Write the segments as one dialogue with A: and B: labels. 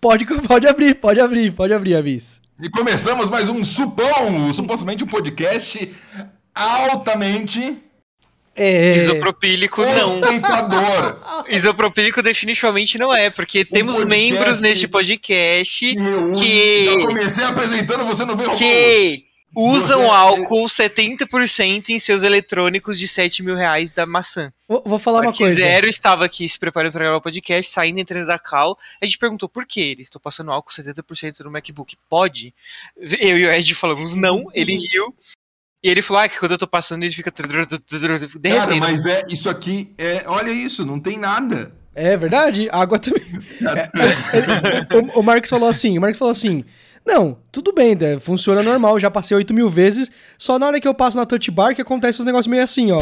A: Pode, pode abrir, pode abrir, pode abrir, Avis.
B: E começamos mais um Supão, supostamente um podcast altamente
A: É...
C: Isopropílico não.
B: ostentador.
C: Isopropílico definitivamente não é, porque temos membros neste podcast que,
B: já comecei apresentando, você não veio
C: que usam álcool 70% em seus eletrônicos de 7 mil reais da maçã.
A: Vou, vou falar uma
C: que
A: coisa.
C: Zero estava aqui se preparando para gravar o podcast, saindo entrando da cal. A gente perguntou por que eles estão passando álcool 70% no MacBook. Pode? Eu e o Ed falamos não, ele riu. E ele falou ah, que quando eu tô passando ele fica
B: Cara,
C: derretendo.
B: mas é isso aqui, é, olha isso, não tem nada.
A: É verdade, água também. É, o, o Marcos falou assim, o Marcos falou assim, não, tudo bem, né, funciona normal, já passei 8 mil vezes, só na hora que eu passo na touch bar que acontece os negócios meio assim, ó.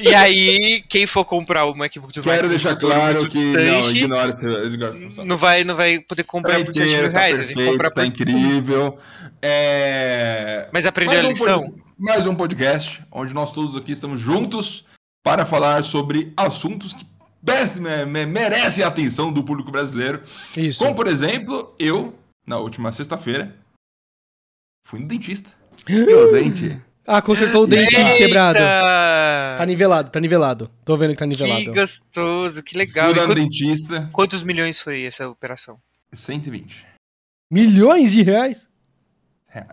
C: E aí, quem for comprar o MacBook do
B: Quero deixar claro que não, ignora esse ignora
C: não vai, não vai poder
B: Tá
C: comprar por 7 mil
B: tá
C: reais. a gente
B: perfeito,
C: compra
B: tá
C: por...
B: incrível. É...
C: Mas aprendeu a
B: Mais um
C: lição?
B: pod- Mais um podcast onde nós todos aqui estamos juntos para falar sobre assuntos que pes- me- me- merecem a atenção do público brasileiro.
A: Isso.
B: Como, por exemplo, eu, na última sexta-feira, fui no dentista. O dente.
A: Ah, consertou o dente
C: Eita!
A: quebrado. Tá nivelado, tá nivelado. Tô vendo que tá
C: Que
A: nivelado.
C: gostoso, que legal.
B: Fui
C: E
B: lá no
C: quant-
B: dentista,
C: Quantos milhões foi essa operação?
B: 120.
A: Milhões de reais?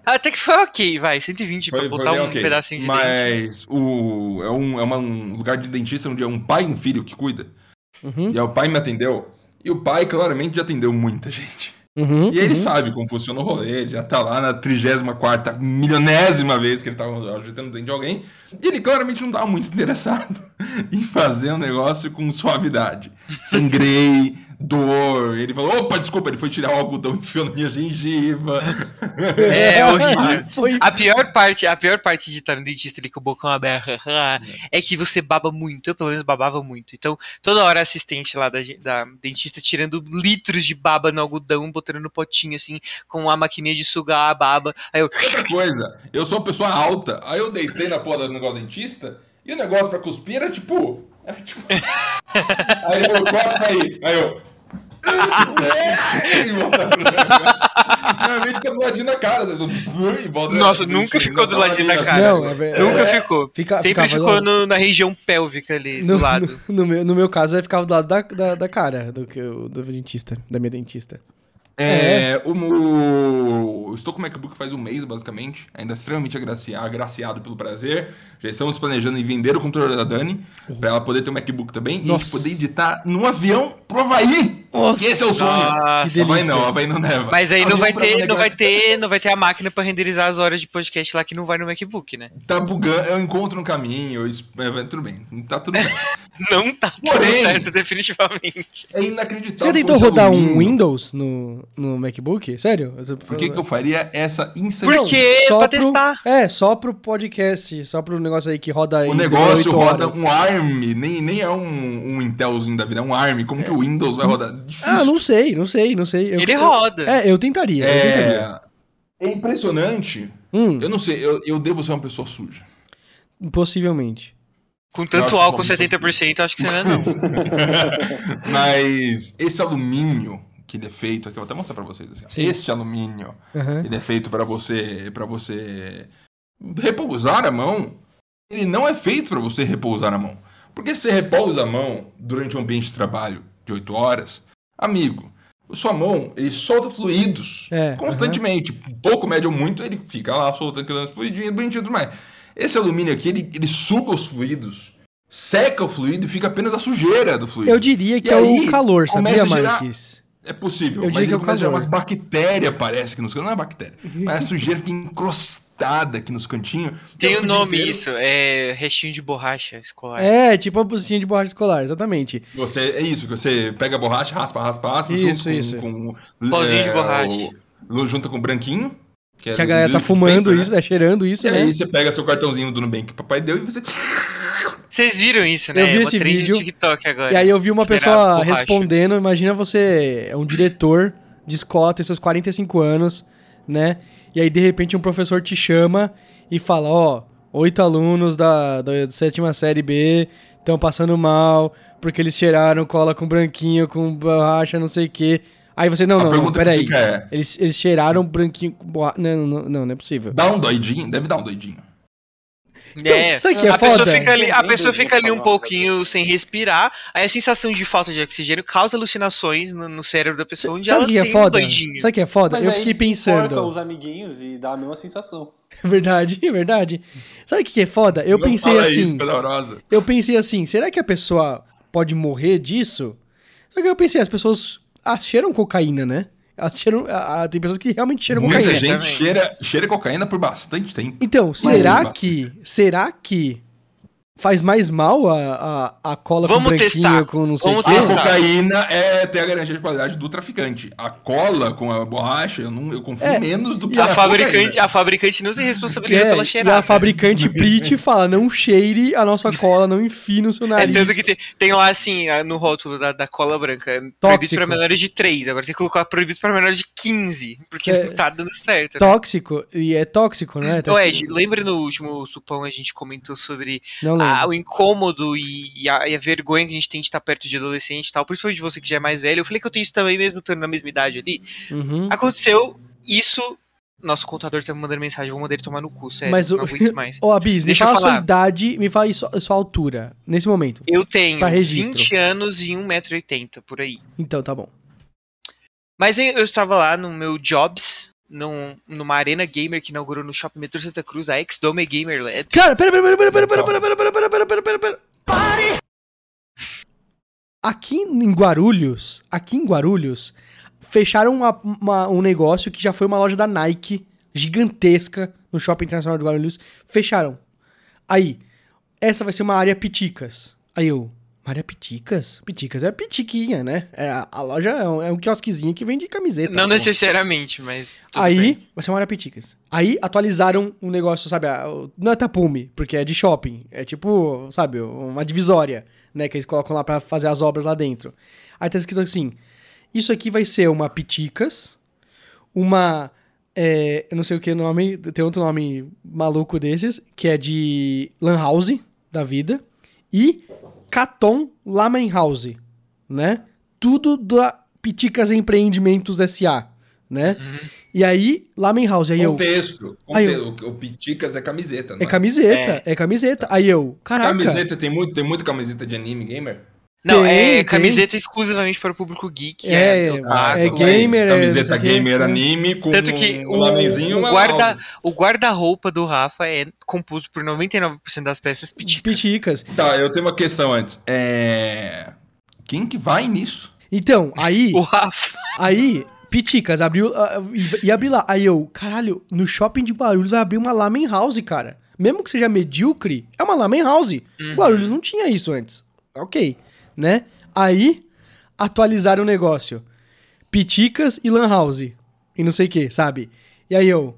C: Até que foi ok, vai, 120 pra
B: Foi-
C: botar
B: foi
C: um
B: ok.
C: pedacinho de dente.
B: Mas o, é, um, é uma- um lugar de dentista onde é um pai e um filho que cuida.
A: Uhum,
B: E aí o pai me atendeu. E o pai claramente já atendeu muita gente.
A: uhum,
B: E ele
A: uhum.
B: sabe como funciona o rolê, ele já tá lá na 34 milionésima vez que ele tava ajeitando o dente de alguém. E ele claramente não tava muito interessado em fazer um negócio com suavidade. Sangrei, dor. Ele falou: opa, desculpa, ele foi tirar o algodão e enfiou na minha gengiva.
C: É horrível.
A: Foi...
C: A pior parte, a pior parte de estar no dentista ali com o bocão aberto é que você baba muito. Eu, pelo menos, babava muito. Então, toda hora a assistente lá da, da dentista tirando litros de baba no algodão, botando no potinho, assim, com a maquininha de sugar a baba. Aí eu.
B: Outra coisa, eu sou uma pessoa alta, aí eu deitei na porra do negócio dentista, e o negócio pra cuspir era tipo. Era tipo. aí eu cospo aí, aí eu. Normalmente fica do ladinho da cara, volta-
C: Nossa, nunca ficou do ladinho da cara.
A: Não, é.
C: Nunca ficou.
A: Fica-
C: Sempre
A: ficava
C: ficou no- na região pélvica ali,
A: No,
C: do lado.
A: no, no meu, no meu caso, ficar do lado da, da, da cara do, que eu- do dentista, da minha dentista.
B: É, o, o- estou com o MacBook faz um mês, basicamente. Ainda extremamente agraci- agraciado pelo prazer. Já estamos planejando em vender o computador da Dani, pra ela poder ter um MacBook também. E a
A: Nossa.
B: gente poder editar num avião pro Havaí.
A: Nossa.
B: Esse é o sonho. Não, Havaí não leva.
C: Mas aí não vai ter, não vai ter, não vai ter a máquina pra renderizar as horas de podcast lá que não vai no MacBook, né?
B: Tá bugando, eu encontro um caminho, eu é, tudo bem, tá tudo bem.
C: Não tá tudo
B: Porém-
C: certo, definitivamente.
B: É
A: Você
B: inacreditável.
A: já tentou rodar um. Windows no, no MacBook? Sério?
B: Por que, que eu faria essa
C: Por
B: insanidade?
C: quê?
A: Só
C: Pra
A: pro-
C: testar.
A: É, só pro podcast, só pro negócio aí que roda
B: O negócio
A: 8
B: roda
A: horas.
B: um ARM, nem, nem é um, um Intelzinho da vida, é um ARM. Como que o Windows vai rodar? Difícil.
A: Ah, não sei, não sei, não sei. Eu-
C: Ele
A: eu-
C: roda.
A: É, eu tentaria, eu tentaria.
B: É, é impressionante.
A: Hum,
B: Eu não sei, eu, eu devo ser uma pessoa suja.
A: possivelmente.
C: Com
B: Eu
C: tanto álcool
B: bom.
C: 70%, eu acho que você não é não.
B: Mas esse alumínio que ele é feito, aqui eu vou até mostrar pra vocês. Assim. Este alumínio,
A: Aham.
B: ele é feito pra você, para você repousar a mão. Ele não é feito pra você repousar a mão. Porque se você repousa a mão durante um ambiente de trabalho de 8 horas, amigo, sua mão, ele solta fluidos
A: É,
B: constantemente. Pouco, médio ou muito, ele fica lá soltando aqueles fluidinhos, bonitinho e tudo mais. Esse alumínio aqui, ele, ele suga os fluidos, seca o fluido e fica apenas a sujeira do fluido.
A: Eu diria que
B: E
A: é
B: aí,
A: o calor, sabia, Marques?
B: É possível,
A: Eu
B: mas
A: diria que
B: ele
A: é o
B: começa a gerar
A: calor.
B: umas bactérias, parece que nos. Não é bactéria, mas a sujeira fica encrostada aqui nos cantinhos.
C: Tem o
B: o
C: nome
B: inteiro-
C: isso, é restinho de borracha escolar.
A: É, tipo a bucinha de borracha escolar, exatamente.
B: Você, é isso, que você pega a borracha, raspa, raspa, raspa.
A: Isso,
B: junto
A: isso.
B: Com, com,
C: Pauzinho de borracha.
B: o- junta com o branquinho. é
A: Que a
B: do
A: galera tá fumando
B: paper, né?
A: isso, né? cheirando isso,
B: E
A: né?
B: aí você pega seu cartãozinho do Nubank que o papai deu e você...
C: Vocês viram isso, né?
A: Eu vi
C: É
A: esse
C: trend
A: vídeo.
C: TikTok agora.
A: E aí eu vi uma pessoa
C: borracha.
A: respondendo, imagina você é um diretor de escola, tem seus 45 anos, né? E aí de repente um professor te chama e fala, ó, oito alunos da, da sétima série B estão passando mal, porque eles cheiraram cola com branquinho, com borracha, não sei o quê. Aí você, não,
B: A
A: não, não, peraí.
B: é-
A: Eles, eles cheiraram branquinho com borracha. Não, não, não, não é possível.
B: Dá um doidinho? Deve dar um doidinho.
C: É.
A: sabe o que é
C: a pessoa
A: foda?
C: fica ali, a pessoa fica ali um pouquinho sem respirar, aí a sensação de falta de oxigênio causa alucinações no, no cérebro da pessoa, onde
A: Sabe
C: ela
A: que é
C: tem um
A: foda?
C: doidinho.
A: Sabe o que é foda?
D: Mas
A: eu
D: aí
A: fiquei pensando.
D: os amiguinhos e dá a mesma sensação.
A: Verdade, verdade. Sabe o que que é foda? Eu
B: Não
A: pensei
B: fala
A: assim.
B: Isso.
A: Eu pensei assim, será que a pessoa pode morrer disso? Só que eu pensei, as pessoas cheiram cocaína, né? Elas cheiram, ah, ah, tem pessoas que realmente cheiram
B: Muita
A: cocaína.
B: gente
C: também.
B: cheira, cheira cocaína por bastante tempo.
A: Então, será
B: Mas-
A: que. Será que faz mais mal a, a, a cola
C: Vamos
A: com branquinho
C: testar.
A: com não sei o
C: Vamos
A: quê?
B: A
C: testar.
B: cocaína é ter a garantia de qualidade do traficante. A cola com a borracha, eu, não, eu confio
A: É,
B: menos do que
C: A
B: a
C: fabricante,
B: cocaína.
C: a fabricante não se responsabiliza
A: É,
C: pela
A: e
C: cheirada.
A: a fabricante Prit fala, não cheire a nossa cola, não enfie no seu
C: É
A: nariz.
C: tanto que tem, tem lá assim, no rótulo da, da cola branca, é proibido para menores de 3, agora tem que colocar proibido para menores de 15, porque
A: É.
C: não tá dando certo. né?
A: Tóxico, e é tóxico, né?
C: Ô
A: escrito-
C: Ed, lembra no último supão a gente comentou sobre
A: Não lembro.
C: Ah, o incômodo e, e a, e a vergonha que a gente tem de estar perto de adolescente e tal, principalmente você que já é mais velho. Eu falei que eu tenho isso também, mesmo estando na mesma idade ali.
A: Uhum.
C: Aconteceu isso. Nosso contador tá me mandando mensagem, vou mandar ele tomar no cu, sério.
A: Mas o-
C: não aguento mais.
A: Ô, Abis, me
C: Deixa eu
A: fala a sua idade, me fala aí sua, sua altura, nesse momento.
C: Eu tenho
A: Pra registro.
C: 20 anos e 1,80m por aí.
A: Então, tá bom.
C: Mas eu estava lá no meu Jobs, num, numa arena gamer que inaugurou no Shopping Metro Santa Cruz, a Ex-Dome Gamer Lab.
A: Cara, pera, pera, pera, pera, pera, pera, pera, pera, pera, pera, pera, pera, pera, pera. Aqui em Guarulhos, aqui em Guarulhos, fecharam uma- uma- um negócio que já foi uma loja da Nike, gigantesca, no Shopping Internacional de Guarulhos. Fecharam. Aí, essa vai ser uma área Piticas. Aí eu, uma área Piticas? Piticas é pitiquinha, né? É, a, a loja é um, é um quiosquezinho que vende camiseta.
C: Não necessariamente, mas.
A: Aí,
C: bem.
A: vai ser uma área Piticas. Aí atualizaram um negócio, sabe? a- Não é tapume, porque é de shopping. É tipo, sabe, uma divisória, né? Que eles colocam lá pra fazer as obras lá dentro. Aí tá escrito assim: Isso aqui vai ser uma Piticas, uma. é, eu não sei o que o nome, tem outro nome maluco desses, que é de Lan House da vida, e Caton Lamen House, né? Tudo da Piticas Empreendimentos S.A., né? E aí, Lamen House, aí eu...
B: Contexto.
A: Aí
B: conte- O, o Piticas é camiseta, não
A: É camiseta, é, camiseta. Aí eu, caraca,
B: Camiseta, tem muito, tem muita camiseta de anime gamer?
C: Não,
A: Tem,
C: é
A: tem.
C: camiseta exclusivamente para o público geek.
A: É,
C: É,
A: é,
C: otaku,
A: é gamer, é
B: Camiseta gamer anime com
C: Tanto que
B: um
C: o,
B: lamenzinho
C: o
B: uma
C: guarda, o guarda-roupa do Rafa é composto por 99% das peças piticas.
A: Piticas.
B: Tá, eu tenho uma questão antes. É... Quem que vai nisso?
A: Então, aí,
C: O Rafa.
A: aí, Piticas abriu, e e abri lá. Aí eu, caralho, no shopping de Guarulhos vai abrir uma Lamen House, cara. Mesmo que seja medíocre, é uma Lamen House.
C: Uhum.
A: Guarulhos não tinha isso antes. Ok, né? Aí, atualizaram o negócio. Piticas e Lan House. E não sei o que, sabe? E aí eu, o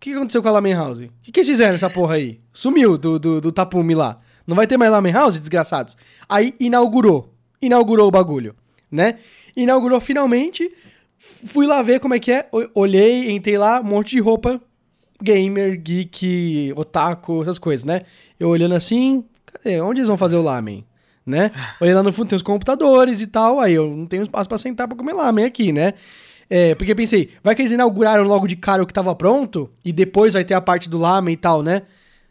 A: que aconteceu com a Lamen House? O que, que eles fizeram nessa porra aí? Sumiu do, do, do tapume lá. Não vai ter mais Lamen House, desgraçados? Aí inaugurou. Inaugurou o bagulho, né? Inaugurou finalmente. Fui lá ver como é que é. Olhei, entrei lá, um monte de roupa. Gamer, geek, otaku, essas coisas, né? Eu olhando assim, cadê? Onde eles vão fazer o lamen? Né? Olhei lá no fundo, tem os computadores e tal. Aí eu não tenho espaço pra sentar pra comer lamen aqui, né? É, porque pensei, vai que eles inauguraram logo de cara o que tava pronto e depois vai ter a parte do lamen e tal, né?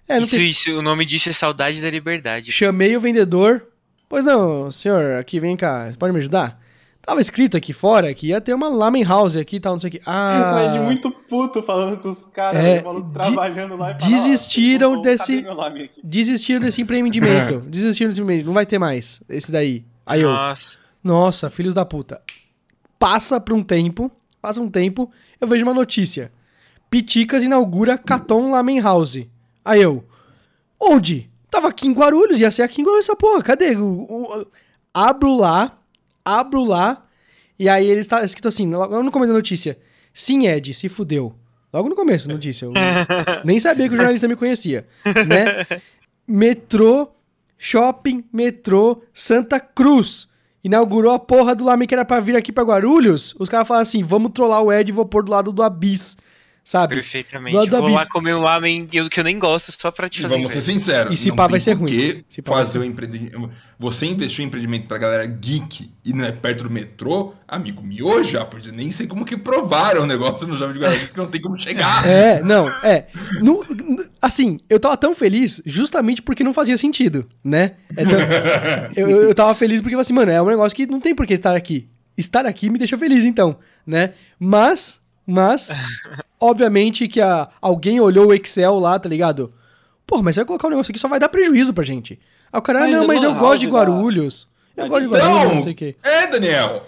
A: É,
C: Isso,
A: tem...
C: isso, o nome disso é Saudade da Liberdade.
A: Chamei o vendedor. Pois não, senhor, aqui vem cá, você pode me ajudar? Tava escrito aqui fora que ia ter uma lamen house aqui e tal, não sei o que. Ah,
D: O Ed muito puto falando com os caras,
A: É,
D: o maluco
A: de-
D: trabalhando lá e
A: desistiram
D: "Ó, eu vou-
A: desse-
D: cadê meu nome aqui?"
A: desistiram desse empreendimento. desistiram desse empreendimento. Não vai ter mais esse daí. Aí eu,
C: Nossa.
A: nossa, filhos da puta. Passa por um tempo, passa um tempo, eu vejo uma notícia. Piticas inaugura Caton Lamen House. Aí eu, onde? Tava aqui em Guarulhos, ia ser aqui em Guarulhos essa porra, cadê? O- o- o- abro lá, abro lá, e aí ele está escrito assim, logo no começo da notícia, sim, Ed, se fudeu. Logo no começo da notícia, eu nem sabia que o jornalista me conhecia, né? Metrô, shopping, metrô, Santa Cruz. Inaugurou a porra do Lamen que era pra vir aqui pra Guarulhos. Os caras falaram assim: vamos trollar o Ed e vou pôr do lado do Abyss. Sabe?
C: Perfeitamente.
A: Do lado do
C: Vou lá comer um ramen eu- que eu nem gosto só pra te
B: E
C: fazer.
B: vamos ser sinceros.
A: E se
B: não
A: pá,
B: tem
A: vai ser ruim. Se pá,
B: fazer um empreendimento. Você investiu em empreendimento pra galera geek e não é perto do metrô, amigo, mioja, porque nem sei como que provaram o negócio no Jovem de Guarulhos que não tem como chegar.
A: É, não, é. No- no- assim, eu tava tão feliz justamente porque não fazia sentido, né? É tão- eu, eu tava feliz porque, assim, mano, é um negócio que não tem por que estar aqui. Estar aqui me deixa feliz, então, né? Mas, mas, obviamente que a, alguém olhou o Excel lá, tá ligado? Pô, mas você vai colocar um negócio aqui só vai dar prejuízo pra gente. Aí o cara,
D: Mas
A: não, mas eu gosto de Guarulhos. Eu gosto de Guarulhos, não
B: Então,
A: sei o quê.
B: é, Daniel.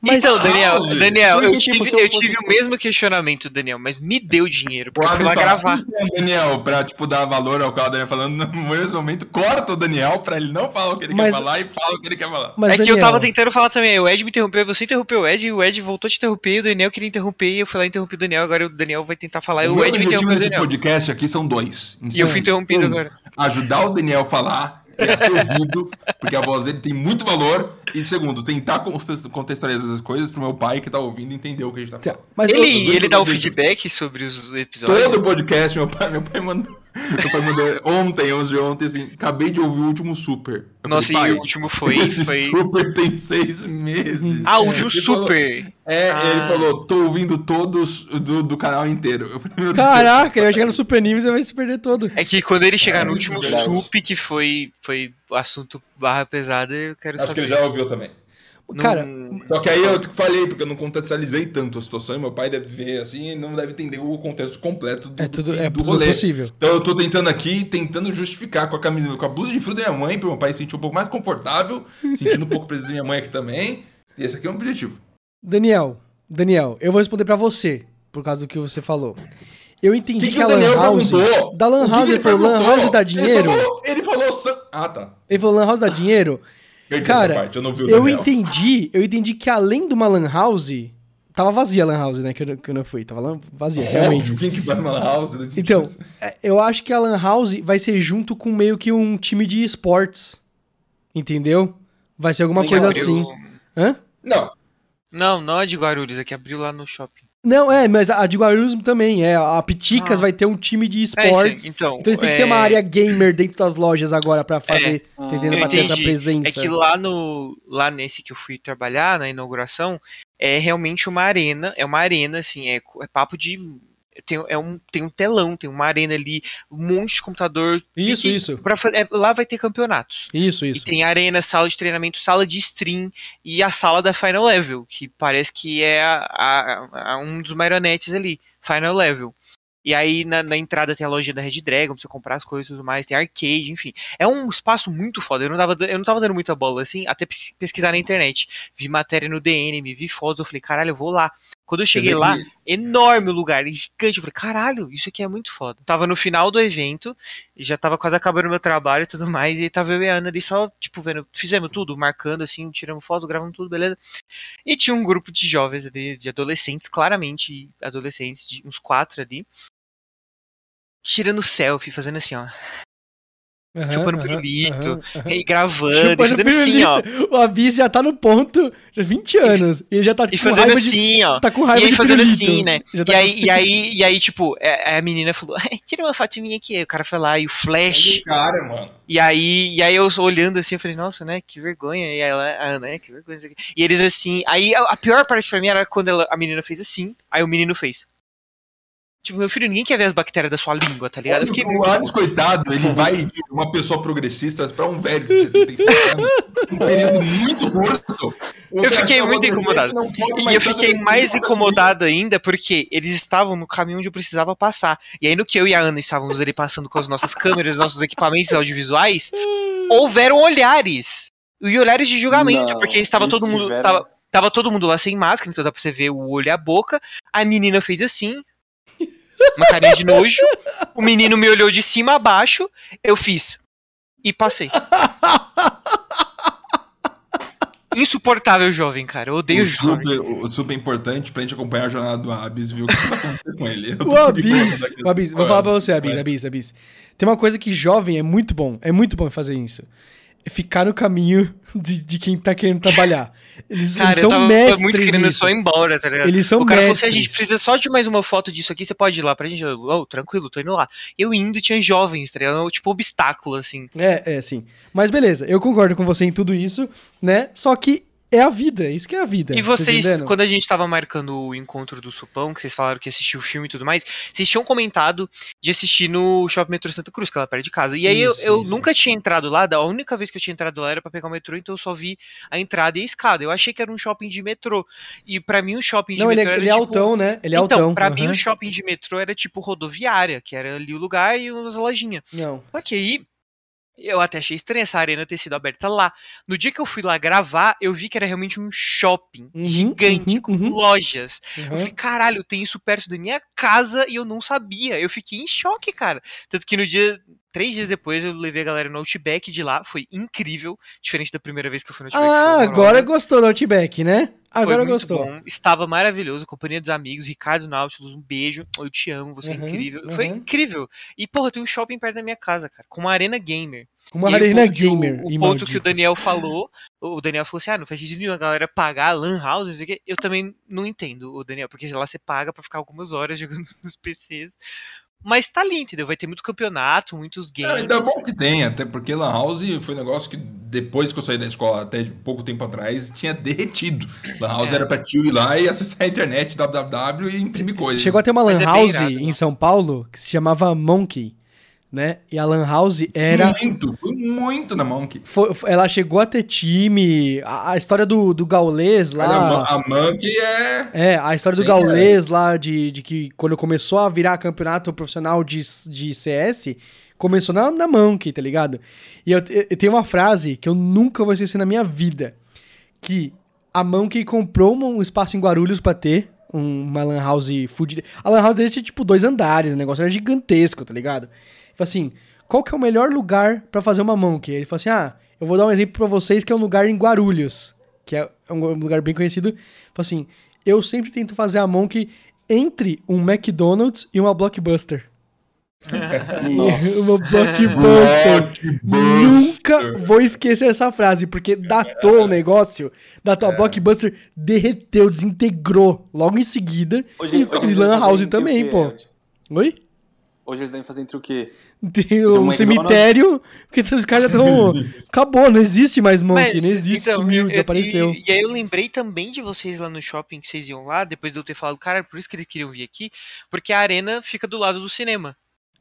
A: Mas-
C: então, Daniel,
B: House.
C: Daniel, eu
D: tipo,
C: tive,
D: se eu
C: eu tive o mesmo questionamento, Daniel, mas me deu dinheiro, eu
B: Abis
C: lá gravar.
B: "Então, Daniel, pra, tipo, dar valor ao que o Daniel falando, no mesmo momento, corta o Daniel pra ele não falar o que ele
A: Mas-
B: quer falar e fala o que ele quer falar.
A: Mas,
C: é que eu
A: Daniel,
C: tava tentando falar também, o Ed me interrompeu, você interrompeu o Ed, e o Ed voltou a te interromper, e o Daniel queria interromper, e eu fui lá e interrompi o Daniel, agora o Daniel vai tentar falar, e
B: o
C: o Ed me interrompeu o Daniel.
B: podcast aqui são dois.
C: E eu fui interrompido
B: Um,
C: agora.
B: Ajudar o Daniel a falar, ser ouvido, porque a voz dele tem muito valor. E segundo, tentar conte- contextualizar as coisas pro meu pai que tá ouvindo entender o que a gente tá
A: Tá,
B: falando.
A: Mas
C: Ele,
B: eu-
C: ele dá o
B: eu-
C: feedback sobre os episódios?
B: Todo podcast, meu pai, meu pai mandou. Meu pai mandou ontem, 11 de ontem, assim, acabei de ouvir o último super. Eu
C: Nossa,
B: falei,
C: e
B: "Pai,
C: o último foi...
B: Esse
C: foi...
B: super tem seis meses.
C: Ah, o último
B: Ele falou-
C: super.
B: É,
C: Ah.
B: ele falou, tô ouvindo todos do, do canal inteiro. Eu falei, meu Deus.
A: Caraca, ele vai chegar no Super Anime e você vai se perder todo.
C: É que quando ele chegar
B: É,
C: no último
B: verdade.
C: sup, que foi, foi assunto barra pesada, eu quero
B: Acho
C: saber.
B: que ele já ouviu também.
C: Não-
A: Cara,
B: Só que aí eu falei, porque eu não contextualizei tanto a situação, e meu pai deve ver assim e não deve entender o contexto completo do,
A: É tudo,
B: do,
A: é
B: do
A: tudo
B: rolê.
A: possível.
B: Então eu tô tentando aqui, tentando justificar com a camisa, com a blusa de frio da minha mãe, pro meu pai se sentir um pouco mais confortável, sentindo um pouco o preso da minha mãe aqui também. E esse aqui é o objetivo.
A: Daniel, Daniel, eu vou responder pra você, por causa do que você falou. Eu entendi
B: que,
A: que,
B: que
A: a
B: o
A: Lan
B: Daniel
A: House.
B: perguntou?
A: Da Lan
B: que
A: House,
B: que
A: ele falou: Lan
B: perguntou?
A: House dá
B: Ele
A: dinheiro?
B: falou- Ele falou. Ah, tá.
A: Ele falou: Lan House dá dinheiro.
B: Perdi
A: Cara,
B: essa parte, eu não vi o
A: Eu
B: Daniel.
A: entendi, eu entendi que além de uma Lan House. Tava vazia a Lan House, né? Que eu, que eu não fui. Tava lan- vazia, realmente.
B: Quem que vai numa house? desse
A: Então, é, eu acho que a Lan House vai ser junto com meio que um time de esportes. Entendeu? Vai ser alguma coisa assim. Hã?
B: Não,
C: Não, não é de Guarulhos, é que abriu lá no shopping.
A: Não, é, mas a de Guarulhos também. É, a Piticas
C: Ah.
A: vai ter um time de
C: É,
A: esportes.
C: sim, então,
A: Então eles têm que
C: é,
A: ter uma área gamer dentro das lojas agora pra fazer,
D: Ah,
A: entendendo? Pra ter essa presença.
C: É que lá no lá nesse que eu fui trabalhar na inauguração é realmente uma arena, é uma arena assim, é, é papo de tem, é um, tem um telão, tem uma arena ali, um monte de computador.
A: Isso,
C: E
A: isso.
C: pra é, lá vai ter campeonatos.
A: Isso,
C: E
A: isso.
C: tem arena, sala de treinamento, sala de stream e a sala da Final Level, que parece que é a, a- a- um dos marionetes ali, Final Level. E aí na, na entrada tem a loja da Red Dragon, pra você comprar as coisas e tudo mais, tem arcade, enfim. É um espaço muito foda. Eu não tava, eu não tava dando muita bola assim, até pes- pesquisar na internet. Vi matéria no DN, me vi fotos, eu falei, caralho, eu vou lá. Quando eu cheguei lá, enorme o lugar, gigante. Eu falei, caralho, isso aqui é muito foda. Tava no final do evento, já tava quase acabando o meu trabalho e tudo mais, e tava eu e a Ana ali só, tipo, vendo, fizemos tudo, marcando assim, tiramos foto, gravando tudo, beleza. E tinha um grupo de jovens ali, de adolescentes, claramente adolescentes, de uns quatro ali, tirando selfie, fazendo assim, ó,
A: Aham,
C: chupando
A: aham,
C: pirulito, e e
A: Chupando
C: fazendo assim, ó,
A: pirulito. O Abis já tá no ponto, já 20 anos. E ele já tá
C: e
A: tipo, com
C: fazendo
A: raiva de.
C: assim, ó.
A: Tá com raiva
C: E aí
A: de
C: fazendo
A: pirulito.
C: assim, né?
A: Tá
C: E aí, e aí, e aí, tipo, é- a menina falou, tira uma foto minha aqui. O cara foi lá e o flash.
B: Cara, mano.
C: E aí, e aí eu olhando assim, eu falei, nossa, né, que vergonha. E ela, ah, né, que vergonha. E eles assim, aí a a pior parte pra mim era quando ela- a menina fez assim, aí o menino fez. Tipo, meu filho, ninguém quer ver as bactérias da sua língua, tá ligado? Fiquei
B: o. Adams, coitado, ele vai de uma pessoa progressista pra um velho de 75 anos. Um período muito curto.
C: Eu fiquei muito incomodado. E eu fiquei mais incomodado ainda porque eles estavam no caminho onde eu precisava passar. E aí, no que eu e a Ana estávamos ali passando com as nossas câmeras, nossos equipamentos audiovisuais, houveram olhares. E olhares de julgamento,
D: Não,
C: porque estava todo mundo.
D: tiveram-
C: Tava, tava todo mundo lá sem máscara, então dá pra você ver o olho e a boca. A menina fez assim. Uma carinha de nojo. O menino me olhou de cima a baixo. Eu fiz. E passei. Insuportável jovem, cara. Eu odeio
B: O
C: jovem.
B: super, o super importante pra gente acompanhar a jornada do Abis, viu? O que tá acontecendo com ele? Eu tô
A: O Abis, o Abis, vou falar pra você. Abis, Abis, Abis. Tem uma coisa que jovem é muito bom, é muito bom fazer isso. Ficar no caminho de, de quem tá querendo trabalhar. Eles,
C: Cara,
A: eles
C: eu
A: são
C: tava
A: mestres
C: muito querendo
A: nisso.
C: só ir embora, tá ligado?
A: Eles são
C: o cara falou
A: mestres.
C: assim: a gente precisa só de mais uma foto disso aqui, você pode ir lá pra gente. Eu, oh, tranquilo, tô indo lá. Eu indo, tinha jovens, tá ligado? Tipo, obstáculo, assim.
A: É, é, sim. Mas beleza, eu concordo com você em tudo isso, né? Só que é a vida, isso que é a vida.
C: E
A: tá
C: vocês,
A: entendendo?
C: quando a gente tava marcando o encontro do Supão, que vocês falaram que assistiu o filme e tudo mais, vocês tinham comentado de assistir no Shopping Metrô Santa Cruz, que é lá perto de casa. E aí eu-
B: Isso,
C: eu,
B: isso.
C: nunca tinha entrado lá, a única vez que eu tinha entrado lá era pra pegar o metrô, então eu só vi a entrada e a escada. Eu achei que era um shopping de metrô. E pra mim o shopping de
A: Não, ele,
C: metrô
A: é,
C: era
A: ele é
C: tipo...
A: altão, né? Ele é
C: então,
A: altão.
C: pra mim
A: aham.
C: o shopping de metrô era tipo rodoviária, que era ali o lugar e umas lojinhas.
A: Não.
C: Só que aí, eu até achei estranho essa arena ter sido aberta lá. No dia que eu fui lá gravar, eu vi que era realmente um shopping
A: Uhum,
C: gigante,
A: uhum,
C: com
A: uhum.
C: lojas. Eu falei, caralho, tem isso perto da minha casa e eu não sabia. Eu fiquei em choque, cara. Tanto que no dia. Três dias depois eu levei a galera no Outback de lá, foi incrível, diferente da primeira vez que eu fui no Outback.
A: Ah,
C: foi
A: agora gostou do Outback, né?
C: Foi
A: Agora gostou.
C: bom, estava maravilhoso, companhia dos amigos, Ricardo Nautilus, um beijo, eu te amo, você
A: Uhum,
C: é incrível. Foi
A: uhum.
C: incrível. E, porra, tem um shopping perto da minha casa, cara, com uma arena gamer.
A: Uma
C: E aí, o
A: arena
C: o-
A: gamer.
C: O,
A: e
C: ponto que o. Daniel falou, o Daniel falou assim: ah, não faz sentido nenhum a galera pagar Lan House, não sei o quê. Eu também não entendo, o Daniel, porque lá você paga pra ficar algumas horas jogando nos PCs. Mas tá ali, entendeu? Vai ter muito campeonato, muitos
B: É,
C: games.
B: ainda bom que tem, até porque Lan House foi um negócio que depois que eu saí da escola, até pouco tempo atrás, tinha derretido. Lan House
C: É.
B: era pra tio ir lá e acessar a internet, www e imprimir coisas.
A: Chegou a ter uma lan
C: é
A: house
C: irado,
A: em
C: né?
A: São Paulo que se chamava Monkey, né? E a lan house era
B: Muito, foi muito na Monkey.
A: foi- ela chegou a ter time, a, a história do, do Gaulês
B: Olha,
A: lá,
B: a Monkey é.
A: é, a história do
B: Sim,
A: Gaulês lá de, de que quando começou a virar campeonato profissional de, de CS, começou na, na Monkey, tá ligado? E eu, eu tenho uma frase que eu nunca vou esquecer na minha vida, que a Monkey comprou um espaço em Guarulhos pra ter um- uma lan house fudida. A lan house tinha tipo dois andares, o negócio era gigantesco, tá ligado? Falou assim, qual que é o melhor lugar pra fazer uma Monkey? Ele falou assim, ah, eu vou dar um exemplo pra vocês que é um lugar em Guarulhos, que é um lugar bem conhecido. Ele falou assim, eu sempre tento fazer a Monkey entre um McDonald's e uma Blockbuster.
D: Nossa.
A: uma Blockbuster.
B: Blockbuster.
A: Nunca vou esquecer essa frase, porque datou o negócio, datou a Blockbuster, derreteu, desintegrou logo em seguida. e
D: eles
A: e
D: devem
A: Lan
D: fazer
A: House também,
D: quê,
A: pô. Oi?
D: Hoje eles devem fazer entre o quê?
A: Tem
D: um
A: um cemitério, porque os caras já estão. Acabou, não existe mais Monkey,
C: Mas,
A: não existe,
C: então,
A: sumiu,
C: eu- eu-
A: desapareceu.
C: E, e aí eu lembrei também de vocês lá no shopping que vocês iam lá, depois de eu ter falado, cara, por isso que eles queriam vir aqui, porque a arena fica do lado do cinema.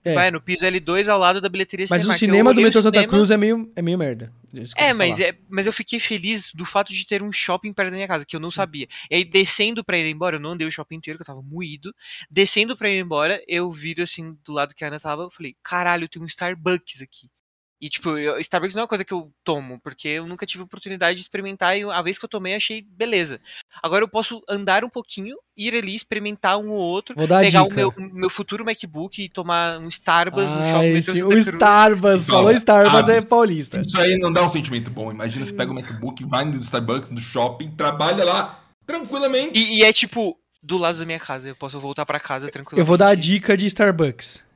A: É.
C: Vai no piso L2 ao lado da bilheteria
A: Mas o
C: Cinemark. Eu
A: cinema do metrô
C: o
A: Santa
C: cinema-
A: Cruz é meio, é meio merda.
C: É mas, é, mas eu fiquei feliz do fato de ter um shopping perto da minha casa, que eu não sabia. E aí, descendo pra ir embora, eu não andei o shopping inteiro, que eu tava moído. Descendo pra ir embora, eu viro assim, do lado que a Ana tava, eu falei, caralho, tem um Starbucks aqui. E, tipo, eu- Starbucks não é uma coisa que eu tomo, porque eu nunca tive oportunidade de experimentar e a vez que eu tomei, achei beleza. Agora eu posso andar um pouquinho, ir ali, experimentar um ou outro,
A: Vou dar a
C: pegar o meu, meu futuro MacBook e tomar um Starbucks no
A: Ah,
C: shopping
A: esse- o. Starbucks,
B: Então,
A: falou Starbucks
B: ah,
A: é paulista.
B: Isso aí não dá um sentimento bom. Imagina, você pega o MacBook, vai no Starbucks, no shopping, trabalha lá tranquilamente.
C: E, e é tipo, do lado da minha casa, eu posso voltar pra casa tranquilo.
A: Eu vou dar a dica de Starbucks.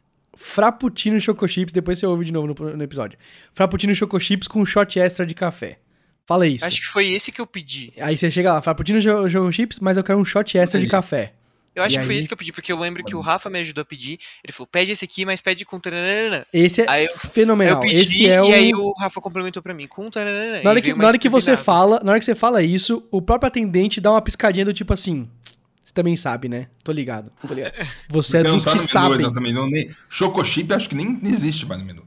A: Frappuccino Choco Chips, depois você ouve de novo no, no episódio. Frappuccino Choco Chips com um shot extra de café. Fala isso.
C: Acho que foi esse que eu pedi.
A: Aí você chega lá, Frappuccino Cho- Choco Chips, mas eu quero um shot extra de café.
C: Eu acho
A: E
C: que foi
A: aí?
C: esse que eu pedi, porque eu lembro que o Rafa me ajudou a pedir. Ele falou, pede esse aqui, mas pede com tananana.
A: Esse é
C: eu-
A: fenomenal.
C: eu pedi
A: Esse é o...
C: e aí o Rafa complementou pra mim, com tananana.
A: Na hora que, na hora que você fala, na hora que você fala isso, o próprio atendente dá uma piscadinha do tipo assim. Você também sabe, né? Tô ligado. Tô ligado. Você é
B: não
A: dos que
B: menu,
A: sabem.
B: exatamente. Não, nem... Choco Chip acho que nem existe mais no menu.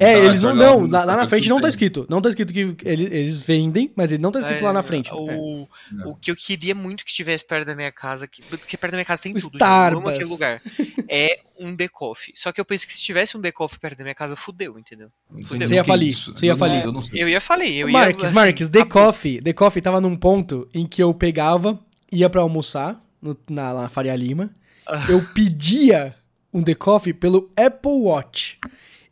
A: É,
B: tá,
A: eles não.
B: no-
A: lá, lá na frente não tá escrito. Não tá escrito que eles, eles vendem, mas ele não tá escrito
C: É,
A: lá na frente. É.
C: O, o que eu queria muito que estivesse perto da minha casa, que- porque perto da minha casa tem
A: O
C: tudo, eu
A: Starbucks.
C: aquele lugar. É um decoff. Só que eu penso que se tivesse um decoff perto da minha casa, fudeu, entendeu?
B: Sei
C: Você
A: ia
B: o
A: falir,
B: isso.
A: você ia
B: Eu
A: falir.
B: Eu.
C: Eu ia falei, eu ia.
A: Marques,
C: assim,
A: Marques, The
C: acabou.
A: Coffee, The Coffee tava num ponto em que eu pegava, ia pra almoçar no- na, na Faria Lima,
C: Ah.
A: eu pedia um The Coffee pelo Apple Watch.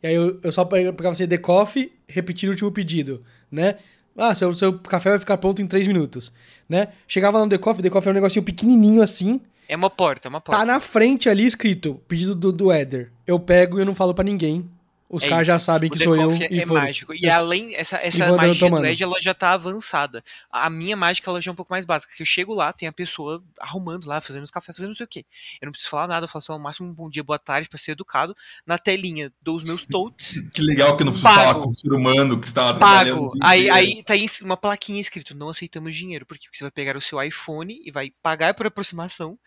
A: E aí eu, eu só pegava assim, The Coffee, repetir o último pedido, né? Ah, seu, seu café vai ficar pronto em 3 minutos, né? Chegava lá no The Coffee, The Coffee é um negocinho pequenininho assim,
C: É uma porta, é uma porta.
A: tá na frente ali escrito, pedido do, do Éder. Eu pego e eu não falo pra ninguém, Os
C: É
A: caras já sabem
C: O
A: que sou eu e
C: é mágico. E além, essa, essa magia do. LED, ela já tá avançada. A minha mágica, ela já é um pouco mais básica. Que eu chego lá, tem a pessoa arrumando lá, fazendo os cafés, fazendo não sei o quê. Eu não preciso falar nada, eu falo só o máximo um bom dia, boa tarde, pra ser educado. Na telinha, dou os meus totes,
B: Que legal que eu não preciso
C: Pago.
B: falar com o ser humano que trabalhando.
C: pago.
B: o
C: Aí, aí tá aí uma plaquinha escrito, não aceitamos dinheiro. Por quê? Porque você vai pegar o seu iPhone e vai pagar por aproximação.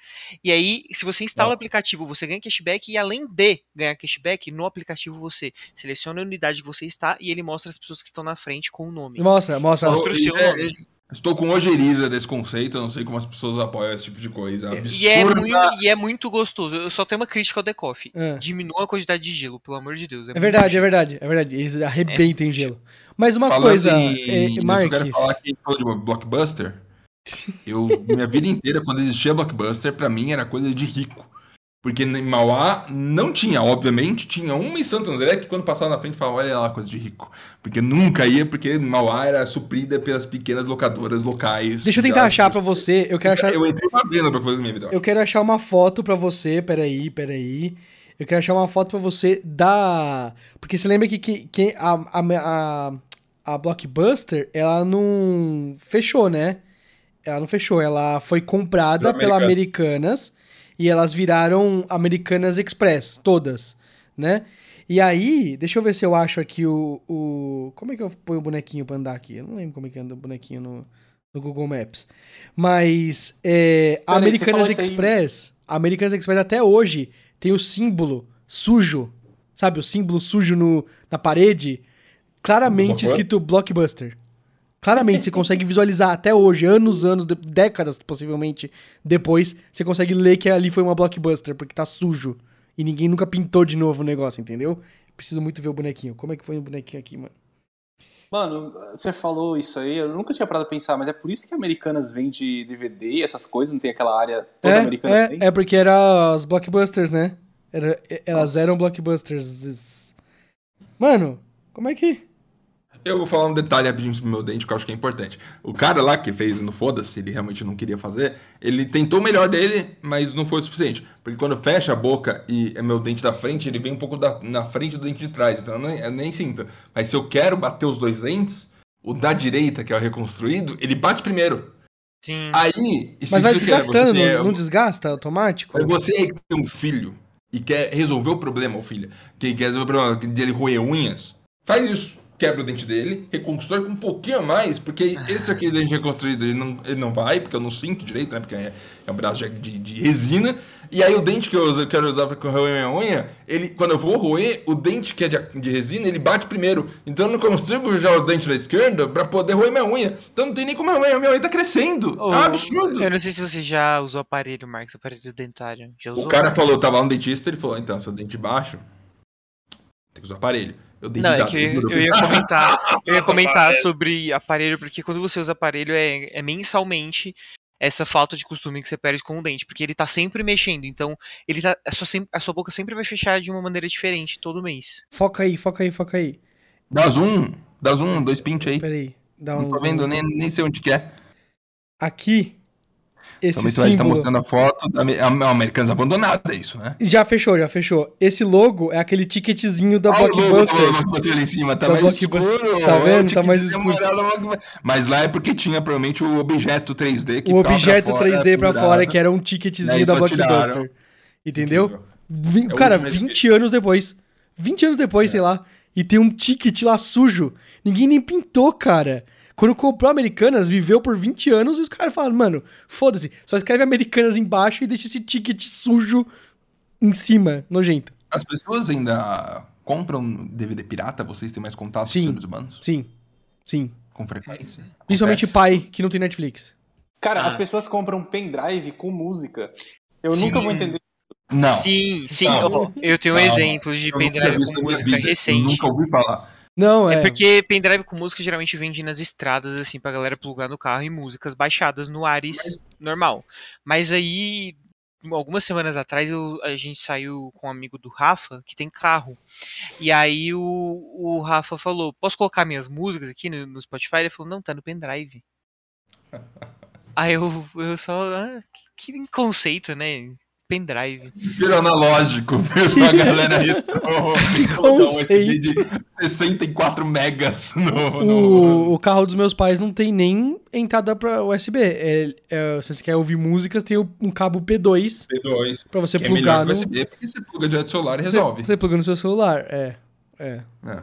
C: E aí, se você instala o
B: Nossa.
C: aplicativo, você ganha cashback. E além de ganhar cashback, no aplicativo você seleciona a unidade que você está e ele mostra as pessoas que estão na frente com o nome.
A: Mostra, mostra.
C: Mostra. O seu
B: É,
C: nome.
B: Estou com ojeriza desse conceito, eu não sei como as pessoas apoiam esse tipo de coisa.
C: E é, muito, e é muito gostoso. Eu só tenho uma crítica ao The Coffee.
A: É.
C: Diminua a quantidade de gelo, pelo amor de Deus.
A: É verdade, é verdade, é verdade. Eles arrebentam em gelo. Mas uma
B: Falando
A: coisa,
B: em-
A: é,
B: eu quero falar que falou de Blockbuster. Eu, minha vida inteira, quando existia Blockbuster, pra mim era coisa de rico. Porque em Mauá não tinha, obviamente, tinha uma em Santo André que quando passava na frente falava, olha lá, coisa de rico. Porque nunca ia, porque Mauá era suprida pelas pequenas locadoras locais.
A: Deixa eu tentar achar pra você. Eu quero achar,
B: Eu entrei uma no Blockbuster na minha vida.
A: eu quero achar uma foto pra você. Peraí, peraí. Eu quero achar uma foto pra você da. Porque você lembra que, que, que a, a, a, a Blockbuster, ela não fechou, né? Ela não fechou. Ela foi comprada
B: Pela
A: pela Americanas e elas viraram Americanas Express, todas, né? E aí, deixa eu ver se eu acho aqui o. o como é que eu ponho o bonequinho pra andar aqui? Eu não lembro como é que anda o bonequinho no, no Google Maps. Mas é, a
D: Peraí, você
A: Americanas
D: aí-
A: Express, a Americanas Express até hoje tem o símbolo sujo, sabe? O símbolo sujo no, na parede, claramente escrito Blockbuster. Claramente, você consegue visualizar até hoje, anos, anos, de- décadas possivelmente depois, você consegue ler que ali foi uma Blockbuster, porque tá sujo. E ninguém nunca pintou de novo o negócio, entendeu? Preciso muito ver o bonequinho. Como é que foi o bonequinho aqui, mano?
D: Mano, você falou isso aí, eu nunca tinha parado a pensar, mas é por isso que Americanas vende DVD e essas coisas, não tem aquela área toda Americanas tem?
A: é, é porque era os blockbusters, né? Era- elas
D: Nossa.
A: eram blockbusters. Mano, como é que.
B: Eu vou falar um detalhe rapidinho sobre o meu dente que eu acho que é importante. O cara lá que fez no Foda-se, ele realmente não queria fazer, ele tentou o melhor dele, mas não foi o suficiente. Porque quando fecha a boca e é meu dente da frente, ele vem um pouco da, na frente do dente de trás, então eu nem, eu nem sinto. Mas se eu quero bater os dois dentes, o da direita, que é o reconstruído, ele bate primeiro.
C: Sim.
B: Aí, isso
A: Mas vai desgastando, não, não desgasta automático?
B: Mas você que tem um filho e quer resolver o problema, ou filha, que quer resolver o problema de ele roer unhas, faz isso. Quebra o dente dele, reconstrói com um pouquinho a mais, porque esse aqui dente reconstruído ele não, ele não vai, porque eu não sinto direito, né? Porque é, é um braço de, de- resina. E aí o dente que eu uso- quero usar pra roer minha unha, ele, quando eu vou roer, o dente que é de, de resina, ele bate primeiro. Então eu não consigo já o dente da esquerda pra poder roer minha unha. Então não tem nem como a minha, minha unha tá crescendo. É absurdo.
C: Eu não sei se você já usou aparelho, Marcos, aparelho dentário. Já usou?
B: O cara falou, tava lá no dentista, ele falou, então, seu dente baixo, tem que usar aparelho. Eu dei
C: Não, é
B: risada,
C: que eu, eu ia comentar, eu ia comentar
B: Aparelho.
C: sobre aparelho, porque quando você usa aparelho é, é mensalmente essa falta de costume que você perde com o dente, porque ele tá sempre mexendo, então ele tá, a, sua, a sua boca sempre vai fechar de uma maneira diferente todo mês.
A: Foca aí, foca aí, foca aí.
B: Dá zoom, dá zoom, dois pint aí.
A: Peraí. Dá
B: Não
A: um.
B: tô vendo, nem, nem sei onde que é.
A: Aqui. Esse
B: vai estar
A: símbolo.
B: mostrando a foto da Americanas abandonada, é isso, né?
A: Já fechou, já fechou. Esse logo é aquele ticketzinho da
B: o logo
A: Blockbuster.
B: do Blockbuster ali em cima, tá
A: Da
B: mais escuro.
A: Tá vendo?
B: o
A: Tá mais escuro.
B: Mas lá é porque tinha provavelmente o objeto 3D que
A: O
B: pra
A: objeto
B: fora,
A: 3D pra
B: pendurado.
A: fora, que era um ticketzinho
B: Daí
A: da
B: tiraram.
A: Blockbuster. Entendeu? Vin-
B: É o
A: cara,
B: último
A: 20 anos depois. 20 anos depois,
B: É.
A: sei lá. E tem um ticket lá sujo. Ninguém nem pintou, cara. Quando comprou Americanas, viveu por 20 anos e os caras falaram, mano, foda-se. Só escreve Americanas embaixo e deixa esse ticket sujo em cima, nojento.
B: As pessoas ainda compram DVD pirata? Vocês têm mais contato
A: Sim.
B: com seres humanos?
A: Sim. Sim.
B: Com frequência?
A: Principalmente
B: Acontece?
A: pai que não tem Netflix.
D: Cara,
C: Ah.
D: as pessoas compram pendrive com música. Eu
C: Sim.
D: nunca vou entender.
B: Não.
C: Sim, sim.
B: Não.
C: ó, eu tenho um
B: Não,
C: exemplo de
B: Eu
C: pendrive com música
B: vida, Eu
C: recente.
B: nunca ouvi falar.
A: Não, é.
C: É porque pendrive com música geralmente vende nas estradas, assim, pra galera plugar no carro e músicas baixadas no Ares normal. Mas aí, algumas semanas atrás, eu- a gente saiu com um amigo do Rafa, que tem carro. E aí o, o Rafa falou: Posso colocar minhas músicas aqui no, no Spotify? Ele falou: Não, tá no pendrive. aí eu, eu só. Ah, que, que conceito, né? Pendrive.
B: Virou analógico, virou a galera retrô. um USB de 64 megas no,
A: o, no... o carro dos meus pais não tem nem entrada para USB. É, é, se você quer ouvir músicas, tem um cabo P2.
B: P2.
A: Pra você plugar é no...
B: USB, porque você pluga direto no celular e resolve.
A: Você, você pluga no seu celular, é. É. é.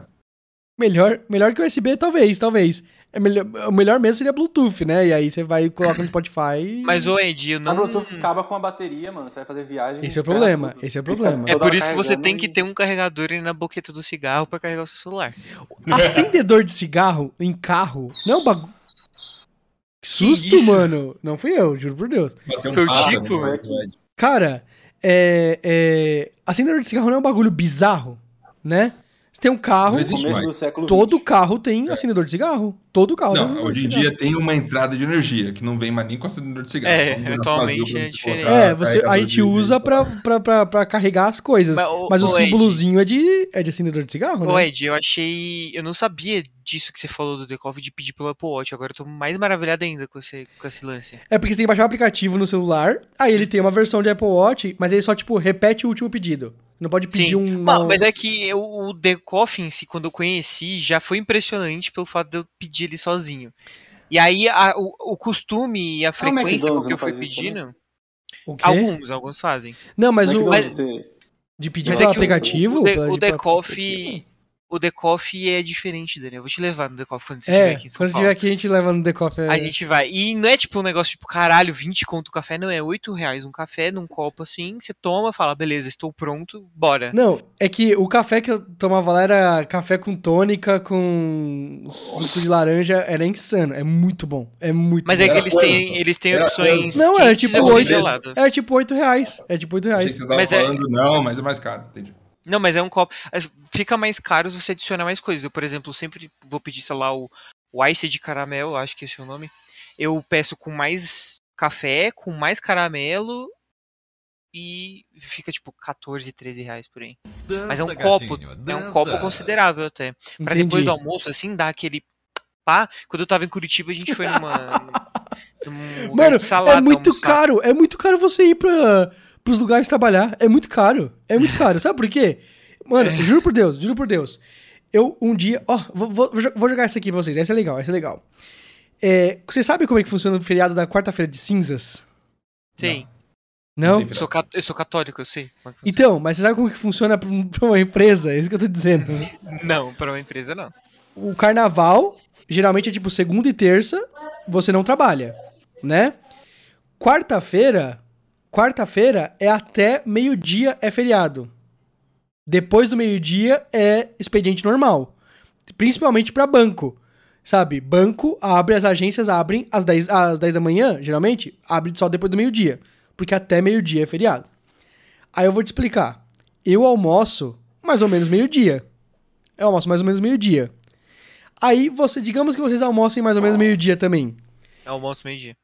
A: Melhor, melhor que o USB, talvez, talvez. É melhor, o melhor mesmo seria Bluetooth, né? E aí você vai coloca no Spotify.
C: Mas o Ed, eu não.
D: A Bluetooth acaba com a bateria, mano. Você vai fazer viagem.
A: Esse é o problema. Esse é o problema.
C: É por isso que você tem que ter um carregador na boqueta do cigarro para carregar o seu celular.
A: Acendedor de cigarro em carro não é um bagulho. Que susto, que mano. Não fui eu, juro por Deus.
C: Foi o Chico,
A: velho. Cara, é, é... acendedor de cigarro não é um bagulho bizarro, né? Você tem um carro. todo carro tem acendedor de cigarro. Todo carro
B: Não, hoje em dia tem uma entrada de energia, que não vem mais nem com acendedor de cigarro.
C: É, atualmente é diferente.
A: É, você, a gente usa pra, pra, pra, pra, carregar as coisas. Mas, o, mas o, o símbolozinho é de, é de acendedor de cigarro, né?
C: Ô, Ed, eu achei. Eu não sabia disso que você falou do Decoff de pedir pelo Apple Watch. Agora eu tô mais maravilhado ainda com esse, com esse lance.
A: É porque você tem que baixar o aplicativo no celular, aí ele tem uma versão de Apple Watch, mas ele só, tipo, repete o último pedido. Não pode pedir Sim. um.
C: Não, mas é que o, o The Coffee em si, quando eu conheci, já foi impressionante pelo fato de eu pedir ele sozinho. E aí a, o, o costume e a frequência com que eu fui pedindo. Alguns, alguns fazem.
A: Não, mas o. Mas, de pedir mas é aplicativo?
C: O, o, o The Coffee o Decoff é diferente, Daniel. Eu vou te levar no Decoff quando você estiver é, aqui em São
A: quando
C: Paulo. Quando
A: estiver aqui, a gente leva no Decoff. É...
C: A gente vai. E não é tipo um negócio tipo, caralho, 20 conto o café. Não, é 8 reais um café num copo assim. Você toma, fala, beleza, estou pronto, bora.
A: Não, é que o café que eu tomava lá era café com tônica, com suco de laranja. Era insano. É muito bom. É muito
C: Mas
A: bom.
C: é que eles têm, eles têm opções.
A: Não, é tipo 8 É tipo 8 reais. É tipo 8 reais.
B: Você tava mas é falando, é... não, mas é mais caro, entendi.
C: Não, mas é um copo. Fica mais caro se você adicionar mais coisas. Eu, por exemplo, sempre vou pedir, sei lá, o, o Ice de caramelo, acho que esse é o nome. Eu peço com mais café, com mais caramelo e fica tipo 14, 13 reais por aí. Dança, Mas é um copo, dança. é um copo considerável até. Para depois do almoço, assim, dar aquele pá. Quando eu tava em Curitiba, a gente foi numa.
A: num Mano, salada, é muito almoçar. caro. É muito caro você ir pra pros lugares trabalhar. É muito caro. É muito caro. Sabe por quê? Mano, é. juro por Deus, juro por Deus. Eu um dia. Ó, vou, vou, vou jogar essa aqui pra vocês. Essa é legal, essa é legal. É, você sabe como é que funciona o feriado da quarta-feira de cinzas?
C: Sim.
A: Não?
C: Eu sou, eu sou católico, eu sei. É
A: então, mas você sabe como que funciona pra uma empresa? É isso que eu tô dizendo.
C: Não, pra uma empresa não.
A: O carnaval, geralmente é tipo segunda e terça, você não trabalha, né? Quarta-feira, Quarta-feira é até meio-dia é feriado. Depois do meio-dia é expediente normal. Principalmente para banco. Sabe? Banco abre, as agências abrem às 10, às 10 da manhã, geralmente, abre só depois do meio-dia. Porque até meio-dia é feriado. Aí eu vou te explicar. Eu almoço mais ou menos meio-dia. Eu almoço mais ou menos meio-dia. Aí você, digamos que vocês almocem mais ou menos meio-dia também.
C: Eu almoço meio-dia.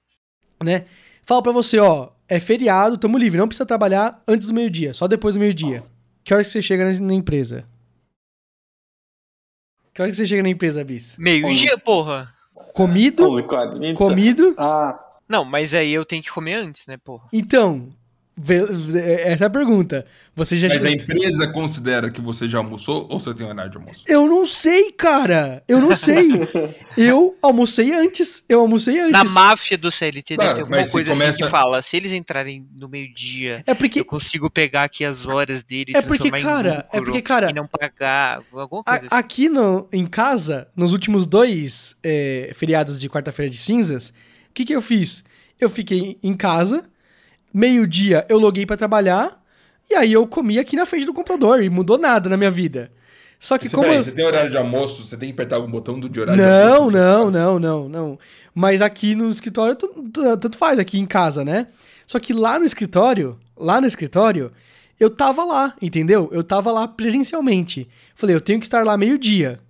A: Né? Fala pra você, ó, é feriado, tamo livre, não precisa trabalhar antes do meio-dia, só depois do meio-dia. Que horas que você chega na, empresa? Que horas que você chega na empresa, Bis?
C: Meio-dia, porra.
A: Comido? Comido?
D: Ah.
C: Não, mas aí eu tenho que comer antes, né, porra?
A: Então, essa é a pergunta. Você já
B: Mas a empresa considera que você já almoçou ou você tem horário de almoço?
A: Eu não sei, cara. Eu não sei. eu almocei antes. Eu almocei antes.
C: Na máfia do CLT claro, tem alguma coisa começa... assim que fala: se eles entrarem no meio-dia,
A: é porque...
C: eu consigo pegar aqui as horas dele
A: é porque, cara, é porque, cara,
C: e não pagar. Alguma coisa
A: a, assim. Aqui no, em casa, nos últimos dois é, feriados de quarta-feira de cinzas, o que, que eu fiz? Eu fiquei em casa meio-dia eu loguei para trabalhar, e aí eu comi aqui na frente do computador, e mudou nada na minha vida. Só que
B: você,
A: como.
B: Peraí, você tem horário de almoço? Você tem que apertar algum botão do de horário
A: não,
B: de
A: almoço? Não, não, não, não. Mas aqui no escritório, tanto faz, aqui em casa, né? Só que lá no escritório, lá no escritório, eu tava lá, entendeu? Eu tava lá presencialmente. Falei, eu tenho que estar lá meio-dia.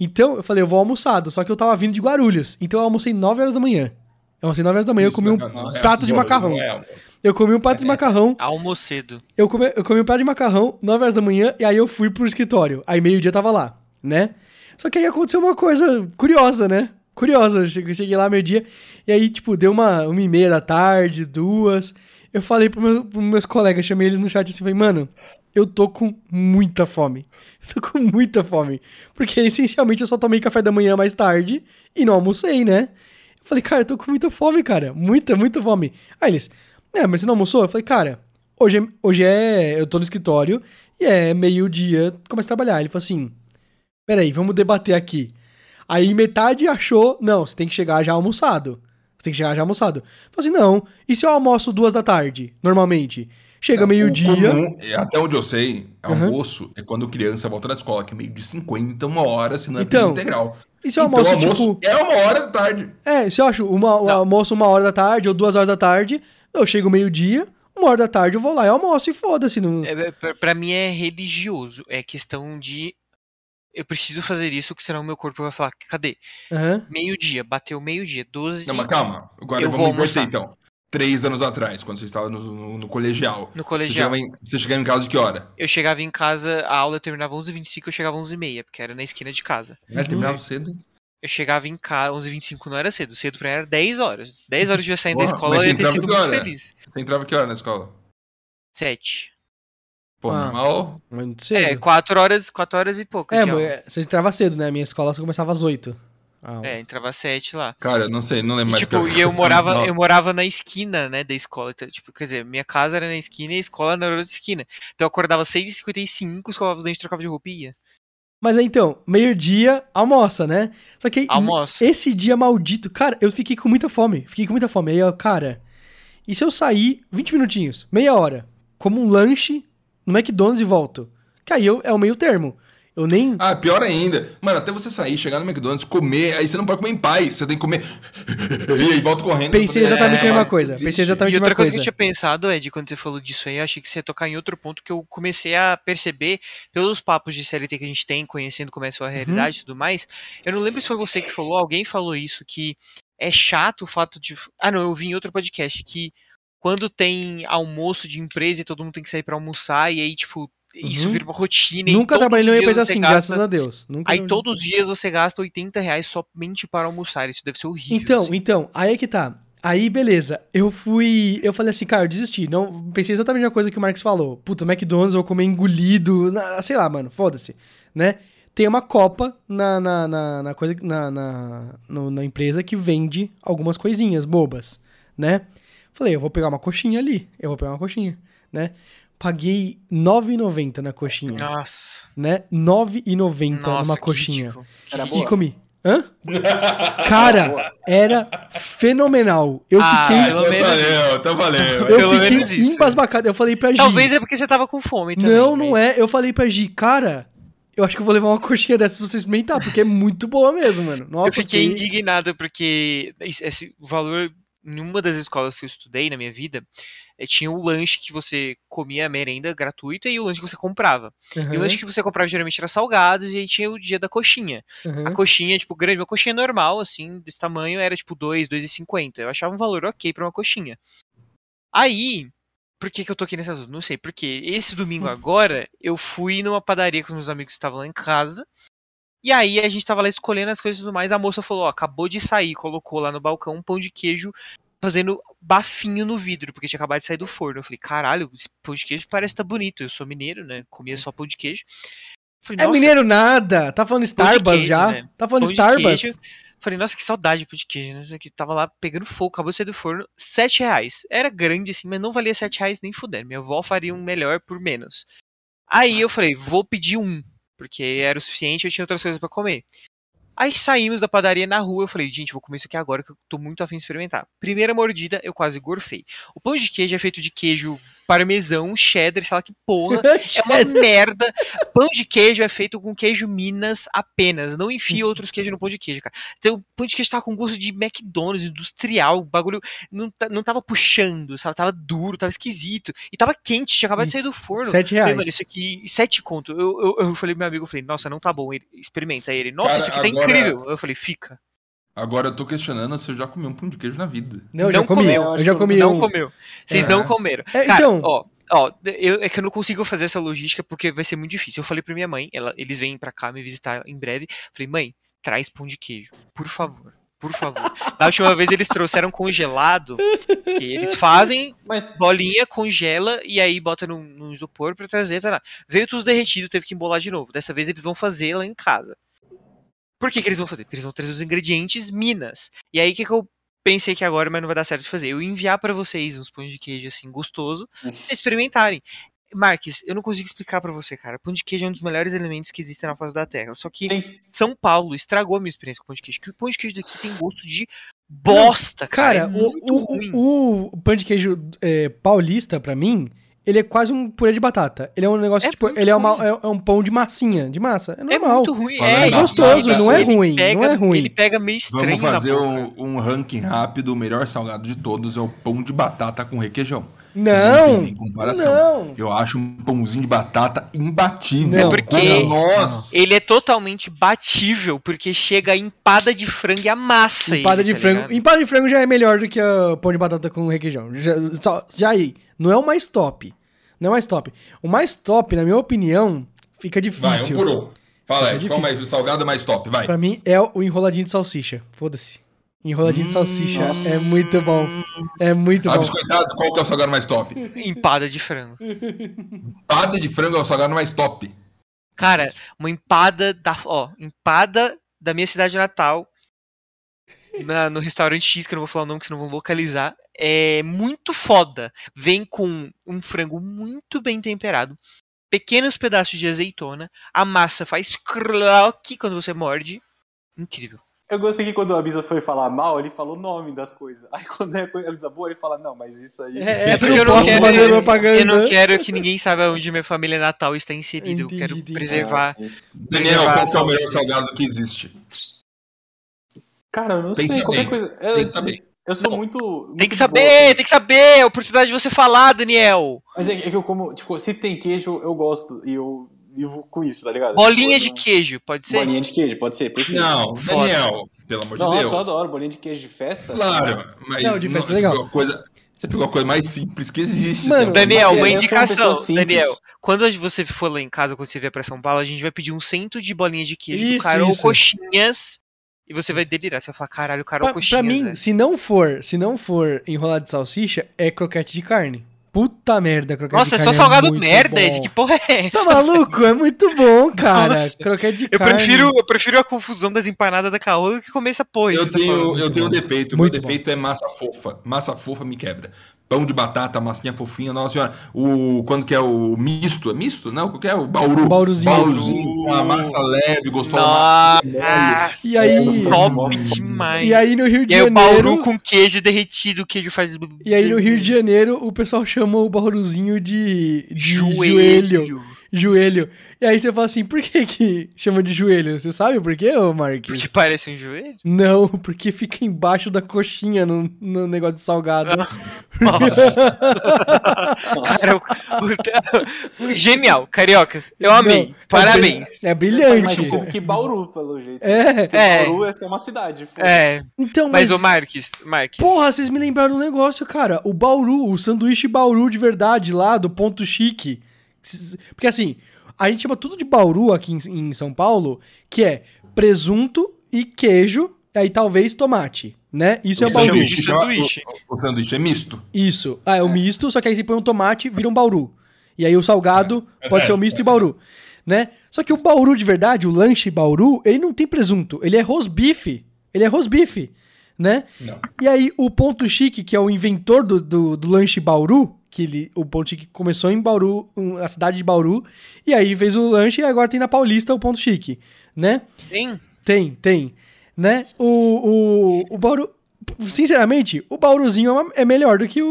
A: Então, eu falei, eu vou almoçado. Só que eu tava vindo de Guarulhos. Então eu almocei 9 horas da manhã. Eu almocei 9 horas da manhã, Isso, eu comi um não, é prato é, de macarrão. É, eu comi um prato de é, macarrão.
C: Almocedo.
A: Eu comi, eu comi um prato de macarrão, 9 horas da manhã, e aí eu fui pro escritório. Aí meio-dia tava lá, né? Só que aí aconteceu uma coisa curiosa, né? Curiosa. Eu cheguei, cheguei lá meio-dia, e aí, tipo, deu uma, uma e meia da tarde, duas. eu falei pro meu, pros meus colegas, chamei eles no chat assim, falei, mano, eu tô com muita fome. Eu tô com muita fome. Porque essencialmente eu só tomei café da manhã mais tarde e não almocei, né? Falei, cara, eu tô com muita fome, cara. Muita, muita fome. Aí eles, é, mas você não almoçou? Eu falei, cara, hoje é, hoje é. Eu tô no escritório e é meio-dia, começa a trabalhar. Ele falou assim: peraí, vamos debater aqui. Aí metade achou, não, você tem que chegar já almoçado. Você tem que chegar já almoçado. Eu falei assim, não, e se eu almoço duas da tarde, normalmente? Chega
B: É,
A: meio-dia.
B: Até onde eu sei,
A: Uhum.
B: almoço é quando criança volta da escola, que é meio de 50, uma hora, se não é
A: Então,
B: integral.
A: E se eu
B: Então,
A: almoço,
B: almoço
A: tipo.
B: é uma hora da tarde.
A: É, se eu acho uma, o almoço uma hora da tarde ou duas horas da tarde, eu chego meio-dia, uma hora da tarde eu vou lá e almoço e foda-se. Não...
C: É, pra, pra mim é religioso. É questão de. Eu preciso fazer isso, que senão o meu corpo vai falar, cadê?
A: Aham.
C: Meio-dia, bateu meio-dia, 12
B: Não, mas calma. Agora
C: Eu
B: vamos
C: vou almoçar.
B: então. Três anos atrás, quando você estava no, no- no colegial.
C: no
B: Você
C: colegial.
B: chegava, em, você chegava em casa de que hora?
C: Eu chegava em casa, a aula terminava 11h25, eu chegava 11h30, porque era na esquina de casa.
B: Mas terminava cedo.
C: Eu chegava em casa, 11h25 não era cedo, cedo pra mim era 10 horas. 10 horas de eu saindo da escola,
B: mas
C: eu
B: você
C: ia ter
B: entrava
C: sido
B: que
C: muito
B: hora?
C: feliz.
B: Você entrava que hora na escola?
C: 7.
B: Pô,
A: Ah.
B: normal.
A: Muito cedo.
C: É, 4 horas, 4 horas e pouco.
A: É, é, você entrava cedo, né? A minha escola só começava às oito. Ah,
C: É, entrava às 7 lá.
B: Cara, eu não sei, não lembro
C: E,
B: mais.
C: tipo, e eu morava, eu morava na esquina, né, da escola. Então, tipo, quer dizer, minha casa era na esquina e a escola era na outra esquina. Então eu acordava às 6h55, escovava os dentes, trocava de roupa e ia.
A: Mas aí então, meio-dia, almoça, né? Só que aí,
C: Almoço.
A: esse dia maldito, cara, eu fiquei com muita fome. Fiquei com muita fome. Aí eu, cara, e se eu sair 20 minutinhos, meia hora, como um lanche no McDonald's e volto? Que aí eu, é o meio termo. Eu nem.
B: Ah, pior ainda. Mano, até você sair, chegar no McDonald's, comer, aí você não pode comer em paz. Você tem que comer. E aí volta correndo.
A: Pensei
B: pra poder-
A: exatamente a
B: É,
A: mesma
B: mano,
A: coisa. Pensei exatamente
C: E
A: a mesma
C: outra coisa
A: coisa.
C: que eu tinha pensado, Ed, quando você falou disso aí, eu achei que você ia tocar em outro ponto que eu comecei a perceber pelos papos de CLT que a gente tem, conhecendo como é a sua realidade e tudo mais. Eu não lembro se foi você que falou, alguém falou isso, que é chato o fato de. Ah, não, eu vi em outro podcast que quando tem almoço de empresa e todo mundo tem que sair pra almoçar, e aí, tipo, isso
A: Uhum.
C: vira uma rotina. e
A: Nunca trabalhei numa empresa
C: você
A: assim,
C: gasta-
A: graças a Deus. Nunca
C: Aí todos os dias você gasta 80 reais somente para almoçar. Isso deve ser horrível.
A: Então,
C: assim.
A: então, aí é que tá. Aí, beleza. Eu fui. Eu falei assim, cara, eu desisti. Não, pensei exatamente a coisa que o Marcos falou. Puta, McDonald's eu vou comer engolido. na- sei lá, mano, foda-se. Né? Tem uma copa na, na, na, na coisa. Na, na, no- na empresa que vende algumas coisinhas bobas, né? Falei, eu vou pegar uma coxinha ali. Eu vou pegar uma coxinha, né? Paguei R$ 9,90 na coxinha,
C: Nossa.
A: né? R$ 9,90
C: Nossa,
A: numa coxinha.
C: ridículo.
D: Era
A: E
D: boa?
A: comi. Hã? Cara, era fenomenal. Eu
C: Ah,
A: fiquei.
C: pelo
B: Então
C: menos
B: valeu, então valeu.
A: Eu
C: pelo
A: fiquei embasbacado. Eu falei pra Gi.
C: Talvez é porque você tava com fome também.
A: Não, não
C: mas-
A: é. Eu falei pra Gi, cara, eu acho que eu vou levar uma coxinha dessa pra você experimentar, porque é muito boa mesmo, mano. Nossa,
C: Eu fiquei
A: que-
C: indignado porque esse, valor, em uma das escolas que eu estudei na minha vida, tinha o lanche que você comia a merenda gratuita e o lanche que você comprava. E o lanche que você comprava geralmente era salgados e aí tinha o dia da coxinha.
A: aham.
C: A coxinha, tipo, grande, uma coxinha normal, assim, desse tamanho, era tipo 2, 2,50. Eu achava um valor ok pra uma coxinha. Aí, por que, que eu tô aqui nesse assunto? Não sei, porque esse domingo agora, eu fui numa padaria com os meus amigos que estavam lá em casa. E aí a gente tava lá escolhendo as coisas e tudo mais. A moça falou: ó, acabou de sair, colocou lá no balcão um pão de queijo fazendo bafinho no vidro, porque tinha acabado de sair do forno. Eu falei, caralho, esse pão de queijo parece tá bonito. Eu sou mineiro, né? Comia só pão de queijo. Falei,
A: É
C: "Nossa,
A: mineiro nada. Tá falando Starbucks
C: queijo,
A: já?
C: né?
A: Tá falando
C: pão
A: Starbucks?
C: Falei, nossa, que saudade de pão de queijo, né? Isso aqui tava lá pegando fogo, acabou de sair do forno. Sete reais. Era grande assim, mas não valia sete reais nem fuder. Minha avó faria um melhor por menos. Aí eu falei, vou pedir um, porque era o suficiente, eu tinha outras coisas pra comer. Aí saímos da padaria na rua, eu falei, gente, vou comer isso aqui agora que eu tô muito afim de experimentar. Primeira mordida, eu quase gorfei. O pão de queijo é feito de queijo parmesão, cheddar, sei lá que porra. É uma merda. Pão de queijo é feito com queijo Minas apenas. Não enfia outros queijos no pão de queijo, cara. Então, o pão de queijo tava com gosto de McDonald's, industrial. O bagulho não, não tava puxando, sabe? Tava duro, tava esquisito. E tava quente, tinha acabado de sair do forno.
A: Sete
C: Falei,
A: reais.
C: mano, isso aqui, sete conto. Eu, eu, eu falei pro meu amigo, eu falei, nossa, não tá bom. Ele, experimenta ele. Nossa,
B: Cara,
C: isso aqui tá
B: agora-
C: incrível. Eu falei, fica.
B: Agora eu tô questionando se eu já comi um pão de queijo na vida.
A: Não, eu já
C: Não
A: comi.
C: comeu,
A: eu já comi
C: não
A: um.
C: comeu. Vocês
B: É.
C: não comeram.
A: É,
C: Cara,
A: então-
C: ó, ó, eu, é que eu não consigo fazer essa logística porque vai ser muito difícil. Eu falei pra minha mãe, ela, eles vêm pra cá me visitar em breve. Falei, mãe, traz pão de queijo, por favor. por favor. Da última vez eles trouxeram congelado, que eles fazem
D: Mas
C: bolinha, congela e aí bota no, no isopor pra trazer, tá lá. Veio tudo derretido, teve que embolar de novo. Dessa vez eles vão fazer lá em casa. Por que, que eles vão fazer? Porque eles vão trazer os ingredientes Minas. E aí o que, que eu pensei que agora, mas não vai dar certo de fazer? Eu enviar pra vocês uns pães de queijo assim gostoso, pra experimentarem. Marques, eu não consigo explicar pra você, cara. Pão de queijo é um dos melhores elementos que existem na face da Terra. Só que
D: tem,
C: São Paulo estragou a minha experiência com pão de queijo. Que o pão de queijo daqui tem gosto de bosta, cara.
A: Cara,
C: é
A: o, o, o pão de queijo é, paulista, pra mim, ele é quase um purê de batata. Ele é um negócio,
C: É
A: tipo, ele é, uma, é, é um pão de massinha, de massa. É
C: É
A: normal.
C: muito ruim. É,
B: da
A: gostoso, não é ruim,
C: pega-
A: não é ruim.
C: Ele pega meio estranho
B: Vamos fazer
C: na
B: um, um ranking rápido. O melhor salgado de todos é o pão de batata com requeijão.
A: Não,
B: comparação.
A: não.
B: Eu acho um pãozinho de batata imbatível.
A: Não. É
C: porque-
B: Nossa!
C: Ele é totalmente batível, porque chega a empada de frango e amassa
A: Empada
C: ele,
A: de
C: tá
A: frango.
C: ligado?
A: Empada de frango já é melhor do que o pão de batata com requeijão. Já, só- já aí. Não é o mais top. Não é o mais top. O mais top, na minha opinião, fica
B: Vai, um
A: difícil.
B: por um. Fala
A: É
B: aí, qual
A: difícil.
B: mais, o salgado é mais top? Vai.
A: Pra mim é o enroladinho de salsicha. Foda-se. Enroladinho de salsicha
D: nossa.
A: é muito bom. É muito
B: Ah,
A: bom.
B: biscoitado, qual que é o salgado mais top?
C: Empada de frango.
B: Empada de frango é o salgado mais top.
C: Cara, uma empada da. Ó, empada da minha cidade natal. na- no restaurante X, que eu não vou falar o nome, que senão vão localizar. É muito foda. Vem com um frango muito bem temperado. Pequenos pedaços de azeitona. A massa faz croque quando você morde. Incrível.
D: Eu gostei que quando o Abisa foi falar mal, ele falou o nome das coisas. Aí quando é coisa boa, ele fala, não, mas isso aí.
A: É, essa
C: porque
A: eu não posso fazer propaganda.
C: Eu não quero que ninguém saiba onde minha família natal está inserida. Eu quero preservar.
D: Ah.
B: Daniel, qual é o melhor salgado que existe?
D: Cara, eu não
B: Tem
D: sei, qualquer coisa. Eu,
B: Tem que saber.
D: eu sou
C: Não,
D: muito, muito.
C: Tem que saber,
D: boa.
C: tem que saber. É a oportunidade de você falar, Daniel.
D: Mas é, é que eu como, tipo, se tem queijo, eu gosto. E eu vivo com isso, tá ligado?
C: Bolinha de
D: Tipo,
C: queijo, pode ser?
D: Bolinha de queijo, pode ser, perfeito.
B: Não,
C: Foda.
B: Daniel, pelo amor de
D: Nossa,
B: Deus.
D: eu adoro bolinha de queijo de festa.
B: Claro,
D: Nossa.
B: mas
A: Não, de festa
B: você
A: é legal.
B: pegou a Coisa, você pegou a coisa mais simples que existe.
A: Mano.
C: Daniel,
D: Mas
C: uma indicação. Daniel, quando você for lá em casa, quando você vier pra São Paulo, a gente vai pedir um cento de bolinha de queijo do
A: Isso,
C: Carol
A: isso.
C: Coxinhas. E você vai delirar. Você vai falar, caralho, Carol
A: Pra,
C: Coxinhas.
A: pra mim,
C: velho.
A: se não for, se não for enrolado de salsicha, é croquete de carne. Puta merda, croquete
C: Nossa, é
A: de
C: só
A: carne.
C: salgado
A: muito
C: merda,
A: bom.
C: Ed. Que porra é essa?
A: Tá maluco? É muito bom, cara.
C: Nossa.
A: Croquete de
C: Eu
A: carne.
C: prefiro, eu prefiro a confusão das empanadas da Caô do que comer essa porra.
B: Eu
C: tá
B: tenho, eu tenho um defeito.
A: Muito
B: Meu defeito é massa fofa. Massa fofa me quebra. Pão de batata, massinha fofinha, nossa senhora. O, quando que é o misto? É misto? Não, qual que é? O bauru.
A: Bauruzinho.
B: Bauruzinho com a massa leve, gostosa,
C: Nossa,
A: E aí-
C: top demais.
A: E aí no Rio de
C: E aí o
A: Janeiro.
C: bauru com queijo derretido, o queijo faz...
A: E aí no Rio de Janeiro, o pessoal chama o bauruzinho de, de joelho. Joelho. E aí você fala assim, por que que chama de joelho? Você sabe por quê, ô Marques?
C: Porque parece um joelho?
A: Não, porque fica embaixo da coxinha no, no negócio de salgado.
C: Nossa. Cara, o- o- genial, cariocas. Eu amei.
A: Não,
C: Parabéns.
A: É brilhante.
D: mais sentido que Bauru, pelo jeito.
A: É.
D: Porque
C: É.
D: Bauru é ser uma cidade. foda.
C: É,
A: Então,
C: mas
A: mas.
C: o Marques, Marques.
A: Porra, vocês me lembraram um negócio, cara. O Bauru, o sanduíche Bauru de verdade lá, do Ponto Chique. Porque assim, a gente chama tudo de Bauru aqui em, em São Paulo, que é presunto e queijo, aí talvez tomate, né? Isso é o
C: Isso chama
A: Bauru.
C: de sanduíche.
B: O, o sanduíche é misto.
A: Isso. Ah, é o misto, só que aí você põe um tomate, vira um bauru. E aí o salgado pode ser o misto e bauru, né? Só que o bauru de verdade, o lanche bauru, ele não tem presunto, ele é rosbife. Ele é rosbife, né?
B: Não.
A: E aí o Ponto Chique, que é o inventor do, do, do lanche bauru, que ele, o Ponto Chique começou em Bauru, na cidade de Bauru, e aí fez o lanche e agora tem na Paulista o Ponto Chique, né?
C: Tem?
A: Tem, tem. Né? O, o, o Bauru. Sinceramente, o Bauruzinho é, uma- é melhor do que o,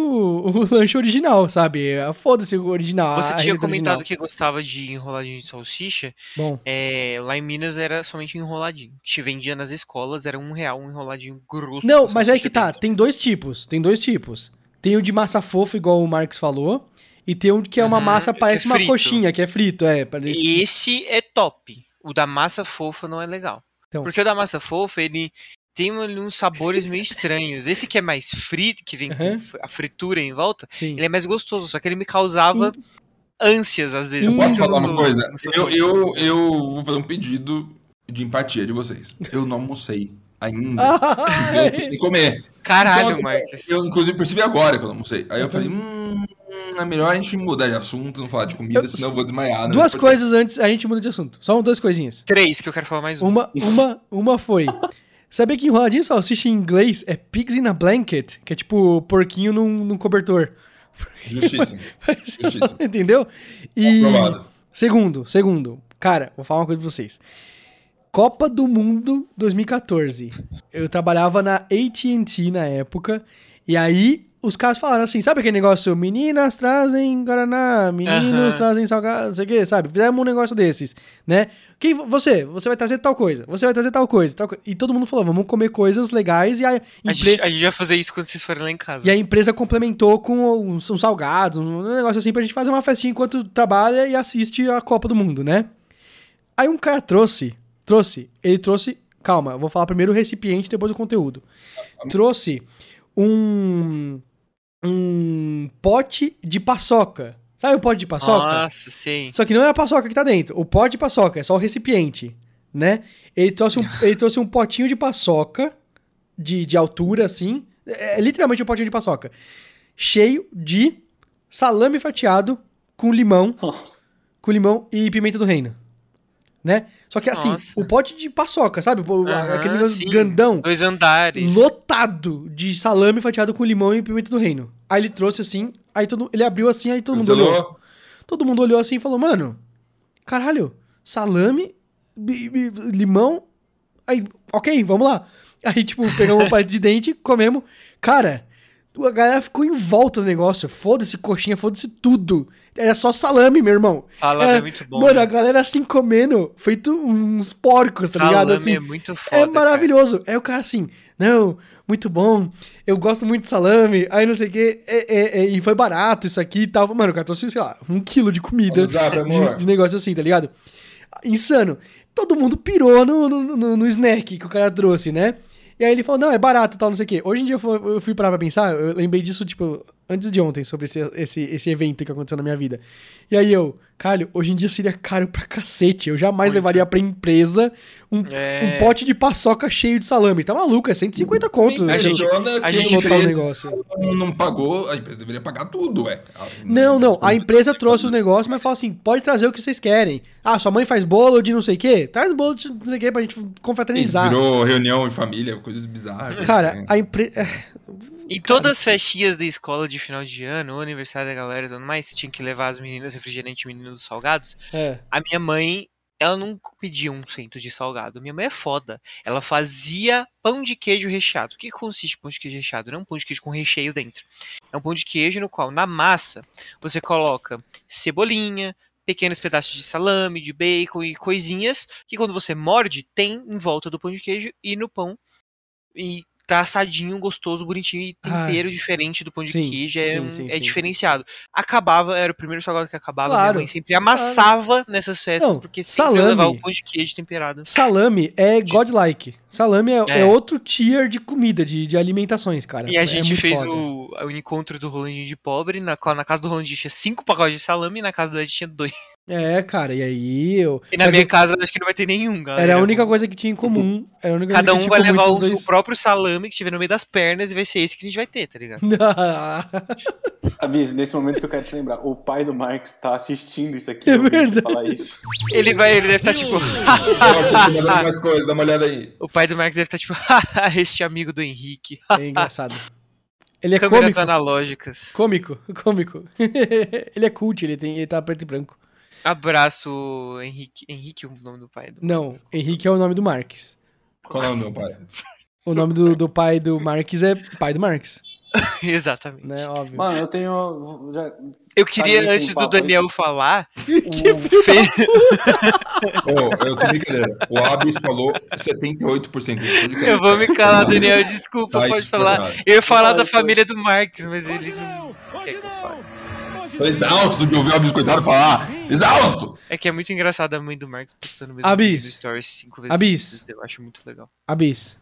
A: o lanche original, sabe? É, Foda-se o original.
C: Você tinha comentado
A: original.
C: que gostava de enroladinho de salsicha.
A: Bom,
C: É, lá em Minas era somente enroladinho. Que te vendia nas escolas, era um real um enroladinho grosso.
A: não, mas
C: salsicha
A: que tá. Tem dois tipos. Tem dois tipos. Tem o de massa fofa, igual o Marx falou. E tem um que é uma
C: Uhum,
A: massa,
C: que é
A: parece uma coxinha, que é frito, é. Parece...
C: E esse é top. O da massa fofa não é legal.
A: Então.
C: Porque o da massa fofa, ele tem uns sabores meio estranhos. Esse que é mais frito, que vem com
A: Uhum.
C: fr- a fritura em volta,
A: Sim.
C: ele é mais gostoso. Só que ele me causava ânsias às vezes.
A: Eu
B: Posso falar uma coisa? Eu, eu, eu vou fazer um pedido de empatia de vocês. Eu não almocei ainda. eu preciso comer.
C: Caralho,
B: Então,
C: Marcos.
B: Eu, inclusive, percebi agora que eu almocei. Aí eu falei, hum, é melhor a gente mudar de assunto, não falar de comida,
A: Eu-
B: senão eu vou desmaiar. né?
A: Duas coisas antes, a gente muda de assunto. Só duas coisinhas.
C: Três, que eu quero falar mais um.
A: Uma, uma, uma foi. Sabia que enroladinho salsicha em inglês é pigs in a blanket? Que é tipo porquinho num, num cobertor.
B: Justíssimo. Justíssimo.
A: Entendeu? E.
B: Aprovado.
A: Segundo, segundo. Cara, vou falar uma coisa pra vocês. Copa do Mundo 2014. Eu trabalhava na AT&T na época. E aí os caras falaram assim, sabe aquele negócio? Meninas trazem Guaraná, meninos
C: Aham.
A: trazem salgado, não sei o que, sabe? Fizemos um negócio desses, né? Quem, você, você vai trazer tal coisa, você vai trazer tal coisa, tal E todo mundo falou, vamos comer coisas legais e a,
C: A
A: empre-
C: gente, a gente vai fazer isso quando vocês forem lá em casa.
A: e a empresa complementou com uns, uns salgados, um negócio assim pra gente fazer uma festinha enquanto trabalha e assiste a Copa do Mundo, né? Aí um cara trouxe, trouxe, ele trouxe, calma, eu vou falar primeiro o recipiente, depois o conteúdo. Trouxe um um pote de paçoca. Sabe o pote de paçoca?
C: Nossa, sim.
A: Só que não é a paçoca que tá dentro. O pote de paçoca é só o recipiente, né? Ele trouxe um, ele trouxe um potinho de paçoca de, de altura, assim. É, é literalmente um potinho de paçoca. Cheio de salame fatiado com limão,
D: Nossa.
A: com limão e pimenta do reino. Né? Só que assim,
C: Nossa.
A: o pote de paçoca, sabe? Aquele negócio
C: sim.
A: grandão
C: Dois andares.
A: lotado de salame fatiado com limão e pimenta do reino. Aí ele trouxe assim, aí todo, ele abriu assim, aí todo mundo olhou. Todo mundo olhou assim e falou, mano, caralho, salame, bi- bi- limão, aí, ok, vamos lá. Aí, tipo, pegamos um palito de dente, comemos. Cara, a galera ficou em volta do negócio. Foda-se coxinha, foda-se tudo. Era só salame, meu irmão.
C: Salame
A: Era-
C: é muito bom.
A: Mano,
C: né?
A: a galera assim comendo, feito uns porcos, tá ligado?
C: Salame
A: Assim,
C: é muito foda.
A: é maravilhoso. Aí o cara assim, não, muito bom, eu gosto muito de salame, aí não sei o quê, é- é- é, e foi barato isso aqui e tal. Mano, o cara trouxe, sei lá, um quilo de comida,
B: amor.
A: de, de negócio assim, tá ligado? Insano. Todo mundo pirou no, no, no- no snack que o cara trouxe, né? E aí ele falou, não, é barato tal, não sei o quê. Hoje em dia eu fui, eu fui parar pra pensar, eu lembrei disso, tipo, antes de ontem, sobre esse, esse, esse evento que aconteceu na minha vida. E aí eu, caralho, hoje em dia seria caro pra cacete. Eu jamais
C: Muito.
A: levaria pra empresa um,
C: É.
A: um pote de paçoca cheio de salame. Tá maluco, é 150 conto.
C: A gente- a gente
A: botar o negócio.
B: não- pagou, a empresa deveria pagar tudo, ué.
A: Não, não, a empresa trouxe o negócio, mas falou assim, pode trazer o que vocês querem. Ah, sua mãe faz bolo de não sei o quê? Traz bolo de não sei o quê pra gente confraternizar.
B: Virou reunião de família, coisas bizarras.
A: Cara,
B: assim.
A: a empresa...
C: Em todas as festinhas da escola de final de ano, aniversário da galera e tudo mais, você tinha que levar as meninas refrigerante e meninos salgados.
A: É.
C: A minha mãe, ela não pedia um cento de salgado. Minha mãe é foda. Ela fazia pão de queijo recheado. O que consiste pão de queijo recheado? Não é um pão de queijo com recheio dentro. É um pão de queijo no qual, na massa, você coloca cebolinha, pequenos pedaços de salame, de bacon e coisinhas que quando você morde, tem em volta do pão de queijo e no pão. E tá assadinho, gostoso, bonitinho e tempero diferente do pão de
A: Sim,
C: queijo. É,
A: sim, sim,
C: é diferenciado. Acabava, era o primeiro salgado que acabava.
A: Claro,
C: Minha mãe sempre amassava nessas festas,
A: Não,
C: porque sempre
A: salame-
C: levar o pão de queijo temperado.
A: Salame é godlike. Salame é, é.
C: É.
A: outro tier de comida, de, de alimentações, cara.
C: E a
A: É
C: gente fez
A: foda.
C: o, o encontro do Rolandinho de pobre, na, na casa do Rolandinho tinha cinco pacotes de salame e na casa do Ed tinha dois.
A: É, cara, e aí eu...
C: E na
A: Mas
C: minha
A: eu-
C: casa acho que não vai ter nenhum, galera.
A: Era a única coisa que tinha em comum. Era a única
C: Cada
A: coisa
C: um
A: que
C: vai levar o, próprio salame que tiver no meio das pernas e vai ser esse que a gente vai ter, tá ligado?
D: Abis, nesse momento que eu quero te lembrar, o pai do Marx tá assistindo isso aqui.
A: É verdade.
D: falar isso.
C: Ele vai, ele deve estar tipo.
B: Mais coisas, dá uma olhada aí.
C: o pai do Marcos deve estar tipo. este amigo do Henrique.
A: é engraçado. Ele é
C: Câmeras
A: cômico.
C: analógicas.
A: Cômico, cômico. ele é cult, ele, tem, ele tá preto e branco.
C: Abraço, Henrique. Henrique é o nome do pai do
A: Não,
C: Marcos.
A: Henrique é o nome do Marques.
B: Qual é o meu pai?
A: O nome do, do pai do Marques é pai do Marques,
C: Exatamente.
A: né? Óbvio.
D: Mano, eu tenho. Já...
C: Eu queria,
D: Tá
C: antes do
D: papo aí.
C: Daniel falar,
A: Que
C: o Fê-
B: Ô, eu tô brincadeira. O Abis falou 78% desse podcast.
C: Eu vou me calar, Daniel, desculpa,
B: Vai
C: pode falar. Eu ia falar
D: Fala
C: da família do Marques, mas ele não quer que eu fale.
B: Tô exausto de ouvir o Abis coitado falar. Exausto!
C: É que é muito engraçado a mãe do Marques postando o mesmo
A: Abis.
C: Stories cinco vezes.
A: Abis.
C: Eu acho muito legal.
A: Abis.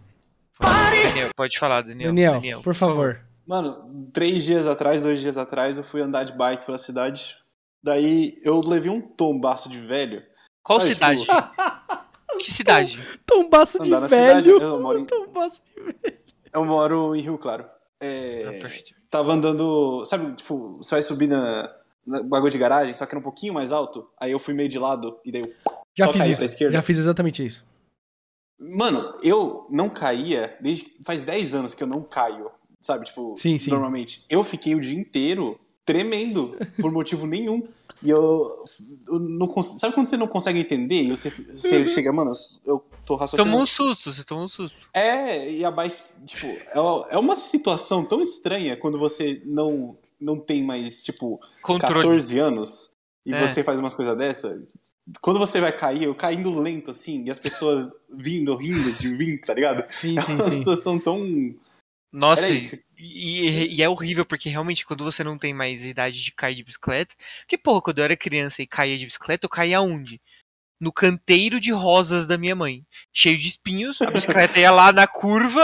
C: Daniel, pode falar, Daniel.
A: Daniel, por favor.
D: Mano, três dias atrás, dois dias atrás, eu fui andar de bike pela cidade. Daí eu levei um tombaço de velho.
C: Qual
D: Aí,
C: cidade?
D: tipo,
C: Que cidade?
A: Tombaço de velho.
D: cidade, eu moro em-
A: Tombaço de velho.
D: Eu moro em Rio Claro. É,
C: Ah.
D: Tava andando. Sabe, tipo, você vai subir na, na bagulho de garagem, só que era um pouquinho mais alto. Aí eu fui meio de lado e daí eu.
A: Já fiz isso.
D: pra esquerda.
A: Já fiz exatamente isso.
D: Mano, eu não caía desde. Faz 10 anos que eu não caio. Sabe, tipo,
A: Sim, sim.
D: normalmente. Eu fiquei o dia inteiro tremendo por motivo nenhum. E eu, eu não consigo. Sabe quando você não consegue entender? E você, você chega, mano, eu tô raciocinando.
C: Tomou um susto, você tomou um susto.
D: É, e a bike, tipo, é uma- é uma situação tão estranha quando você não, não tem mais, tipo,
C: Controle.
D: 14 anos e
C: É.
D: você faz umas coisas dessa. Quando você vai cair, eu caindo lento, assim, e as pessoas vindo, rindo de mim, tá ligado?
A: Sim,
D: É
A: sim,
D: uma
A: sim.
D: situação tão.
C: Nossa, e, e- e é horrível, porque realmente quando você não tem mais idade de cair de bicicleta. Porque, porra, quando eu era criança e caía de bicicleta, eu caía onde? No canteiro de rosas da minha mãe. Cheio de espinhos, a bicicleta ia lá na curva.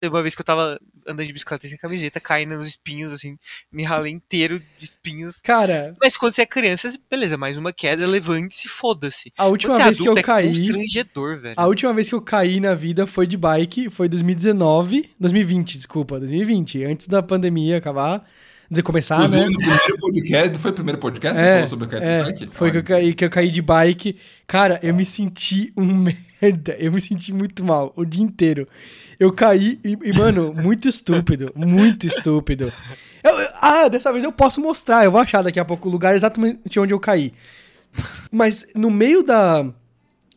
C: Teve Uma vez que eu tava andando de bicicleta sem camiseta, caindo nos espinhos, assim, me ralei inteiro de espinhos.
A: Cara,
C: Mas quando você é criança, beleza, mais uma queda, levante-se, foda-se.
A: a última
C: é
A: vez que eu
C: é
A: caí.
C: constrangedor, velho.
A: A última vez que eu caí na vida foi de bike, foi 2019, 2020, desculpa, 2020, antes da pandemia acabar, de começar,
B: Inclusive,
A: né?
B: no primeiro podcast, foi o primeiro podcast que você
A: É,
B: falou sobre a queda de
A: é,
B: bike?
A: foi que eu, caí, que eu caí de bike. Cara, eu me senti um merda. Eu me senti muito mal o dia inteiro. Eu caí e, e, mano, muito estúpido. Muito estúpido. Eu- eu- ah, dessa vez eu posso mostrar. Eu vou achar daqui a pouco o lugar exatamente onde eu caí. Mas no meio da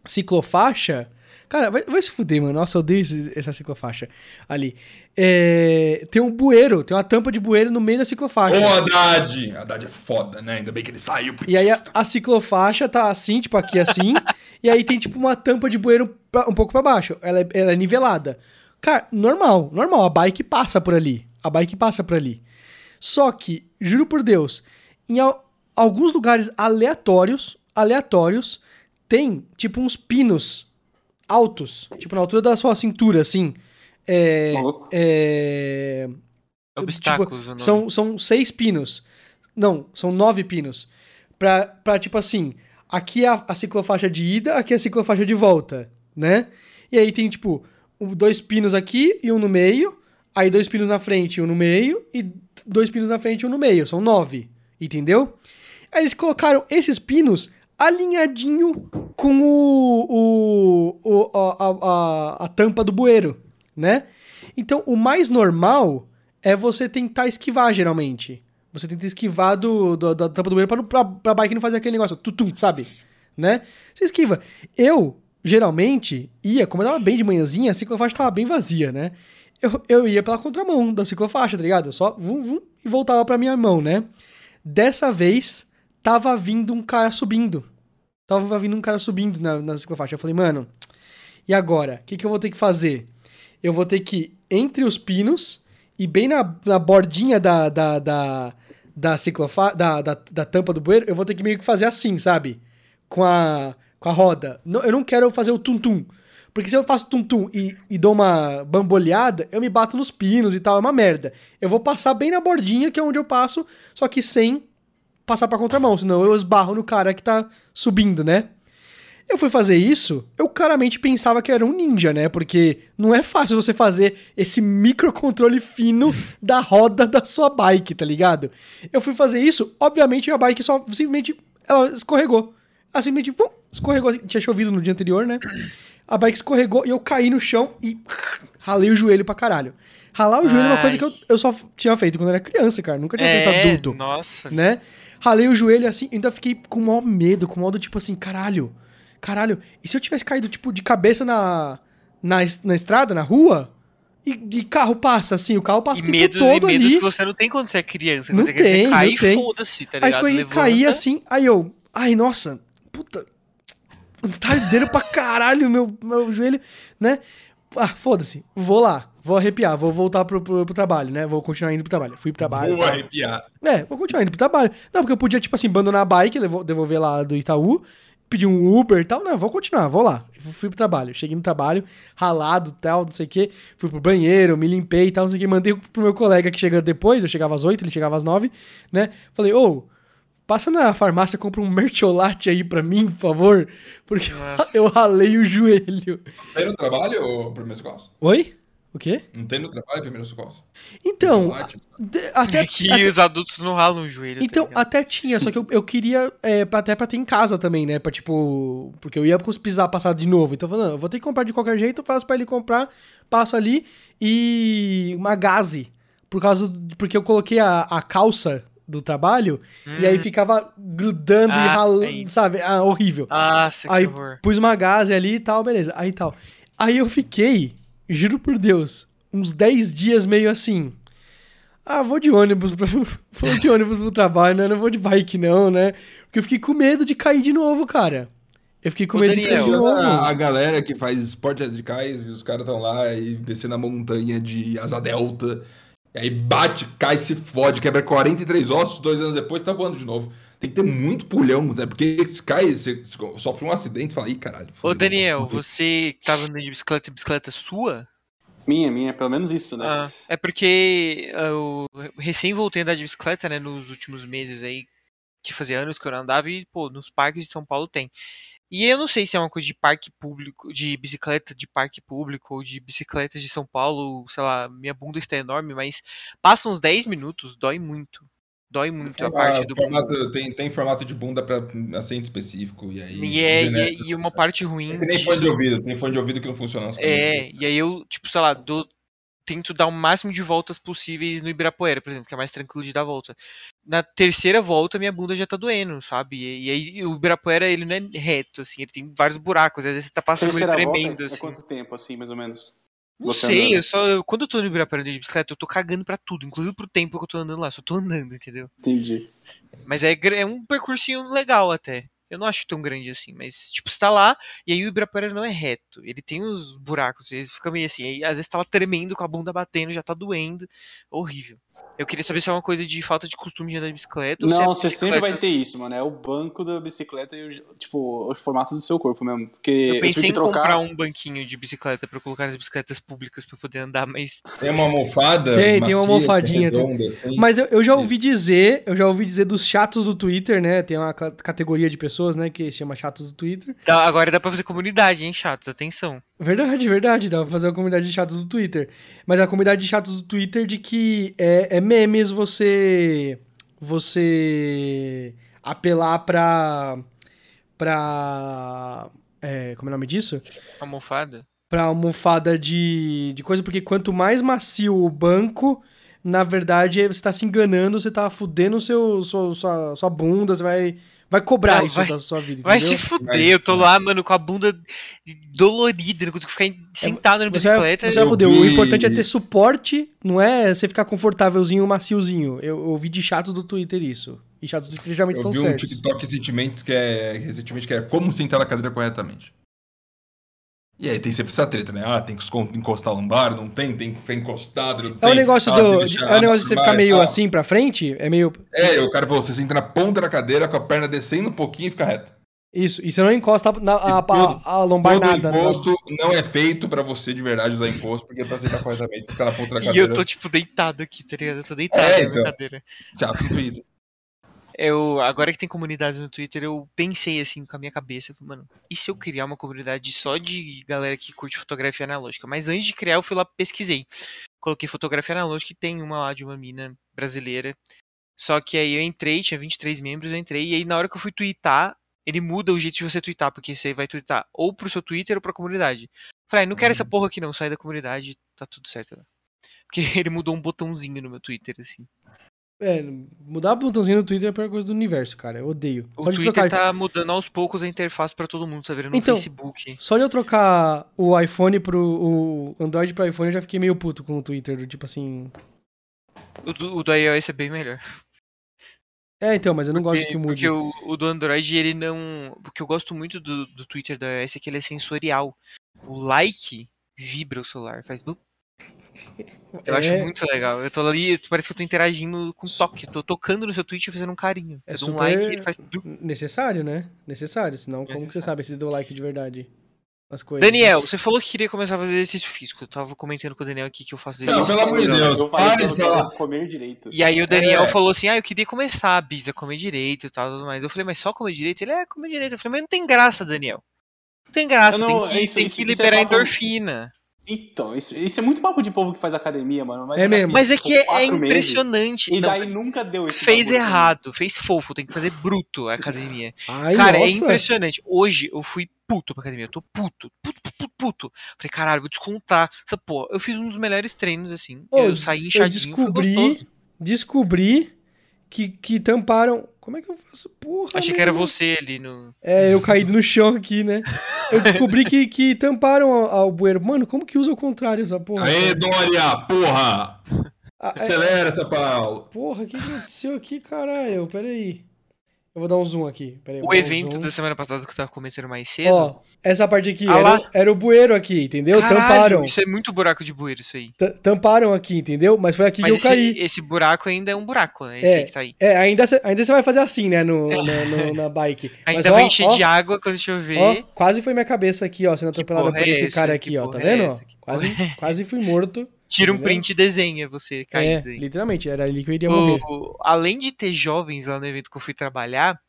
A: ciclofaixa. Cara, vai, vai se fuder, mano. Nossa, eu odeio esse- essa ciclofaixa ali. É, tem um bueiro, tem uma tampa de bueiro no meio da ciclofaixa.
B: Ô, Haddad! Haddad é foda, né? Ainda bem que ele saiu.
A: E aí a, a ciclofaixa tá assim, tipo aqui assim, e aí tem tipo uma tampa de bueiro pra- um pouco pra baixo. Ela é, ela é nivelada. Cara, normal, normal, a bike passa por ali. A bike passa por ali. Só que, juro por Deus, em al- alguns lugares aleatórios, aleatórios, tem tipo uns pinos altos, tipo na altura da sua cintura, assim. É,
D: Maluco.
A: é,
C: Obstáculos, o nome.
A: são, são seis pinos. Não, são nove pinos. Pra, pra tipo assim, aqui é a, a ciclofaixa de ida, aqui é a ciclofaixa de volta, né? E aí tem, tipo, dois pinos aqui e um no meio. Aí dois pinos na frente e um no meio. E dois pinos na frente e um no meio. São nove. Entendeu? Aí eles colocaram esses pinos alinhadinho com o, o, o- a, a, a, tampa do bueiro, né? Então, o mais normal é você tentar esquivar, geralmente. Você tenta esquivar do, do- da tampa do bueiro pra, pra, pra bike não fazer aquele negócio, tutum, sabe? Né? Você esquiva. Eu, geralmente, ia, como eu tava bem de manhãzinha, a ciclofaixa tava bem vazia, né? Eu, eu ia pela contramão da ciclofaixa, tá ligado? Eu só vum, vum, e voltava pra minha mão, né? Dessa vez, tava vindo um cara subindo. Tava vindo um cara subindo na, na ciclofaixa. Eu falei, mano, e agora? O que, que eu vou ter que fazer? Eu vou ter que ir entre os pinos e bem na, na bordinha da, da, da, da ciclofa da, da, da tampa do bueiro, eu vou ter que meio que fazer assim, sabe? Com a, com a roda. Não- eu não quero fazer o tum-tum. Porque se eu faço tum-tum e, e dou uma bamboleada, eu me bato nos pinos e tal, é uma merda. Eu vou passar bem na bordinha, que é onde eu passo, só que sem passar pra contramão, senão eu esbarro no cara que tá subindo, né? Eu fui fazer isso, eu claramente pensava que eu era um ninja, né? Porque não é fácil você fazer esse microcontrole fino da roda da sua bike, tá ligado? Eu fui fazer isso, obviamente a bike só simplesmente ela escorregou. Ela simplesmente vum, escorregou. Tinha chovido no dia anterior, né? A bike escorregou e eu caí no chão e ralei o joelho pra caralho. Ralar o joelho é uma coisa que eu, eu só tinha feito quando eu era criança, cara. Nunca tinha feito
C: É,
A: adulto
C: nossa.
A: né? Ralei o joelho assim, ainda fiquei com o maior medo, com o modo tipo assim, caralho, caralho, e se eu tivesse caído tipo de cabeça na, na, na estrada, na rua, e, e carro passa assim, o carro passa
C: E
A: o
C: medos e
A: todo
C: medos
A: ali.
C: que você não tem quando você é criança.
A: Não
C: você
A: tem,
C: você cai e foda-se, tá
A: Aí
C: ligado?
A: eu
C: Levanta.
A: caí assim, aí eu, ai nossa, puta, tá ardendo pra caralho meu, meu joelho, né? Ah, foda-se, vou lá, vou arrepiar, vou voltar pro, pro, pro trabalho, né? Vou continuar indo pro trabalho. Fui pro trabalho.
B: Vou
A: tal.
B: arrepiar.
A: É, vou continuar indo pro trabalho. Não, porque eu podia, tipo assim, abandonar a bike, devolver lá do Itaú, pedir um Uber e tal. Não, vou continuar, vou lá. Fui pro trabalho. Cheguei no trabalho, ralado tal, não sei o quê. Fui pro banheiro, me limpei e tal, não sei o quê. Mandei pro meu colega que chega depois, eu chegava às 8, ele chegava às 9, né? Falei, ô, passa na farmácia, compra um mercholate aí pra mim, por favor, porque
C: Nossa.
A: eu ralei o joelho.
B: Tem no trabalho ou primeiro socorro?
A: Oi? O quê?
B: Não tem no trabalho primeiro socorro?
A: Então, de- até,
C: Aqui
A: até-
C: os adultos não ralam o joelho.
A: então,
C: tá
A: até tinha, só que eu, eu queria é, até pra ter em casa também, né? Pra tipo. Porque eu ia precisar passar de novo. Então eu falei, não, eu vou ter que comprar de qualquer jeito, eu faço pra ele comprar, passo ali. E uma gaze. Por causa. Porque eu coloquei a, a calça do trabalho e aí
C: Hum.
A: ficava grudando e
C: Ah,
A: ralando,
C: aí.
A: sabe? Ah, horrível.
C: Nossa, que
A: Aí
C: horror.
A: pus uma gaze ali e tal, beleza. Aí tal. Aí eu fiquei, juro por Deus, uns 10 dias meio assim. Ah, vou de ônibus, pra, vou de ônibus pro trabalho, né? Não vou de bike não, né? Porque eu fiquei com medo de cair de novo, cara. Eu fiquei com medo de
C: Daniel,
A: cair de novo.
B: A, a galera que faz esportes radicais e os caras estão lá e descendo a montanha de asa delta. E aí bate, cai, se fode, quebra 43 ossos, dois anos depois tá voando de novo. Tem que ter muito pulhão, né? Porque se cai, você sofre um acidente e fala, ih, caralho.
C: Ô, Daniel,
B: vou morrer."
C: você que tava andando de bicicleta, bicicleta sua?
D: Minha, minha, pelo menos isso, né?
C: Ah, é porque ah, eu recém voltei a andar de bicicleta, né, nos últimos meses aí, que fazia anos que eu não andava e, pô, nos parques de São Paulo tem. E eu não sei se é uma coisa de parque público, de bicicleta de parque público ou de bicicletas de São Paulo, sei lá, minha bunda está enorme, mas passa uns 10 minutos, dói muito. Dói muito a parte
B: Ah,
C: do
B: formato, tem, tem formato de bunda pra assento específico. E aí.
C: E, é, e, é- e uma parte ruim
B: É nem
C: disso-
B: fone de ouvido, tem fone de ouvido que não funciona. coisas.
C: É, e aí eu, tipo, sei lá, dou- tento dar o máximo de voltas possíveis no Ibirapuera, por exemplo, que é mais tranquilo de dar volta. Na terceira volta, minha bunda já tá doendo, sabe? E, e aí o Ibirapuera, ele não é reto, assim, ele tem vários buracos, às vezes você tá passando ele tremendo,
D: é
C: assim.
D: quanto tempo, assim, mais ou menos?
C: Não sei, eu só, eu- quando eu tô no Ibirapuera de bicicleta, eu tô cagando pra tudo, inclusive pro tempo que eu tô andando lá, só tô andando, entendeu?
D: Entendi.
C: Mas é, é um percursinho legal até. Eu não acho tão grande assim, mas, tipo, você tá lá e aí o Ibirapuera não é reto. Ele tem os buracos, ele fica meio assim. Aí, às vezes tá lá tremendo, com a bunda batendo, já tá doendo. Horrível. Eu queria saber se é uma coisa de falta de costume de andar de bicicleta ou se é
D: Não, você sempre vai ter isso, mano. É o banco da bicicleta e o, tipo, o formato do seu corpo mesmo. Porque
C: Eu
D: eu,
C: pensei
D: tive
C: em
D: trocar.
C: comprar um banquinho de bicicleta pra eu colocar nas bicicletas públicas pra eu poder andar, mas.
B: Tem uma almofada.
A: Tem, tem uma
B: macia,
A: almofadinha, tem-
B: redonda, assim.
A: Mas eu, eu já ouvi dizer, eu já ouvi dizer dos chatos do Twitter, né? Tem uma ca- categoria de pessoas, né, que se chama chatos do Twitter.
C: Dá- agora dá pra fazer comunidade, hein, chatos? Atenção.
A: Verdade, verdade, dá pra fazer uma comunidade de chatos do Twitter. Mas a comunidade de chatos do Twitter de que é, é memes você. Você apelar pra. pra. é, como é o nome disso?
C: Almofada?
A: Pra almofada de, de coisa, porque quanto mais macio o banco, na verdade você tá se enganando, você tá fudendo seu, sua, sua, sua bunda, você vai, vai cobrar
C: Não,
A: isso
C: vai-
A: da sua vida.
C: Vai
A: entendeu?
C: se fuder,
B: Vai
C: eu tô lá, mano, com a bunda dolorida, não consigo ficar em- sentado na
A: Você vai,
C: bicicleta.
A: você vai
B: eu
A: foder. O importante é ter suporte, não é você ficar confortávelzinho, maciozinho. Eu eu ouvi de chatos do Twitter isso. E chatos do Twitter geralmente
B: Eu
A: estão
B: vi um
A: certos.
B: TikTok recentemente que é, recentemente que é como sentar na cadeira corretamente. E aí tem sempre essa treta, né? Ah, tem que encostar a lombar, não tem, tem que ficar encostado, não
A: É o
B: tem.
A: negócio
B: Ah,
A: do. É o negócio de você ficar
B: e
A: meio
B: tal.
A: assim pra frente. É meio.
B: É, o cara falou, você senta na ponta da cadeira com a perna descendo um pouquinho e fica reto.
A: Isso. E você não encosta na- a, a,
B: todo-
A: a lombar
B: Todo
A: nada. né?
B: encosto não é feito pra você de verdade usar encosto, porque é pra sentar corretamente, você fica na ponta da
C: E
B: cadeira.
C: eu tô, tipo, deitado aqui, tá ligado? Eu tô deitado
B: É,
C: na
B: então.
C: cadeira.
B: No Twitter.
C: Eu, agora que tem comunidades no Twitter, eu pensei assim com a minha cabeça, mano, e se eu criar uma comunidade só de galera que curte fotografia analógica? Mas antes de criar, eu fui lá pesquisei. Coloquei fotografia analógica e tem uma lá de uma mina brasileira. Só que aí eu entrei, tinha 23 membros, eu entrei, e aí na hora que eu fui twittar, ele muda o jeito de você twittar, porque você vai twittar ou pro seu Twitter ou pra comunidade. Falei, ah, não quero essa porra aqui não, sai da comunidade, tá tudo certo. Porque ele mudou um botãozinho no meu Twitter, assim.
A: É, mudar o botãozinho no Twitter é a pior coisa do universo, cara. Eu odeio.
C: O
A: Só
C: Twitter
A: trocar-
C: tá mudando aos poucos a interface pra todo mundo, tá virando
A: Então,
C: um Facebook.
A: Só de eu trocar o iPhone pro. o Android pro iPhone, eu já fiquei meio puto com o Twitter. do Tipo assim.
C: O do, o do iOS é bem melhor.
A: É, então, mas eu não gosto
C: Porque,
A: que mude.
C: porque o, o do Android, ele não. O que eu gosto muito do, do Twitter do iOS é que ele é sensorial. O like vibra o celular, faz. Eu acho
A: É-
C: muito legal. Eu tô ali, parece que eu tô interagindo com toque. Tô tocando no seu tweet e fazendo um carinho.
A: É
C: Eu dou um like e ele faz.
A: necessário, né? Necessário, senão como que você sabe se deu like de verdade? as coisas.
C: Daniel, você falou que queria começar a fazer exercício físico. Eu tava comentando com o Daniel aqui que eu faço
B: Não,
C: exercício
B: pelo amor de
C: físico.
B: Deus.
D: eu falei
B: para de falar.
D: comer direito.
C: E aí o Daniel
B: É.
C: falou assim, ah, eu queria começar, Bisa, a comer direito e tal, tudo mais. Eu falei, mas só comer direito? Ele é comer direito. Eu falei, mas não tem graça, Daniel. Não tem graça,
D: não-
C: tem que,
D: isso-
C: tem
D: isso-
C: que
D: isso é
C: liberar
D: papo-
C: endorfina.
D: Então, isso, isso é muito papo de povo que faz academia, mano. Vai
A: É mesmo.
C: Mas é
D: FIFA
C: que é,
D: quatro meses,
C: impressionante.
D: E
C: Não,
D: daí nunca deu esse
C: fez
D: bagulho.
C: errado, fez fofo, tem que fazer bruto a academia.
A: Ai,
C: Cara, é
A: nossa.
C: impressionante. Hoje eu fui puto pra academia, eu tô puto, puto, puto, puto, puto. Falei, caralho, vou descontar. Essa porra, eu fiz um dos melhores treinos, assim.
A: Ô,
C: eu saí inchadinho, foi
A: descobri,
C: gostoso.
A: descobri que, que tamparam. Como é que eu faço? Porra.
C: Achei que era você ali no.
A: É, eu caído no chão aqui, né? Eu descobri que, que tamparam ao, ao bueiro. Mano, como que usa o contrário essa porra?
B: Aê, Dória, porra!
A: Ah, é-
B: Acelera essa pau.
A: porra, o que aconteceu aqui, caralho? Pera aí. Eu vou dar um zoom aqui. Aí, eu
C: O
A: um
C: evento
A: zoom.
C: da semana passada que eu tava comentando mais cedo.
A: Ó, essa parte aqui,
C: Ah
A: era, era o bueiro aqui, entendeu?
C: Caralho,
A: tamparam.
C: Isso é muito buraco de bueiro, isso aí.
A: Tamparam aqui, entendeu? Mas foi aqui
C: Mas
A: que eu
C: esse,
A: caí.
C: esse buraco ainda é um buraco, né? Esse
A: É.
C: aí que tá aí.
A: É, ainda você ainda cê vai fazer assim, né? No, na, no- na bike.
C: Ainda
A: Mas,
C: vai
A: ó,
C: encher
A: ó,
C: de água quando chover.
A: Ó, quase foi minha cabeça aqui, ó, sendo
C: Que
A: atropelada por
C: é
A: esse
C: essa?
A: cara
C: Que
A: aqui, ó. Tá
C: é
A: vendo?
C: Que
A: Quase,
C: é
A: quase fui morto.
C: Tira um print e desenha você
A: É,
C: caindo aí.
A: literalmente, era ali que eu iria morrer.
C: O- além de ter jovens lá no evento que eu fui trabalhar,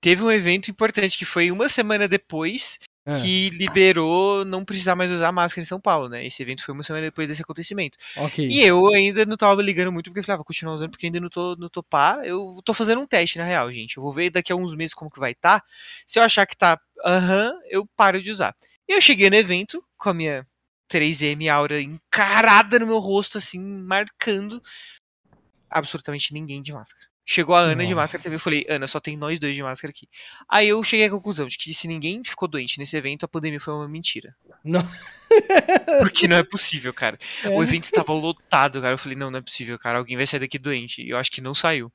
C: teve um evento importante que foi uma semana depois
A: Ah,
C: que liberou não precisar mais usar máscara em São Paulo, né? Esse evento foi uma semana depois desse acontecimento.
A: ok.
C: E eu ainda não tava ligando muito, porque eu falei, ah, vou continuar usando porque ainda não tô no topar. Eu tô fazendo um teste, na real, gente. Eu vou ver daqui a uns meses como que vai estar. Se eu achar que tá aham, eu paro de usar. E eu cheguei no evento com a minha 3M Aura encarada no meu rosto, assim, marcando. Absolutamente ninguém de máscara. Chegou a Ana de
A: Nossa.
C: máscara também. Eu falei, Ana, só tem nós dois de máscara aqui. Aí eu cheguei à conclusão de que se ninguém ficou doente nesse evento, a pandemia foi uma mentira.
A: Não.
C: Porque não é possível, cara.
A: É.
C: O evento estava lotado, cara. Eu falei, não, não é possível, cara. Alguém vai sair daqui doente. E eu acho que não saiu.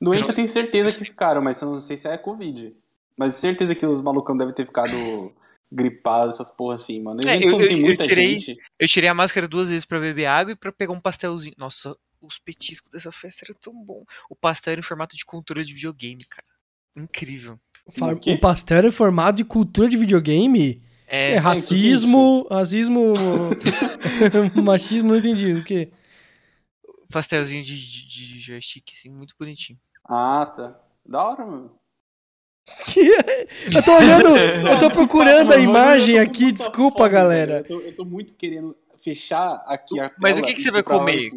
D: Doente eu tenho certeza que ficaram, mas eu não sei se é Covid. Mas certeza que os malucão devem ter ficado gripados, essas porra assim, mano.
C: É, eu- eu- eu
D: muita
C: tirei-
D: gente.
C: Eu tirei a máscara duas vezes pra beber água e pra pegar um pastelzinho. Nossa, os petiscos dessa festa eram tão bom. O pastel era em formato de controle de videogame, cara. Incrível.
D: O?
A: O pastel é formado de cultura de videogame?
C: É,
A: É, racismo, racismo, machismo, não entendi. O quê?
C: pastelzinho de, de, de joystick, assim, muito bonitinho.
D: Ah, tá. Da hora, mano.
A: Eu tô olhando, eu tô procurando a imagem
D: eu
A: aqui, desculpa, galera.
D: Eu tô, eu tô muito querendo fechar aqui a
C: Mas o que que você vai comer?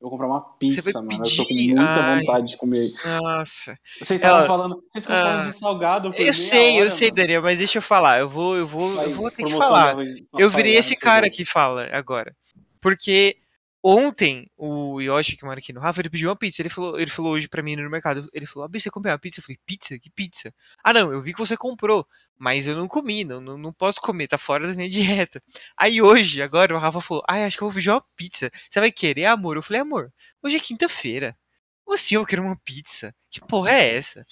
D: Eu vou comprar uma pizza,
C: vai
D: mano. Eu tô com muita
C: Ai.
D: vontade de comer.
C: Nossa.
D: Vocês estavam
C: Ah,
D: falando. Vocês estavam
C: ah,
D: falando de salgado. por
C: Eu sei, eu
D: hora,
C: sei,
D: mano.
C: Daniel, mas deixa eu falar. Eu vou, eu vou, eu vou ter que falar. Eu virei esse cara que fala agora. Porque ontem o Yoshi, que mora aqui no Rafa, ele pediu uma pizza. Ele falou, ele falou hoje pra mim no mercado. Ele falou: Ah, você comprou uma pizza? Eu falei: Pizza? Que pizza? Ah, não, eu vi que você comprou, mas eu não comi, não, não, não posso comer, tá fora da minha dieta. Aí hoje, agora, o Rafa falou: Ah, acho que eu vou pedir uma pizza. Você vai querer, amor? Eu falei: Amor, hoje é quinta-feira. Como assim eu quero uma pizza? Que porra é essa?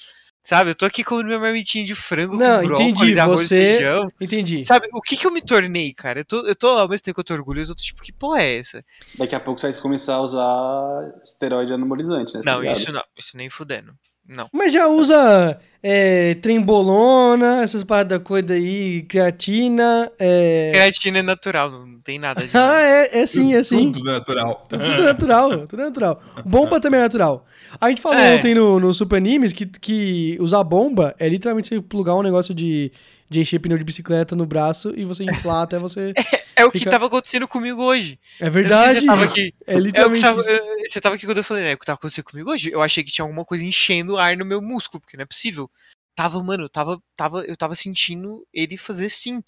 C: Sabe, eu tô aqui comendo minha marmitinha de frango
A: Não,
C: com brócolis,
A: entendi,
C: arroz
A: você-
C: e feijão.
A: Entendi.
C: Sabe, o que que eu me tornei, cara? Eu tô, eu tô ao mesmo tempo que eu tô orgulhoso, eu tô tipo, que porra é essa?
D: Daqui a pouco você vai começar a usar esteroide anabolizante, né? Tá
C: não,
D: ligado?
C: isso não, isso nem fudendo. Não.
A: Mas já usa é, trembolona, essas paradas da coisa aí, creatina, é...
C: Creatina é natural, não tem nada de.
A: Ah, é, é sim, é sim.
B: Tudo natural.
A: Tudo natural, tudo natural. Bomba também é natural. A gente falou
C: É.
A: ontem no, no Super Animes que, que usar bomba é literalmente você plugar um negócio de, de encher pneu de bicicleta no braço e você inflar até você.
C: É o que tava acontecendo comigo hoje.
A: É verdade.
C: você tava aqui.
A: É
C: É
A: literalmente.
C: tava,
A: isso.
C: eu- você tava aqui quando eu falei, né? O que tava acontecendo comigo hoje? Eu achei que tinha alguma coisa enchendo ar no meu músculo, porque não é possível. Tava, mano, eu tava, tava, eu tava sentindo ele fazer assim.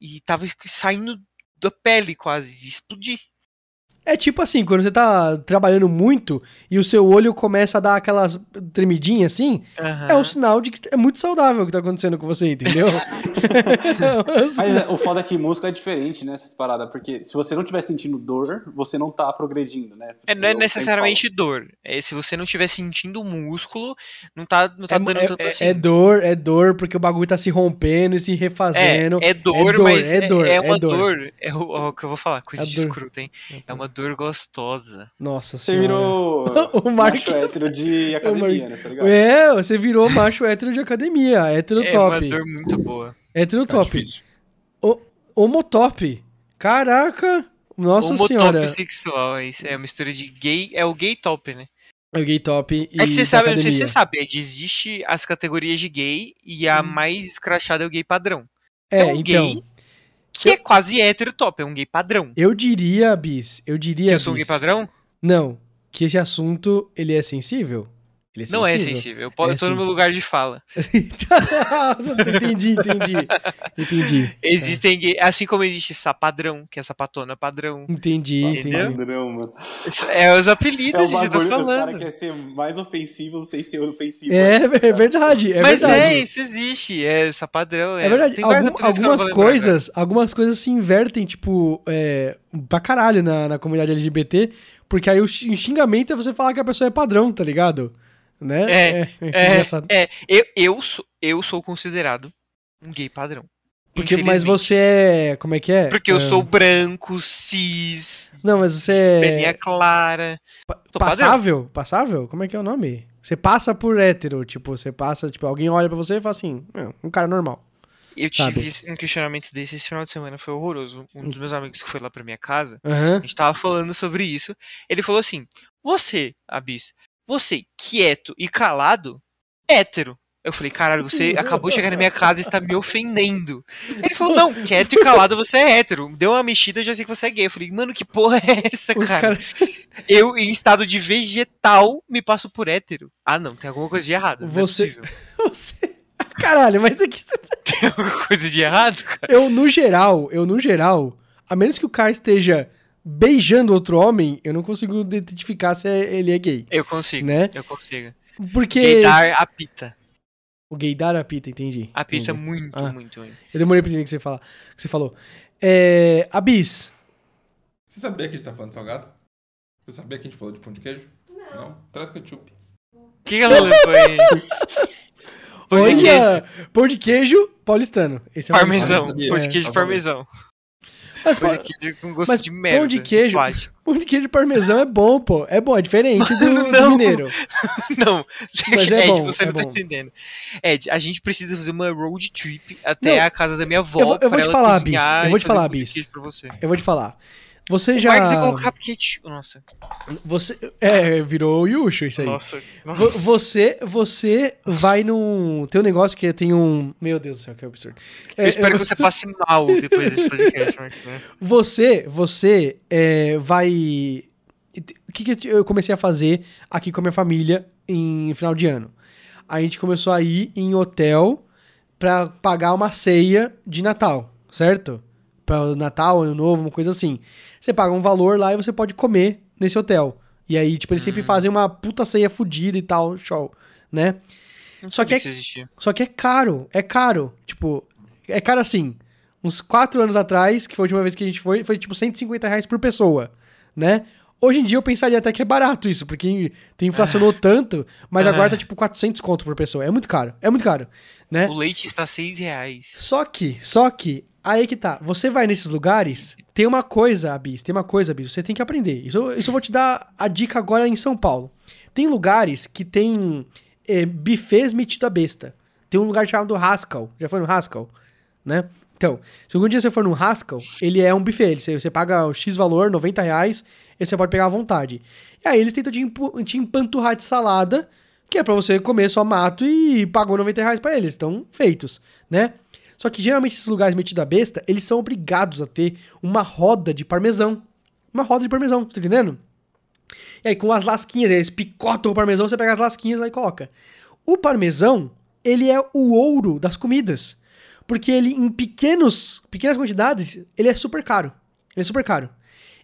C: E tava saindo da pele quase, de explodir.
A: É tipo assim, quando você tá trabalhando muito e o seu olho começa a dar aquelas tremidinhas assim, é o sinal de que é muito saudável o que tá acontecendo com você, entendeu?
D: Mas é, o foda é que música é diferente, né? Essas paradas. Porque se você não estiver sentindo dor, você não tá progredindo, né?
C: É, não é necessariamente dor. É, se você não estiver sentindo o músculo, não tá, não tá
A: É,
C: dando
A: é-
C: tanto
A: é-
C: assim.
A: é dor, é dor, porque o bagulho tá se rompendo e se refazendo.
C: É, é dor,
A: É dor,
C: mas
A: é dor,
C: é
A: é
C: uma
A: dor.
C: dor. É o, o que eu vou falar, coisa
A: É
C: de
A: dor.
C: escroto, hein? É uma dor gostosa.
A: Nossa
D: Você
A: senhora.
D: virou
A: O Marcos-
D: macho hétero de academia, né? Tá ligado?
A: É, você virou macho hétero de academia, hétero
C: É
A: top.
C: uma dor muito boa.
A: Hétero
B: Tá
A: top.
B: difícil.
A: O, homotop. Caraca. Nossa
C: Homotop
A: senhora.
C: sexual, é isso. É uma mistura de gay. É o gay top, né?
A: É o gay top e
C: É que você sabe, não sei se
A: academia.
C: você sabe, é de existe as categorias de gay e a
A: Hum.
C: mais escrachada é o gay padrão.
A: É,
C: um
A: então.
C: gay Que é quase hétero top, é um gay padrão.
A: Eu diria, Bis, eu diria,
C: Que eu sou um gay padrão?
A: Não, que esse assunto, ele é sensível? Ele
C: Não é sensível. Eu,
A: É
C: eu tô no
A: sim.
C: meu lugar de fala.
A: entendi, entendi. Entendi.
C: Existem gay, assim como existe sapadrão, que é sapatona padrão.
A: Entendi,
C: Entendeu?
A: entendi.
D: Não, mano.
C: É os
D: É
C: apelidos,
D: o
C: gente, eu tô falando.
D: querem ser mais ofensivo sem ser ofensivo.
A: É, é verdade, é
C: Mas
A: verdade.
C: é, isso existe, é sapadrão. É,
A: É verdade, Algum- algumas
C: lembrar
A: coisas, algumas coisas se invertem, tipo, é, pra caralho na, na comunidade LGBT, porque aí o xing- xingamento é você falar que a pessoa é padrão, tá ligado? Né?
C: É,
A: é, engraçado.
C: agora. É, eu, eu, sou, eu sou considerado um gay padrão.
A: Porque, mas você é, como é que é?
C: Porque eu
A: É,
C: sou branco, cis,
A: Não, mas você é
C: clara. sou padrão.
A: passável? Passável? Como é que é o nome? Você passa por hétero, tipo, você passa, tipo, alguém olha pra você e fala assim, "É, um cara normal.
C: Eu
A: Sabe?
C: tive um questionamento desse esse final de semana, foi horroroso. Um dos meus amigos que foi lá pra minha casa,
A: Aham.
C: a gente tava falando sobre isso. Ele falou assim: Você, Abis, você quieto e calado, hétero. Eu falei, caralho, você acabou de chegar na minha casa e está me ofendendo. Ele falou, não, quieto e calado você é hétero. Deu uma mexida, já sei que você é gay. Eu falei, mano, que porra é essa, cara?
A: caras.
C: Eu, em estado de vegetal, me passo por hétero. Ah, não, tem alguma coisa de errado. Não
A: Você-
C: é.
A: Você... Caralho, mas aqui.
C: Tem alguma coisa de errado, cara?
A: Eu, no geral, eu, no geral, a menos que o cara esteja beijando outro homem, eu não consigo identificar se é- ele é gay.
C: Eu consigo,
A: Né?
C: eu consigo.
A: Porque.
C: Gaydar apita.
A: O gaydar apita, entendi.
C: Apita
A: entendi.
C: muito,
A: Ah.
C: muito, muito.
A: Eu demorei pra entender o que você, fala, o que você falou. É. Abis.
B: Você sabia que a gente tá falando de salgado? Você sabia que a gente falou de pão de queijo? Não. Traz ketchup.
C: O que que ela levou aí? Pão de queijo.
A: Olha! Pão de queijo paulistano. Esse é o
C: Parmesão. Pão de
A: É.
C: queijo
B: Tá
C: parmesão.
A: Mas,
C: Pão de queijo com gosto
A: mas
C: de
A: pão
C: merda.
A: de queijo-
C: plástico.
A: pão de queijo parmesão é bom, pô. É bom, é diferente do, do
C: Não.
A: mineiro.
C: Não,
A: Mas é
C: Ed,
A: bom,
C: você
A: é
C: não tá
A: bom.
C: entendendo. Ed, a gente precisa fazer uma road trip até
A: Não,
C: a casa da minha avó
A: eu vou- eu vou te falar, Bis, eu vou te falar,
C: pão de
A: Bis. Eu vou te falar. Você já.
C: Marcos ia colocar ketchup. Nossa,
A: Você. É, virou o Yushu isso aí.
C: nossa, nossa.
A: Você, você vai num. Tem um negócio que tem um. Meu Deus do céu, que absurdo. É,
C: Eu espero que você passe mal depois desse podcast, Marcos. né?
A: Você, você é, vai. O que, que eu comecei a fazer aqui com a minha família em final de ano? A gente começou a ir em hotel pra pagar uma ceia de Natal, certo? Pra o Natal, Ano Novo, uma coisa assim. Você paga um valor lá e você pode comer nesse hotel. E aí, tipo, eles sempre fazem uma puta ceia fodida e tal, show, né?
C: Não
A: Só que é-. Só que é caro, é caro. Tipo, é caro assim. Uns quatro anos atrás, que foi a última vez que a gente foi, foi tipo 150 reais por pessoa, né? Hoje em dia eu pensaria até que é barato isso, porque tem inflacionou tanto, mas agora tá tipo 400 conto por pessoa. É muito caro, é muito caro, né?
C: O leite está seis reais.
A: Só que, só que, aí que tá. Você vai nesses lugares, tem uma coisa, Abis, tem uma coisa, Abis, você tem que aprender. Isso, isso eu vou te dar a dica agora em São Paulo. Tem lugares que tem é, buffets metido a besta. Tem um lugar chamado Haskell. Já foi no Haskell? Né? Então, se algum dia você for no Haskell, ele é um buffet. Você, você paga o X valor, 90 reais, e você pode pegar à vontade. E aí eles tentam te, te empanturrar de salada, que é pra você comer só mato e pagou 90 reais pra eles. Estão feitos, né? Só que geralmente esses lugares metidos a besta, eles são obrigados a ter uma roda de parmesão. Uma roda de parmesão, tá entendendo? E aí com as lasquinhas, eles picotam o parmesão, você pega as lasquinhas e coloca. O parmesão, ele é o ouro das comidas. Porque ele, em pequenos, pequenas quantidades, ele é super caro. Ele é super caro.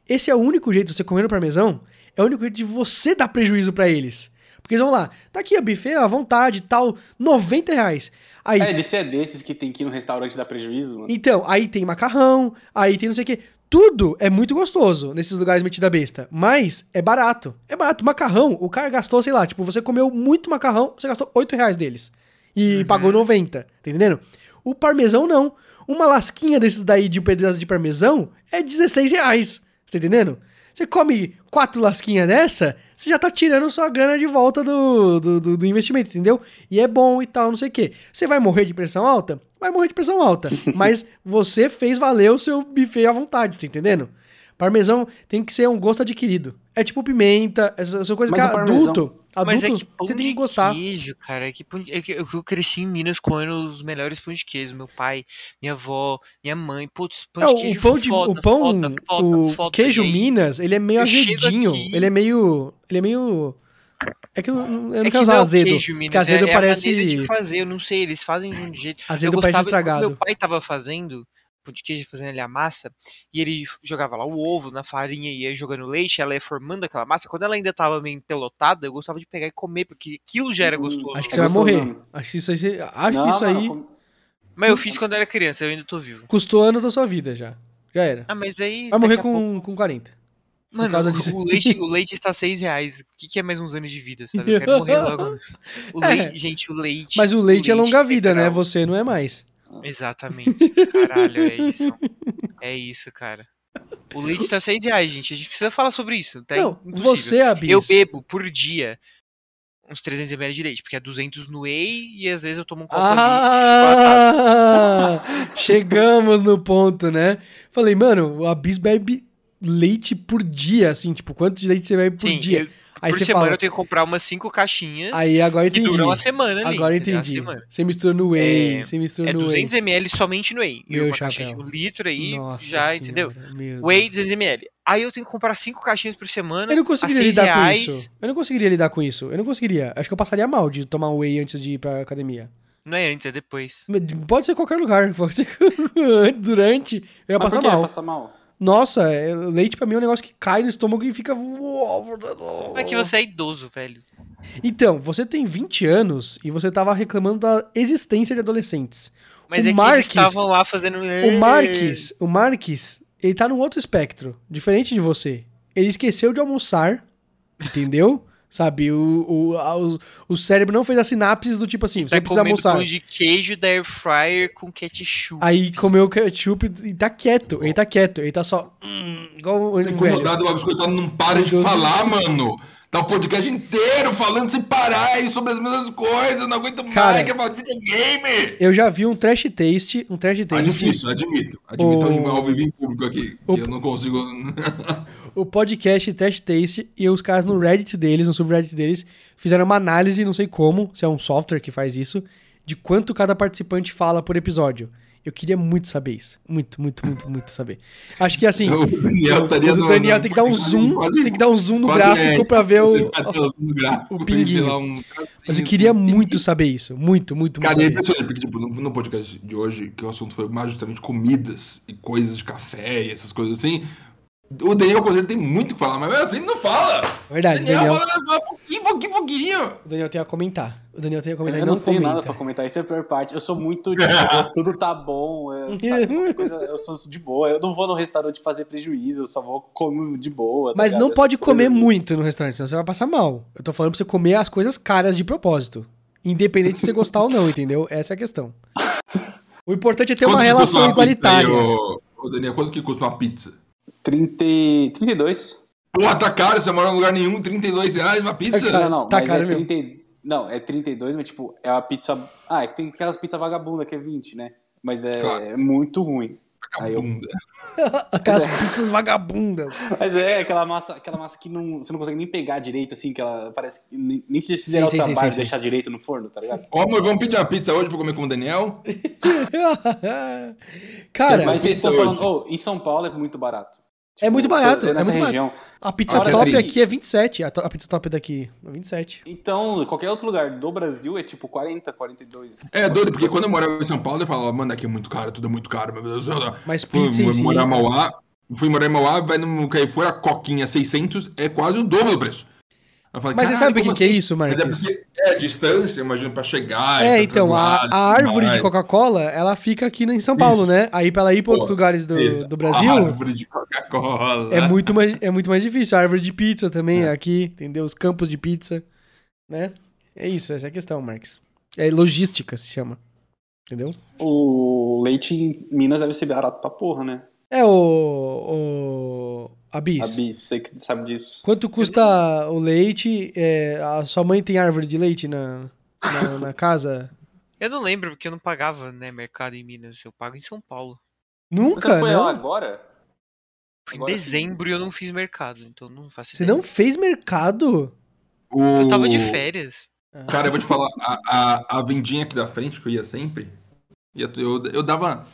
A: Esse é o único jeito de você comer no parmesão, é o único jeito de você dar prejuízo pra eles. Porque eles vão lá, tá aqui, ó, buffet à vontade, tal, 90 reais. Aí,
D: É, de ser desses que tem que ir no restaurante dar prejuízo, mano.
A: então, aí tem macarrão, aí tem não sei o quê. Tudo é muito gostoso nesses lugares metidos a besta, mas é barato. É barato. Macarrão, o cara gastou, sei lá, tipo, você comeu muito macarrão, você gastou 8 reais deles. E pagou 90, tá entendendo? O parmesão não. Uma lasquinha desses daí de um pedaço de parmesão é 16 reais, tá entendendo? Você come quatro lasquinhas dessa, você já tá tirando sua grana de volta do, do, do- do investimento, entendeu? E é bom e tal, não sei o quê. Você vai morrer de pressão alta? Vai morrer de pressão alta. mas você fez valer o seu buffet à vontade, tá entendendo? Parmesão tem que ser um gosto adquirido. É tipo pimenta, essas são coisas
D: Mas
A: que
D: o
A: adulto, adulto,
C: Mas é que pão
A: você tem
C: de
A: que gostar.
C: queijo, cara. É que, pão de- é que eu, cresci em Minas comendo os melhores pães de queijo. Meu pai, minha avó, minha mãe. Putz, pão
A: É,
C: de
A: o
C: queijo
A: pão de
C: foda,
A: o pão,
C: foda, foda,
A: o
C: foda.
A: queijo Minas, ele é meio
C: eu
A: azedinho, ele é meio, ele é meio é que eu, não- eu não
C: É
A: quero
C: que
A: usar
C: não é o
A: azedo,
C: queijo, Minas,
A: azedo
C: é,
A: parece
C: é a maneira de fazer, eu não sei, eles fazem de um jeito.
A: azedo
C: eu
A: parece
C: gostava,
A: estragado.
C: meu pai tava fazendo pão de queijo, fazendo ali a massa, e ele jogava lá o ovo na farinha e ia jogando leite, ela ia formando aquela massa. Quando ela ainda tava meio empelotada, eu gostava de pegar e comer, porque aquilo já era
D: Hum,
C: gostoso.
A: Acho que
D: É
A: você vai morrer. Acho que isso aí, acho
D: Não,
A: isso aí
D: com-
C: Mas eu fiz quando eu era criança, eu ainda tô vivo.
A: custou anos da sua vida já. Já era.
C: Ah, mas aí.
A: Vai morrer
C: a pouco-
A: com, com 40.
C: Mano,
A: causa
C: o-
A: disso.
C: o, leite, o leite está 6 reais. O que, que é mais uns anos de vida, sabe? Eu quero morrer logo. O
A: É.
C: leite, gente, o leite.
A: Mas o leite é longa vida, né? Você não é mais.
C: Exatamente. Caralho, é isso. É isso, cara. O leite tá 6 reais, gente. A gente precisa falar sobre isso. Tá
A: não,
C: impossível.
A: você, Abis.
C: Eu bebo por dia uns 300ml de leite, porque é 200 no whey e às vezes eu tomo um copo.
A: Ah, chegamos no ponto, né? Falei, mano, o Abis bebe leite por dia, assim, tipo, quanto de leite você bebe por
C: Sim,
A: dia?
C: eu-
A: Aí
C: por semana
A: fala,
C: eu tenho que comprar umas 5 caixinhas
A: aí agora
C: que
A: entendi.
C: duram uma semana ali.
A: Agora entendi.
C: semana.
A: Você mistura no whey,
C: É-
A: você mistura
C: É
A: no whey.
C: 200ml somente no whey. E
A: Meu
C: uma caixinha de
A: chapéu.
C: um litro aí,
A: Nossa
C: já,
A: senhora,
C: entendeu?
A: meu
C: Whey
A: Deus.
C: 200ml. Aí eu tenho que comprar 5 caixinhas por semana.
A: Eu não
C: a
A: conseguiria
C: 6
A: lidar com
C: reais.
A: isso. Eu não conseguiria lidar com isso. Eu não conseguiria. Acho que eu passaria mal de tomar um whey antes de ir pra academia.
C: Não é antes, é depois.
A: Pode ser qualquer lugar. Pode ser durante. Eu ia
D: Mas
A: passar
D: por que
A: mal.
D: passar mal?
A: Nossa, é- leite pra mim é um negócio que cai no estômago e fica.
C: É que você é idoso, velho.
A: Então, você tem 20 anos e você tava reclamando da existência de adolescentes.
C: Mas
A: O
C: é que
A: Marques-
C: eles estavam lá fazendo.
A: O Marques, o Marques, ele tá num outro espectro, diferente de você. Ele esqueceu de almoçar, entendeu? Sabe, o, o, a- o, o cérebro não fez as sinapses do tipo assim, você
C: Tá
A: precisa almoçar.
C: pão de queijo da air fryer com ketchup.
A: Aí comeu ketchup e tá quieto, ele tá quieto, ele tá só. hum, igual
B: Tô
A: velho.
B: incomodado, o biscoitado não para de falar, mano. Tá o podcast inteiro falando sem parar aí sobre as mesmas coisas. Não aguento
A: Cara,
B: mais, quer falar de videogame.
A: Eu já vi um trash taste, um trash
B: É
A: taste.
B: difícil, admito. Admito
A: O-
B: ao vivo em público aqui.
A: O-
B: Que eu não consigo.
A: o podcast Trash Taste e os caras no Reddit deles, no subreddit deles, fizeram uma análise, não sei como, se é um software que faz isso, de quanto cada participante fala por episódio. Eu queria muito saber isso. Muito, muito, muito, muito saber. Acho que assim,
B: O Daniel estaria
A: o Daniel
B: no-
A: tem que dar um zoom,
B: quase-
A: tem que dar um zoom no gráfico
B: é,
A: pra ver o...
B: o zoom no gráfico
A: o pinguinho.
B: um
A: Mas eu queria muito saber isso. Muito, muito, muito
B: Cara, é impressionante, porque, tipo, no, no podcast de hoje, que o assunto foi mais justamente comidas e coisas de café e essas coisas assim, o Daniel Cozeiro tem muito o que falar, mas mesmo assim ele não fala.
A: Verdade,
B: Daniel,
A: Daniel,
B: fala, fala pouquinho, pouquinho, pouquinho.
A: o Daniel tem a comentar. O Daniel tem a comentar
D: Eu não,
A: não
D: tenho
A: comenta.
D: nada pra comentar, isso é a pior parte. Eu sou muito de boa, tudo tá bom, eu, sabe, qualquer coisa, eu sou de boa. Eu não vou no restaurante fazer prejuízo, eu só vou comer de boa. tá
A: Mas
D: ligado?
A: não
D: Essas
A: pode comer
D: coisas-
A: muito no restaurante, senão você vai passar mal. Eu tô falando pra você comer as coisas caras de propósito. Independente de você gostar ou não, entendeu? Essa é a questão. O importante é ter uma
B: Quanto
A: relação
B: uma aí,
A: igualitária.
B: ô- ô, Daniel, quanto que custa uma pizza?
D: 30, 32?
B: Pô, tá caro, você mora em lugar nenhum, 32 reais uma pizza?
A: É
D: não, não,
A: tá
D: mas
A: caro
D: é
A: mesmo.
D: 30, não, é 32, mas tipo, é a pizza. Ah, é que tem aquelas pizzas vagabunda que é 20, né? Mas é,
B: Claro.
D: é muito ruim. Aí eu-
B: Vagabunda.
A: Aquelas
D: é.
A: pizzas vagabundas.
D: Mas é aquela massa, aquela massa que não, você não consegue nem pegar direito, assim, que ela parece que nem, nem se fizer o
A: sim, sim,
D: trabalho
A: sim,
D: de
A: sim.
D: deixar direito no forno, tá ligado?
B: Ó, amor, vamos pedir uma pizza hoje pra comer com o Daniel?
A: Cara,
D: Mas vocês estão falando, oh, em São Paulo é muito barato.
A: É muito barato,
D: tô-
A: é
D: nessa
A: muito
D: região.
A: a pizza
D: Olha,
A: top aqui é 27. A, to- a pizza top daqui é 27.
D: Então, qualquer outro lugar do Brasil é tipo 40, 42.
B: É doido, porque quando eu morava em São Paulo, eu falava, mano, aqui é muito caro, tudo é muito caro, meu Deus do céu.
A: Mas
B: Fui
A: pizza em si...
B: morar em Mauá, fui morar em Mauá, vai no Carrefour, a coquinha 600 é quase o dobro do preço. Falei,
A: Mas você
B: "Caralho,
A: sabe o que, é
B: assim?"
A: isso,
B: Mas é
A: Marcos?
B: porque é a distância, imagino, pra chegar.
A: É, então, a, a árvore de
B: mais.
A: Coca-Cola, ela fica aqui em São Paulo,
B: Isso.
A: né? Aí pra ela ir pra outros lugares do,
B: Isso,
A: do Brasil,
B: a árvore de Coca-Cola.
A: é muito, mais, é muito mais difícil. A árvore de pizza também é aqui, entendeu? Os campos de pizza, né? É isso, essa é a questão, Marcos. É logística, se chama. Entendeu?
D: O leite em Minas deve ser barato pra porra, né?
A: É, o. o a Bis.
D: A Bis, você que sabe disso.
A: Quanto custa o leite? É, a sua mãe tem árvore de leite na, na, na casa?
C: Eu não lembro, porque eu não pagava, né, mercado em Minas. Eu pago em São Paulo.
A: Nunca,
D: Você foi
A: não?
D: lá agora?
C: Foi em
D: Agora
C: dezembro e eu não fiz mercado, então não faço
A: Você
C: ideia.
A: não fez mercado?
C: Eu tava de férias.
B: Cara, eu vou te falar, a, a, a vendinha aqui da frente, que eu ia sempre, ia- eu, eu dava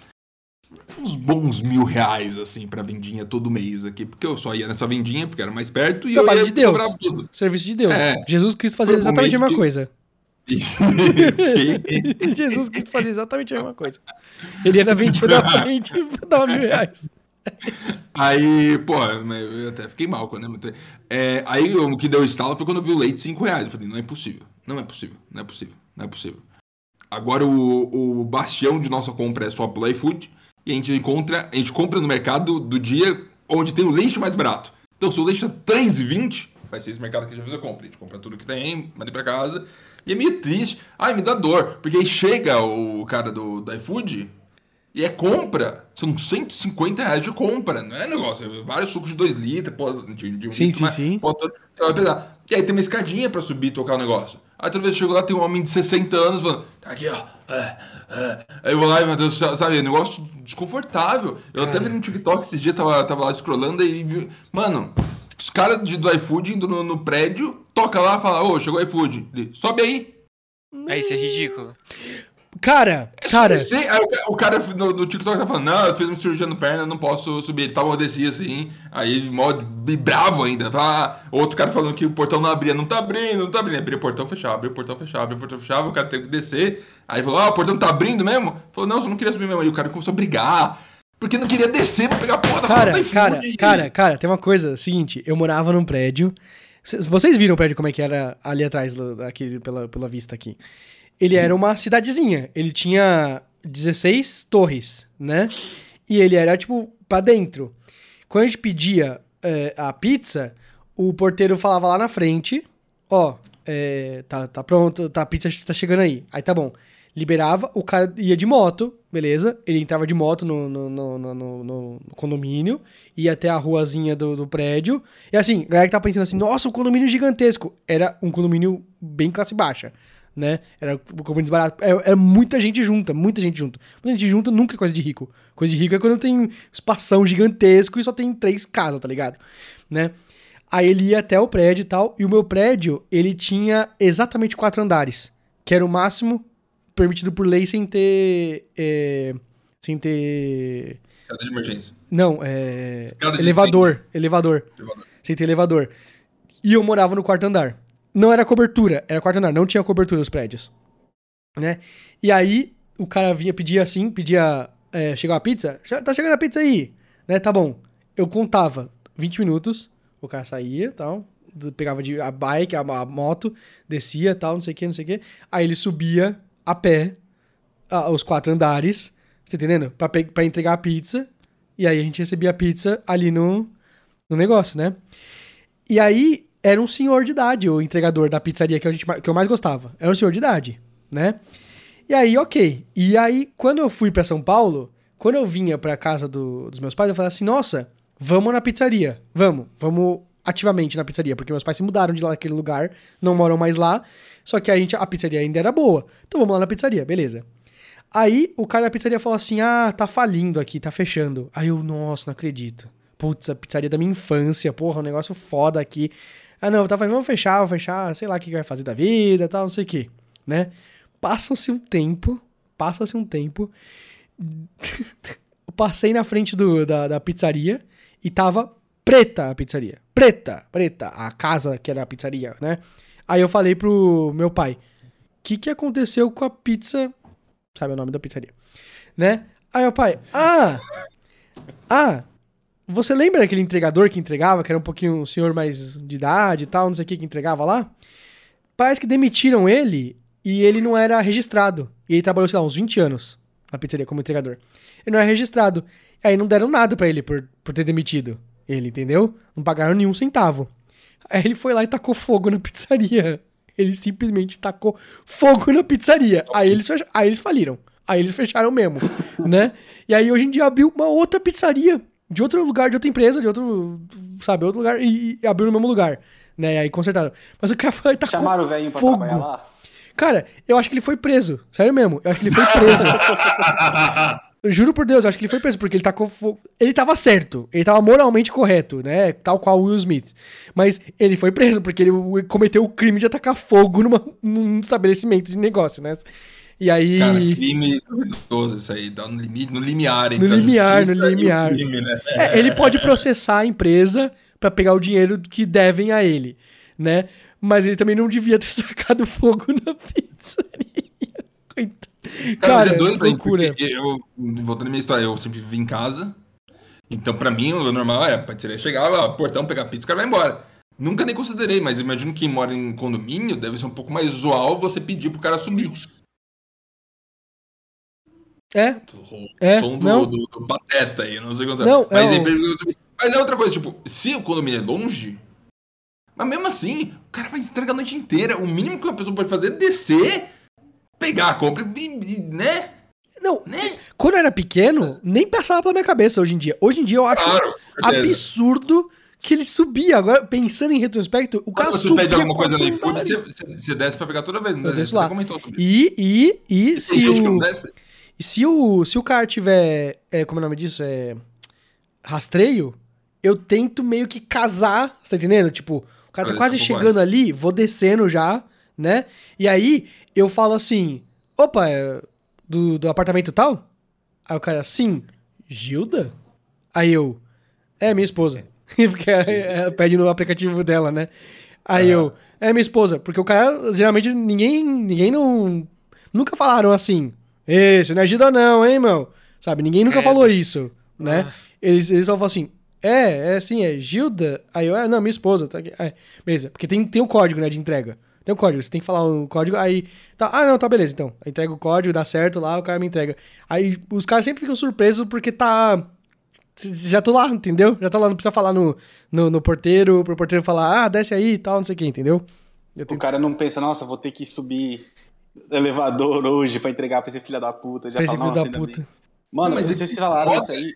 B: uns bons mil reais, assim, pra vendinha todo mês aqui, porque eu só ia nessa vendinha, porque era mais perto, e
A: Trabalho
B: eu ia
A: de Deus.
B: tudo.
A: Serviço de Deus.
B: É.
A: Jesus Cristo fazia exatamente a mesma
B: Normalmente-
A: coisa.
B: Que-
A: Jesus Cristo fazia exatamente a mesma coisa. Ele ia na vendinha da frente e dava mil reais.
B: Aí, pô, eu até fiquei mal quando eu é, Aí o que deu estalo foi quando eu vi o leite 5 reais. Eu falei, não é possível, não é possível, não é possível, não é possível. Agora o, o bastião de nossa compra é só pelo iFood e a gente encontra, a gente compra no mercado do dia onde tem o leite mais barato. Então, se o leite tá 3,20, vai ser esse mercado que a gente compra. A gente compra tudo que tem, manda pra casa. E é meio triste. Ai, me dá dor. Porque aí chega o cara do, do iFood e é compra. São 150 reais de compra. Não é negócio. é Vários sucos de 2 litros, de, de um
A: Sim,
B: litro,
A: sim,
B: mas,
A: sim.
B: pô, todo- então. E aí tem uma escadinha pra subir e tocar o negócio. Aí toda vez que eu chego lá, tem um homem de 60 anos falando, tá aqui, ó. é, é. Aí eu vou lá e, meu Deus do céu, sabe, é um negócio desconfortável. Eu até vi no TikTok esses dias, tava, tava lá scrollando e vi, mano, os caras de- do iFood indo no, no prédio, toca lá e fala, ô, chegou o iFood. Ele, Sobe aí.
C: É, isso é ridículo.
A: Cara,
B: É
A: cara,
B: descer. Aí o o cara no, no TikTok tá falando, não, eu fiz uma cirurgia no perna, não posso subir. Ele tava eu desci assim, aí mó bravo ainda. Tá? Outro cara falando que o portão não abria, não tá abrindo, não tá abrindo. Abria o portão, fechava, abria o portão, fechava, abria o portão, fechava, o cara teve que descer. Aí falou, ah, o portão tá abrindo mesmo? Falou, não, eu não queria subir mesmo. Aí o cara começou a brigar, porque não queria descer pra pegar a porra da
A: cara,
B: porta
A: cara, cara, cara, tem uma coisa, seguinte, eu morava num prédio. Vocês viram o prédio como é que era ali atrás, aqui, pela, pela vista aqui. Ele era uma cidadezinha. Ele tinha 16 torres, né? E ele era, tipo, pra dentro. Quando a gente pedia é, a pizza, o porteiro falava lá na frente, ó, é, tá, tá pronto, tá, a pizza tá chegando aí. Aí tá bom. Liberava, o cara ia de moto, beleza? Ele entrava de moto no, no, no, no- condomínio, ia até a ruazinha do, do prédio. E assim, a galera que tá pensando assim, nossa, um condomínio gigantesco. Era um condomínio bem classe baixa, né? Era condomínio barato. É, é muita gente junta, muita gente junta. Muita gente junta nunca é coisa de rico. Coisa de rico é quando tem espação gigantesco e só tem três casas, tá ligado? Né? Aí ele ia até o prédio e tal, e o meu prédio, ele tinha exatamente quatro andares, que era o máximo permitido por lei sem ter... é, sem ter...
B: Escada de emergência.
A: Não, é... Elevador, elevador.
B: Elevador.
A: Sem ter elevador. E eu morava no quarto andar. Não era cobertura, era quarto andar, não tinha cobertura nos prédios. Né? E aí, o cara vinha pedir assim, pedia. É, a pizza? Tá chegando a pizza aí. Né? Tá bom. Eu contava 20 minutos, o cara saía tal. Pegava de, a bike, a, a moto, descia tal, não sei o que, não sei o que. Aí ele subia a pé os quatro andares, tá entendendo? Pra entregar a pizza. E aí a gente recebia a pizza ali no, no negócio, né? E aí era um senhor de idade, o entregador da pizzaria que, a gente, que eu mais gostava. Era um senhor de idade, né? E aí, ok. E aí, quando eu fui pra São Paulo, quando eu vinha pra casa do- dos meus pais, eu falei assim: nossa, vamos na pizzaria. Vamos, vamos ativamente na pizzaria, porque meus pais se mudaram de lá daquele lugar, não moram mais lá. Só que a gente, a pizzaria ainda era boa. Então vamos lá na pizzaria, beleza. Aí o cara da pizzaria falou assim: ah, tá falindo aqui, tá fechando. Aí eu, nossa, não acredito. Putz, a pizzaria da minha infância, porra, um negócio foda aqui. Ah, não, tá falando, vamos fechar, vamos fechar, sei lá o que vai fazer da vida, tal, não sei o que, né? Passa-se um tempo, passa-se um tempo. eu passei na frente do, da, da pizzaria e tava preta a pizzaria. Preta, preta, a casa que era a pizzaria, né? Aí eu falei pro meu pai: o que, que aconteceu com a pizza? Sabe o nome da pizzaria, né? Aí meu pai: ah, ah, você lembra daquele entregador que entregava, que era um pouquinho um senhor mais de idade e tal, não sei o que, que entregava lá? Parece que demitiram ele e ele não era registrado. E ele trabalhou, sei lá, uns 20 anos na pizzaria como entregador. Ele não era registrado. Aí não deram nada pra ele por, por ter demitido ele, entendeu? Não pagaram nenhum centavo. Aí ele foi lá e tacou fogo na pizzaria. Ele simplesmente tacou fogo na pizzaria. Aí eles, aí eles faliram. Aí eles fecharam mesmo, né? E aí hoje em dia abriu uma outra pizzaria de outro lugar, de outra empresa, de outro, sabe, outro lugar, e, e abriu no mesmo lugar, né? Aí consertaram. Mas o cara foi, tá
D: Chamaram o velhinho pra
A: fogo.
D: trabalhar lá?
A: Cara, eu acho que ele foi preso. Sério mesmo. Eu acho que ele foi preso. Eu juro por Deus, eu acho que ele foi preso, porque ele tá com Ele tava certo. Ele tava moralmente correto, né? Tal qual o Will Smith. Mas ele foi preso, porque ele cometeu o crime de atacar fogo numa, num estabelecimento de negócio, né? E aí.
B: Cara, crime duvidoso isso aí. Tá no, limite, no limiar
A: No
B: a
A: limiar, no
B: justiça e o
A: limiar.
B: crime, né?
A: É, ele pode processar a empresa pra pegar o dinheiro que devem a ele, né? Mas ele também não devia ter tacado fogo na pizzaria. Coitado.
B: Cara, mas
A: Cara,
B: é doido
A: loucura.
B: eu, voltando à minha história, eu sempre vivi em casa. Então, pra mim, o normal é a pizzaria chegar, ó, portão, pegar pizza, o cara vai embora. Nunca nem considerei, mas imagino que quem mora em condomínio deve ser um pouco mais usual você pedir pro cara subir.
A: É,
B: O
A: É,
B: som do,
A: não.
B: do, do pateta aí, não sei quanto
A: Não,
B: mas,
A: é o-
B: subir. mas é outra coisa, tipo, se o condomínio é longe, mas mesmo assim, o cara vai entregar a noite inteira. O mínimo que uma pessoa pode fazer é descer, pegar a compra e, e- né?
A: não,
B: Né?
A: quando eu era pequeno, nem passava pela minha cabeça hoje em dia. Hoje em dia eu acho
B: Claro,
A: absurdo que ele subia. Agora, pensando em retrospecto, o cara
B: Quando você
A: subia
B: pede alguma coisa no iFood, você, você, desce pra pegar toda vez. Não
A: Eu
B: desce?
A: lá.
B: comentou sobre.
A: E, e, e
B: Tem
A: se
B: que
A: o,
B: desce?
A: E se o, se o cara tiver, é, como é o nome disso, é rastreio, eu tento meio que casar, você tá entendendo? Tipo, o cara tá
B: Olha,
A: quase
B: é
A: chegando ali, vou descendo já, né? E aí eu falo assim, opa, é do, do apartamento tal? Aí o cara, sim, Gilda? Aí eu, é minha esposa. porque ela pede no aplicativo dela, né? Aí eu, é minha esposa. Porque o cara, geralmente, ninguém, ninguém não... Nunca falaram assim, Você não é Gilda não, hein, meu? Sabe, ninguém nunca falou isso, né?
C: Ah.
A: Eles, eles só falam assim, é, é sim, é Gilda? Aí eu, é, não, minha esposa, tá aqui. É, beleza, porque tem, tem um código, né, de entrega. Tem um código, você tem que falar um código, aí, tá, ah, não, tá, beleza, então. Entrega o código, dá certo lá, o cara me entrega. Aí os caras sempre ficam surpresos porque tá... Já tô lá, entendeu? Já tô lá, não precisa falar no, no, no porteiro, pro porteiro falar, ah, desce aí e tal, não sei o que, entendeu? Eu
D: O cara não pensa, nossa, vou ter que subir elevador hoje pra entregar pra esse filho da puta. Já
A: pra esse filho da
D: "Nossa, ainda
A: puta.
D: bem." Mano,
B: Mas
D: vocês
B: esse
D: falaram isso aí.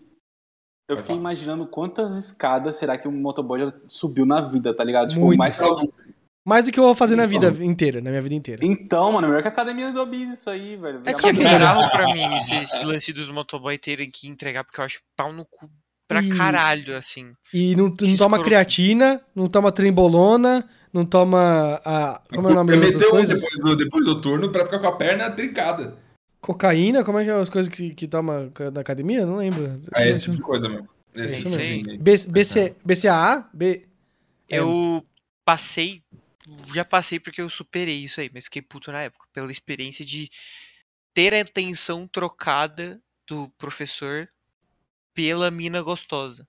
D: Eu fiquei imaginando quantas escadas será que um motoboy já subiu na vida, tá ligado? Tipo,
A: Muito.
D: mais que
A: Mais do que eu vou fazer na vida inteira, na minha vida inteira.
D: Então, mano, melhor que a academia do Biz isso aí, velho.
A: É
C: Que é bizarro pra mim esse, esse lance dos motoboy terem que entregar, porque eu acho pau no cu pra
A: E-
C: caralho, assim.
A: E não, não toma creatina, não toma trembolona, não toma a. Como é o nome outras
B: Meteu um depois do, depois do turno pra ficar com a perna trincada.
A: Cocaína, como é que é as coisas que, que toma na academia? Não lembro.
B: É esse tipo de coisa mesmo. Esse
C: isso
B: tipo de
C: aí.
B: coisa.
A: B, BC, BCAA? B, É.
C: Eu passei, já passei porque eu superei isso aí, mas fiquei puto na época, pela experiência de ter a atenção trocada do professor pela mina gostosa.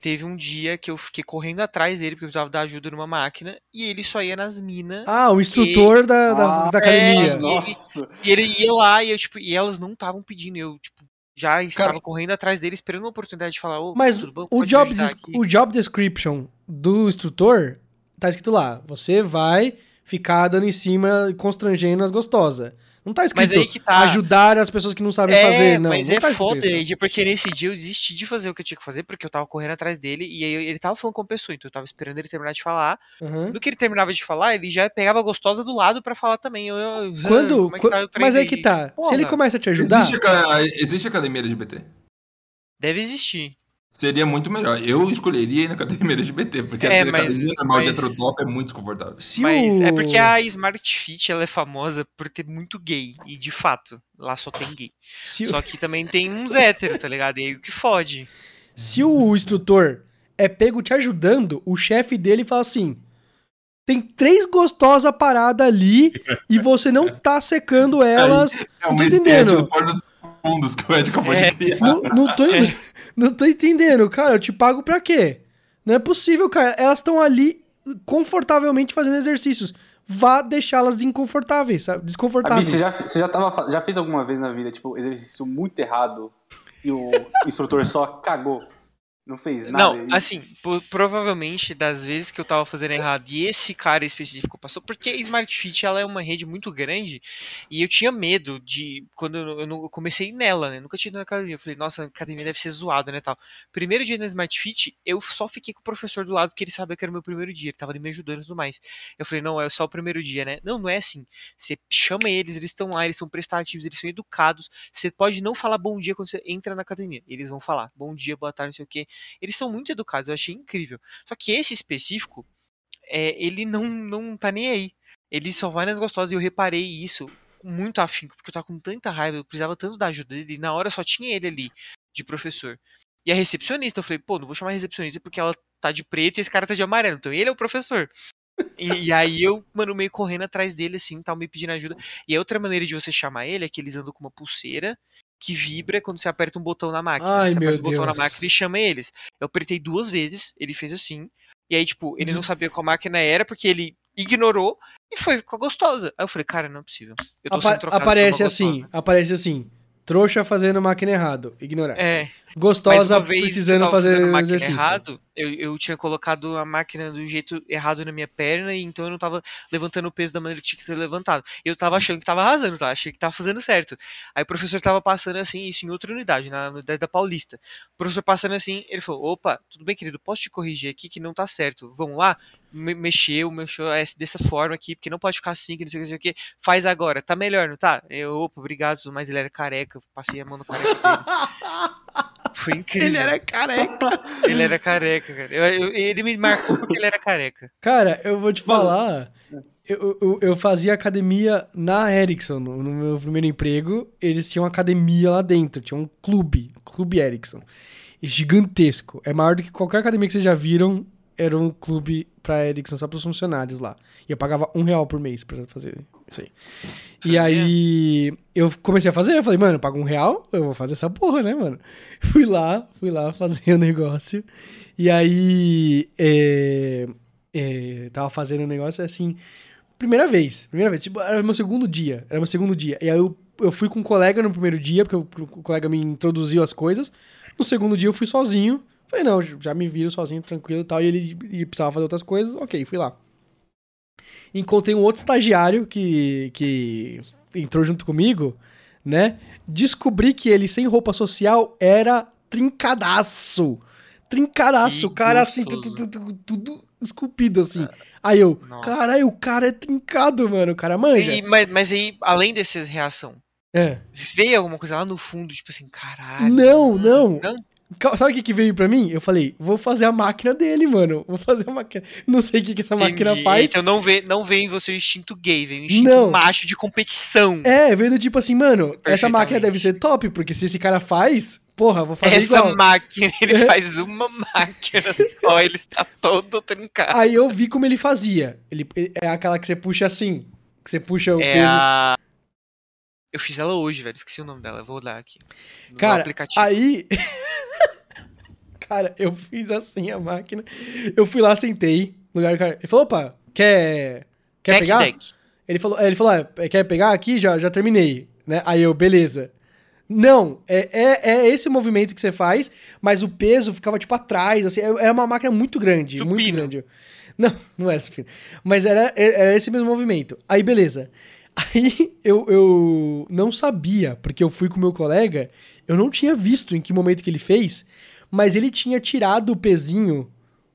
C: Teve um dia que eu fiquei correndo atrás dele porque eu precisava dar ajuda numa máquina e ele só ia nas minas
A: ah, o instrutor da, da,
D: Ah,
A: da academia.
C: é,
D: Nossa.
C: e ele ia lá e eu tipo, e elas não estavam pedindo, eu tipo já estava correndo atrás dele esperando uma oportunidade de falar, ô,
A: Mas
C: tudo bom?
A: o job,
C: ajudar
A: des-
C: aqui?"
A: o job description do instrutor tá escrito lá. Você vai ficar dando em cima, constrangendo as gostosas. Não tá escrito
C: Mas aí que tá.
A: ajudar as pessoas que não sabem
C: É,
A: fazer, não.
C: mas
A: não
C: é
A: tá
C: foda. Ed, porque nesse dia eu desisti de fazer o que eu tinha que fazer, porque eu tava correndo atrás dele, e aí ele tava falando com a pessoa, então eu tava esperando ele terminar de falar.
A: Aham.
C: No que ele terminava de falar, ele já pegava a gostosa do lado pra falar também. Eu, eu, "Ah,
A: Quando,
C: como é que tá
A: mas aí
C: aí?"
A: que tá.
C: Tipo,
A: Se ele
C: porra,
A: começa a te ajudar,
B: Existe, a, existe academia LGBT.
C: Deve existir.
B: Seria muito melhor. Eu escolheria ir na academia LGBT, porque
C: É,
B: a
C: mas-
B: academia normal
C: mas-
B: de Heterotop é muito desconfortável.
A: se
C: Mas
A: o...
C: é porque a Smart Fit ela é famosa por ter muito gay. E de fato, lá só tem gay.
A: se, o-
C: Só que também tem uns héteros, tá ligado? E aí o que fode.
A: se o instrutor é pego te ajudando, o chefe dele fala assim: tem três gostosas paradas ali e você não tá secando elas.
B: É uma sketch
A: entendendo.
B: do Porta dos Fundos que o Ed acabou
C: É.
B: de criar.
A: Não, não, tô,
C: É.
A: não tô entendendo, cara. Eu te pago pra quê? Não é possível, cara. Elas estão ali confortavelmente fazendo exercícios. Vá deixá-las inconfortáveis, sabe?
D: Abi,
A: Desconfortáveis.
D: você já, você já, tava, já fez alguma vez na vida, tipo, exercício muito errado e o instrutor só cagou? Não fez nada.
C: Não, assim, po- provavelmente das vezes que eu tava fazendo errado e esse cara específico passou, porque a Smart Fit ela é uma rede muito grande e eu tinha medo de quando eu, eu comecei nela, né? Nunca tinha ido na academia. Eu falei, nossa, a academia deve ser zoada, né? Tal. Primeiro dia na Smart Fit, eu só fiquei com o professor do lado porque ele sabia que era o meu primeiro dia, ele tava ali me ajudando e tudo mais. Eu falei, não, é só o primeiro dia, né? Não, não é assim. Você chama eles, eles estão lá, eles são prestativos, eles são educados. Você pode não falar bom dia quando você entra na academia. Eles vão falar bom dia, boa tarde, não sei o quê. Eles são muito educados, eu achei incrível. Só que esse específico, é, ele não, não tá nem aí. Ele só vai nas gostosas e eu reparei isso muito afinco, porque eu tava com tanta raiva, eu precisava tanto da ajuda dele, e na hora só tinha ele ali, de professor. E a recepcionista, eu falei, pô, não vou chamar a recepcionista porque ela tá de preto e esse cara tá de amarelo, então ele é o professor. E, e aí eu, mano, meio correndo atrás dele, assim, tal, meio pedindo ajuda. E a outra maneira de você chamar ele é que eles andam com uma pulseira que vibra quando você aperta um botão na máquina.
A: Ai,
C: você aperta o botão na máquina e chama eles. Eu apertei duas vezes, ele fez assim. E aí, tipo, eles não sabiam qual máquina era, porque ele ignorou e foi com a gostosa. Aí eu falei, cara, não é possível. Eu tô
A: Apa-
C: sendo trocado
A: aparece assim, aparece assim. Trouxa fazendo máquina errado. Ignorar.
C: É,
A: Gostosa precisando fazer
C: máquina
A: exercício.
C: errado, eu, eu tinha colocado a máquina do jeito errado na minha perna, e então eu não tava levantando o peso da maneira que tinha que ser levantado. Eu tava achando que tava arrasando, tá? Achei que tava fazendo certo. Aí o professor tava passando assim, isso em outra unidade, na unidade da Paulista. O professor passando assim, ele falou: opa, tudo bem, querido, posso te corrigir aqui que não tá certo. Vamos lá? Me- mexeu, mexeu é, dessa forma aqui, porque não pode ficar assim, que não sei o que, não sei o que. Faz agora, tá melhor, não tá? Eu, opa, obrigado, mais. Ele era careca, eu passei a mão no careca dele. Foi incrível.
A: Ele era careca.
C: Ele era careca, cara. Eu- eu- ele me marcou porque ele era careca.
A: Cara, eu vou te falar. Eu, eu, eu fazia academia na Ericsson, no, no meu primeiro emprego. Eles tinham academia lá dentro, tinha um clube, Clube Ericsson. Gigantesco. É maior do que qualquer academia que vocês já viram. Era um clube pra Ericsson, só pros funcionários lá. E eu pagava um real por mês pra fazer isso aí. E aí eu comecei a fazer, eu falei, mano, eu pago um real, eu vou fazer essa porra, né, mano? Fui lá, fui lá fazer o negócio. E aí é, é, tava fazendo o negócio assim, primeira vez, primeira vez, tipo, era meu segundo dia, era meu segundo dia. E aí eu, eu fui com um colega no primeiro dia, porque o, o colega me introduziu as coisas. No segundo dia eu fui sozinho. Falei, não, já me viro sozinho, tranquilo e tal. E ele, ele precisava fazer outras coisas, ok, fui lá. Encontrei um outro estagiário que, que entrou junto comigo, né? Descobri que ele, sem roupa social, era trincadaço. Trincadaço. O cara, assim, tudo esculpido, assim. Aí eu, caralho, o cara é trincado, mano. O cara manja.
C: E- mas, mas aí, além dessa reação,
A: É.
C: veio alguma coisa lá no fundo, tipo assim, caralho.
A: Não, não.
C: Não?
A: Sabe o que, que veio pra mim? Eu falei, vou fazer a máquina dele, mano. Vou fazer a máquina. Não sei o que, que essa máquina
C: Entendi.
A: faz.
C: Então não veio, não veio em você o instinto gay, veio o instinto
A: Não.
C: macho de competição.
A: É, veio do tipo assim, mano, essa máquina deve ser top, porque se esse cara faz, porra, vou fazer
C: Essa
A: igual.
C: máquina, ele faz uma máquina só, ele está todo trincado.
A: Aí eu vi como ele fazia. Ele, é aquela que você puxa assim. Que você puxa o
C: É
A: peso.
C: a. Eu fiz ela hoje, velho. Esqueci o nome dela. Vou olhar aqui. No
A: Cara,
C: aplicativo.
A: aí. cara, eu fiz assim a máquina. Eu fui lá, sentei. No lugar do cara. Ele falou: opa, quer. Quer
C: Deck
A: pegar?
C: Deck.
A: Ele falou, ele falou, ah, quer pegar aqui? Já, já terminei, né? Aí eu, beleza. Não, é, é, é esse movimento que você faz, mas o peso ficava, tipo, atrás, assim, era uma máquina muito grande, muito
C: Supino.
A: grande. Não, não era supino. Mas era, era esse mesmo movimento. Aí, beleza. Aí, eu, eu não sabia, porque eu fui com meu colega, eu não tinha visto em que momento que ele fez, mas ele tinha tirado o pezinho,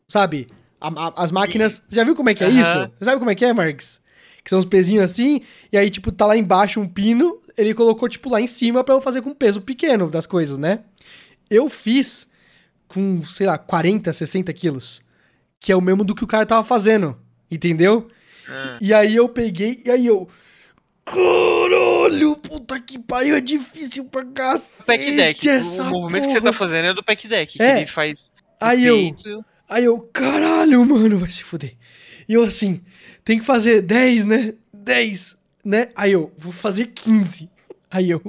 A: sabe? A- a- as máquinas... Já viu como é que é
C: Aham.
A: isso? Você sabe como é que é, Marx? Que são os pezinhos assim, e aí, tipo, tá lá embaixo um pino, ele colocou, tipo, lá em cima pra eu fazer com peso pequeno das coisas, né? Eu fiz com, sei lá, 40, 60 quilos. Que é o mesmo do que o cara tava fazendo, entendeu?
C: Ah.
A: E aí eu peguei, e aí eu... Caralho, puta que pariu, é difícil pra cacete
C: Pack Deck.
A: essa
C: O movimento que você tá
A: porra.
C: fazendo é do Pack Deck.
A: É.
C: Que ele faz.
A: Aí eu-. Aí eu, caralho, mano, vai se fuder. E eu assim, tem que fazer 10, né? 10, né? Aí eu, vou fazer 15. Aí eu,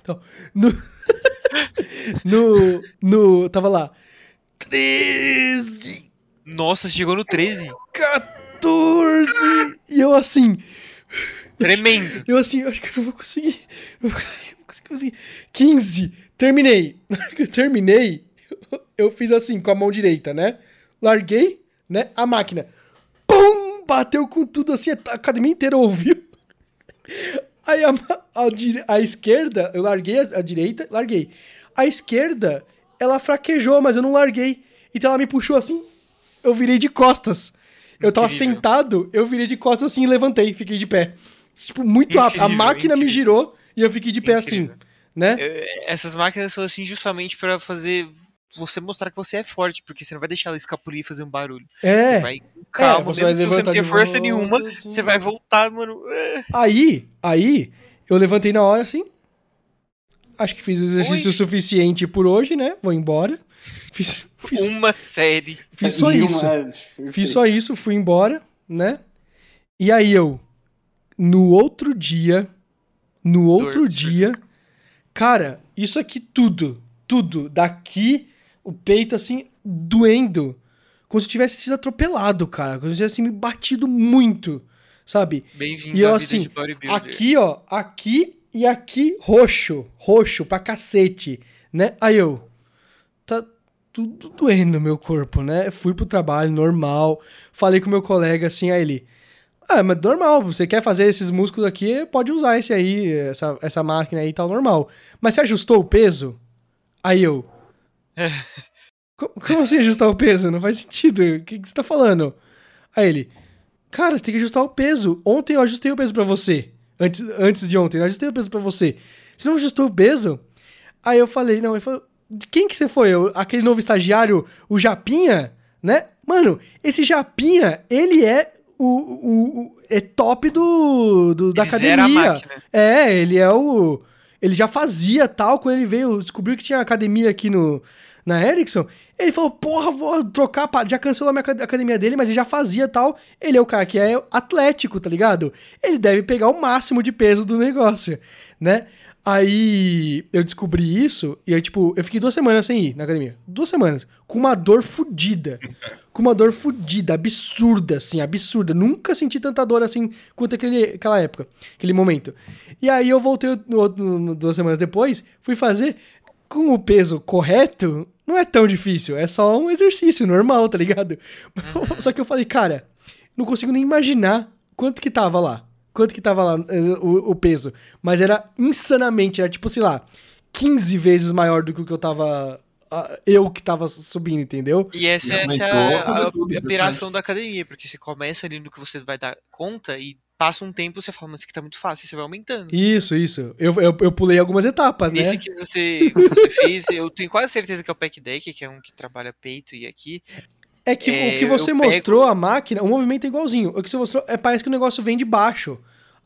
A: então, no, no, no, tava lá, 13,
C: Nossa, chegou no 13.
A: 14, e eu assim,
C: Tremendo.
A: eu assim, eu acho que eu não vou conseguir, não vou conseguir, vou conseguir, conseguir. 15, terminei. Na hora que eu terminei, eu fiz assim com a mão direita, né? Larguei, né? A máquina. Pum! Bateu com tudo assim, a academia inteira ouviu. Aí a, a, a esquerda, eu larguei a, a direita, larguei. A esquerda, ela fraquejou, mas eu não larguei. Então ela me puxou assim, eu virei de costas. Eu tava
C: Incrível.
A: sentado, eu virei de costas assim e levantei, fiquei de pé. Tipo, muito rápido. A
C: Incrível,
A: máquina me
C: incrível.
A: girou e eu fiquei de pé
C: Incrível.
A: assim, né?
C: É, Essas máquinas são assim justamente pra fazer você mostrar que você é forte, porque você não vai deixar ela escapulir e fazer um barulho. Você
A: É.
C: vai com calma,
A: você vai
C: se você não
A: de
C: força
A: volta,
C: nenhuma,
A: assim.
C: você vai voltar, mano. é.
A: Aí, aí, eu levantei na hora assim. Acho que fiz exercício
C: Oi.
A: suficiente por hoje, né? Vou embora. Fiz, fiz,
C: Uma série.
A: fiz só isso.
D: é,
A: Fiz só isso, fui embora, né? E aí eu, no outro dia, no outro
C: Dor,
A: dia, cara, isso aqui tudo, tudo, daqui, o peito assim, doendo. Como se tivesse sido atropelado, cara. Como se tivesse me batido muito, sabe?
C: Bem-vindo
A: E eu assim. Aqui, ó, aqui e aqui, roxo. Roxo pra cacete, né? Aí eu. Tá tudo doendo no meu corpo, né? Fui pro trabalho normal. Falei com meu colega assim, aí ele. Ah, mas normal, você quer fazer esses músculos aqui, pode usar esse aí, essa, essa máquina aí e tal, normal. Mas você ajustou o peso? Aí eu. "Co- Como assim ajustar o peso? Não faz sentido. O que, que você tá falando? Aí ele. Cara, você tem que ajustar o peso. Ontem eu ajustei o peso pra você. Antes, antes de ontem, eu ajustei o peso pra você. Você não ajustou o peso? Aí eu falei, não, ele falou, quem que você foi? Eu- Aquele novo estagiário, o Japinha, né? Mano, esse Japinha, ele é o, o, o- é top do, do da academia. É, ele é o ele já fazia tal quando ele veio, descobriu que tinha academia aqui no na Ericsson. Ele falou: "Porra, vou trocar, já cancelou a minha acad- academia dele, mas ele já fazia tal. Ele é o cara que é atlético, tá ligado? Ele deve pegar o máximo de peso do negócio, né? Aí eu descobri isso e aí, tipo, eu fiquei duas semanas sem ir na academia. Duas semanas. Com uma dor fudida. Com uma dor fudida, absurda, assim, absurda. Nunca senti tanta dor assim quanto aquele, aquela época, aquele momento. E aí eu voltei no, no- duas semanas depois, fui fazer com o peso correto. Não é tão difícil, é só um exercício normal, tá ligado? Só que eu falei, cara, não consigo nem imaginar quanto que tava lá. Quanto que tava lá eh, o, o peso. Mas era insanamente, era tipo, sei lá, 15 vezes maior do que o que eu tava. Eu que tava subindo, entendeu?
C: E essa,
B: E
C: essa é a, a, a operação da academia, porque você começa ali no que você vai dar conta e passa um tempo você fala, mas isso aqui tá muito fácil, e você vai aumentando.
A: Isso, isso. Eu, eu, eu pulei algumas etapas, né?
C: Esse que você, que você fez, eu tenho quase certeza que é o pack deck, que é um que trabalha peito e aqui.
A: É que
C: É,
A: o que você
C: eu pego-
A: mostrou, a máquina, o movimento é igualzinho. O que você mostrou, é, parece que o negócio vem de baixo.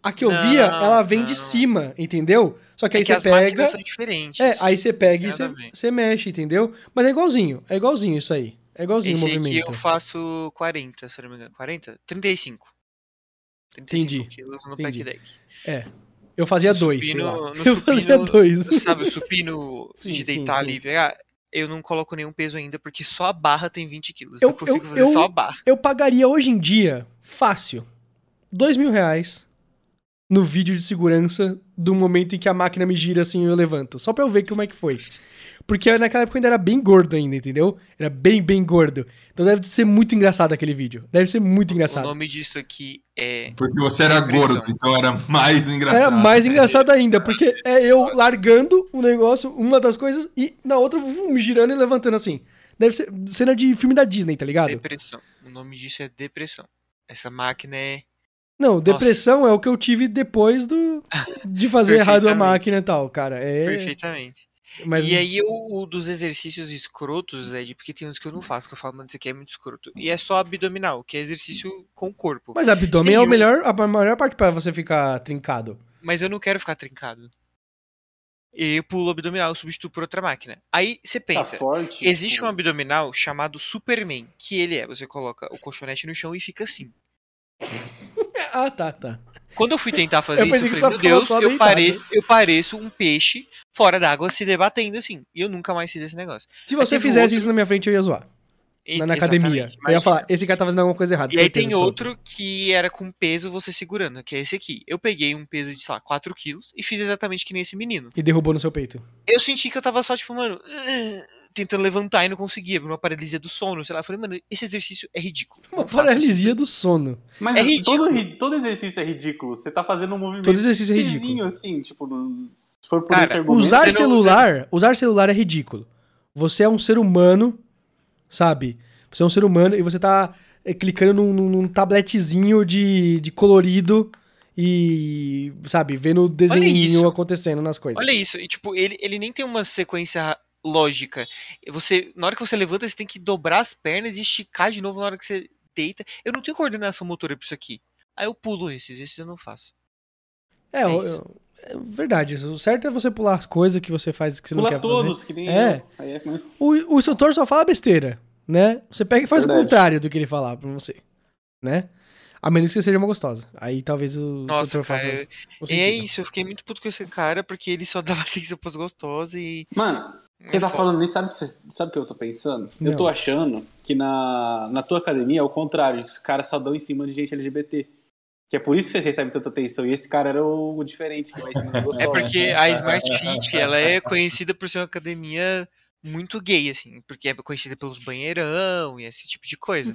A: A que eu
C: Não,
A: via, ela vem de
C: não.
A: cima, entendeu? Só que
C: É
A: aí
C: que
A: você pega.
C: são diferentes.
A: É, aí você pega e você, você mexe, entendeu? Mas é igualzinho, é igualzinho isso aí. É igualzinho
C: Esse
A: o
C: aqui
A: movimento.
C: eu faço 40, se eu não me engano. 40? 35. 35
A: Entendi,
C: quilos no
A: entendi.
C: pack deck.
A: É. Eu fazia
C: No
A: dois,
C: supino- no
A: Eu fazia
C: supino-
A: dois.
C: Sabe, o supino
A: Sim,
C: de deitar
A: sim.
C: ali e pegar? Eu não coloco nenhum peso ainda, porque só a barra tem 20 quilos.
A: Eu-
C: eu consigo
A: eu-
C: fazer
A: eu-
C: só a barra.
A: Eu pagaria hoje em dia, fácil, dois mil reais no vídeo de segurança do momento em que a máquina me gira assim e eu levanto. Só pra eu ver como é que foi. Porque naquela época eu ainda era bem gordo ainda, entendeu? Era bem, bem gordo. Então deve ser muito engraçado aquele vídeo. Deve ser muito
C: O
A: engraçado.
C: nome disso aqui é.
B: Porque você era gordo, então era mais engraçado.
A: Era mais engraçado ainda, porque é eu largando o negócio, uma das coisas, e na outra me girando e levantando assim. Deve ser cena de filme da Disney, tá ligado?
C: Depressão. O nome disso é depressão. Essa máquina é.
A: Não, depressão é o que eu tive depois do de fazer errado a máquina e tal, cara. É,
C: Perfeitamente.
A: Mas
C: E aí, o, o dos exercícios escrotos, Ed, porque tem uns que eu não faço, que eu falo, mano, isso aqui é muito escroto. E é só abdominal, que é exercício com o corpo.
A: mas abdômen
C: tem
A: é o
C: um-
A: melhor, a melhor parte pra você ficar trincado.
C: Mas eu não quero ficar trincado. E eu pulo o abdominal, eu substituo por outra máquina. Aí você
D: Tá
C: pensa,
D: forte.
C: existe
D: tipo,
C: um abdominal chamado Superman, que ele é, você coloca o colchonete no chão e fica assim.
A: Ah, tá, tá.
C: Quando eu fui tentar fazer
A: Eu
C: isso, eu falei, meu Deus, eu
A: deitado.
C: pareço, eu pareço um peixe fora d'água se debatendo assim. E eu nunca mais fiz esse negócio.
A: Se você fizesse
C: outro-
A: isso na minha frente, eu ia zoar.
C: E-
A: Na, academia.
C: exatamente,
A: Eu ia
C: imagina.
A: falar, esse cara tá fazendo alguma coisa errada.
C: E aí tem outro que era com peso você segurando, que é esse aqui. Eu peguei um peso de, sei lá, 4 quilos e fiz exatamente que nem esse menino.
A: E derrubou no seu peito.
C: Eu senti que eu tava só, tipo, mano, tentando levantar e não conseguia, uma paralisia do sono, sei lá. Eu falei, mano, esse exercício é ridículo.
A: Uma paralisia do sono.
D: Mas
C: É ridículo.
D: todo, todo exercício é ridículo. Você tá fazendo um movimento
A: Todo exercício é ridículo.
D: assim, tipo, se for por
C: Cara,
D: esse argumento...
A: Usar celular, usar celular é ridículo. Você é um ser humano, sabe? Você é um ser humano e você tá é, clicando num, num- tabletezinho de, de colorido e, sabe, vendo o desenho acontecendo nas coisas.
C: Olha isso, e tipo, ele, ele nem tem uma sequência lógica. Você, na hora que você levanta, você tem que dobrar as pernas e esticar de novo na hora que você deita. Eu não tenho coordenação motora pra isso aqui. Aí eu pulo esses, esses eu não faço.
A: É,
C: É
A: eu- é verdade. O certo é você pular as coisas que você faz que você não
D: Pula
A: quer
D: todos, que nem
A: É.
D: eu. Aí é mais...
A: fazer. O, o instrutor só fala besteira, né? Você pega e faz o
D: Verdade.
A: contrário do que ele falar pra você, né? A menos que você seja uma gostosa. Aí talvez o
C: Nossa, cara.
A: o
C: E é isso, eu fiquei muito puto com esse cara, porque ele só dava atenção pras gostosas e.
D: Mano, você
C: É
D: tá
C: foda.
D: falando nisso, sabe, o que você- sabe o que eu tô pensando?
A: Não.
D: Eu tô achando que na, na tua academia é o contrário, que os caras só dão em cima de gente LGBT. Que é por isso que você recebe tanta atenção. E esse cara era o, o diferente que vai em cima dos gostosos.
C: É porque a Smart Fit, ela é conhecida por ser uma academia muito gay, assim, porque é conhecida pelos banheirão e esse tipo de coisa.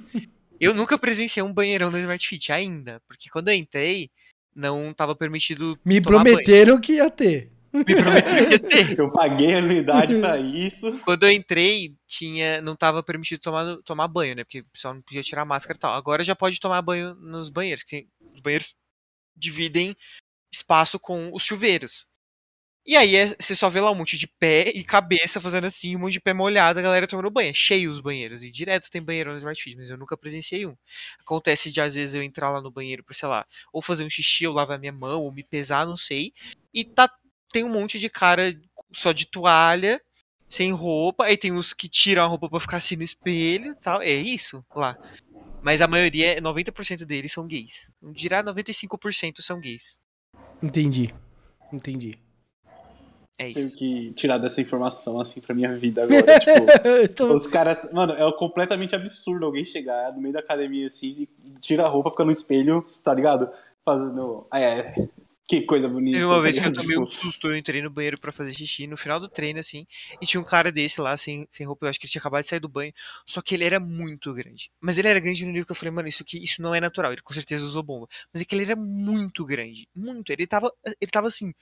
C: Eu nunca presenciei um banheirão na Smart Fit ainda, porque quando eu entrei, não tava permitido
A: Me
C: tomar banho.
A: prometeram que ia ter.
C: Me prometeram que ia ter.
D: Eu paguei anuidade pra isso.
C: Quando eu entrei, tinha, não tava permitido tomar, tomar banho, né? Porque o pessoal não podia tirar a máscara e tal. Agora já pode tomar banho nos banheiros, que tem- os banheiros dividem espaço com os chuveiros. E aí é- você só vê lá um monte de pé e cabeça fazendo assim, um monte de pé molhado, a galera tomando banho. É cheio os banheiros. E direto tem banheiro no Smart Fit, mas eu nunca presenciei um. Acontece de às vezes eu entrar lá no banheiro pra, sei lá, ou fazer um xixi, ou lavar minha mão, ou me pesar, não sei. E tá, tem um monte de cara só de toalha, sem roupa. Aí tem os que tiram a roupa pra ficar assim no espelho e tal. É isso lá. Mas a maioria, 90% deles são gays. Não dirá 95% são gays.
A: Entendi. Entendi.
C: É
D: Tenho
C: isso.
D: que tirar dessa informação, assim, pra minha vida agora. tipo,
A: Eu tô-
D: os caras. Mano, é completamente absurdo alguém chegar no meio da academia assim, e tira a roupa, fica no espelho, tá ligado? Fazendo. Ah, é. Que coisa bonita.
C: Teve uma
D: tá
C: vez que eu tomei um
D: Tipo,
C: susto, eu entrei no banheiro pra fazer xixi no final do treino, assim, e tinha um cara desse lá, sem, sem roupa, eu acho que ele tinha acabado de sair do banho, só que ele era muito grande. Mas ele era grande no nível que eu falei, mano, isso aqui, isso não é natural, ele com certeza usou bomba. Mas é que ele era muito grande, muito, ele tava, ele tava assim,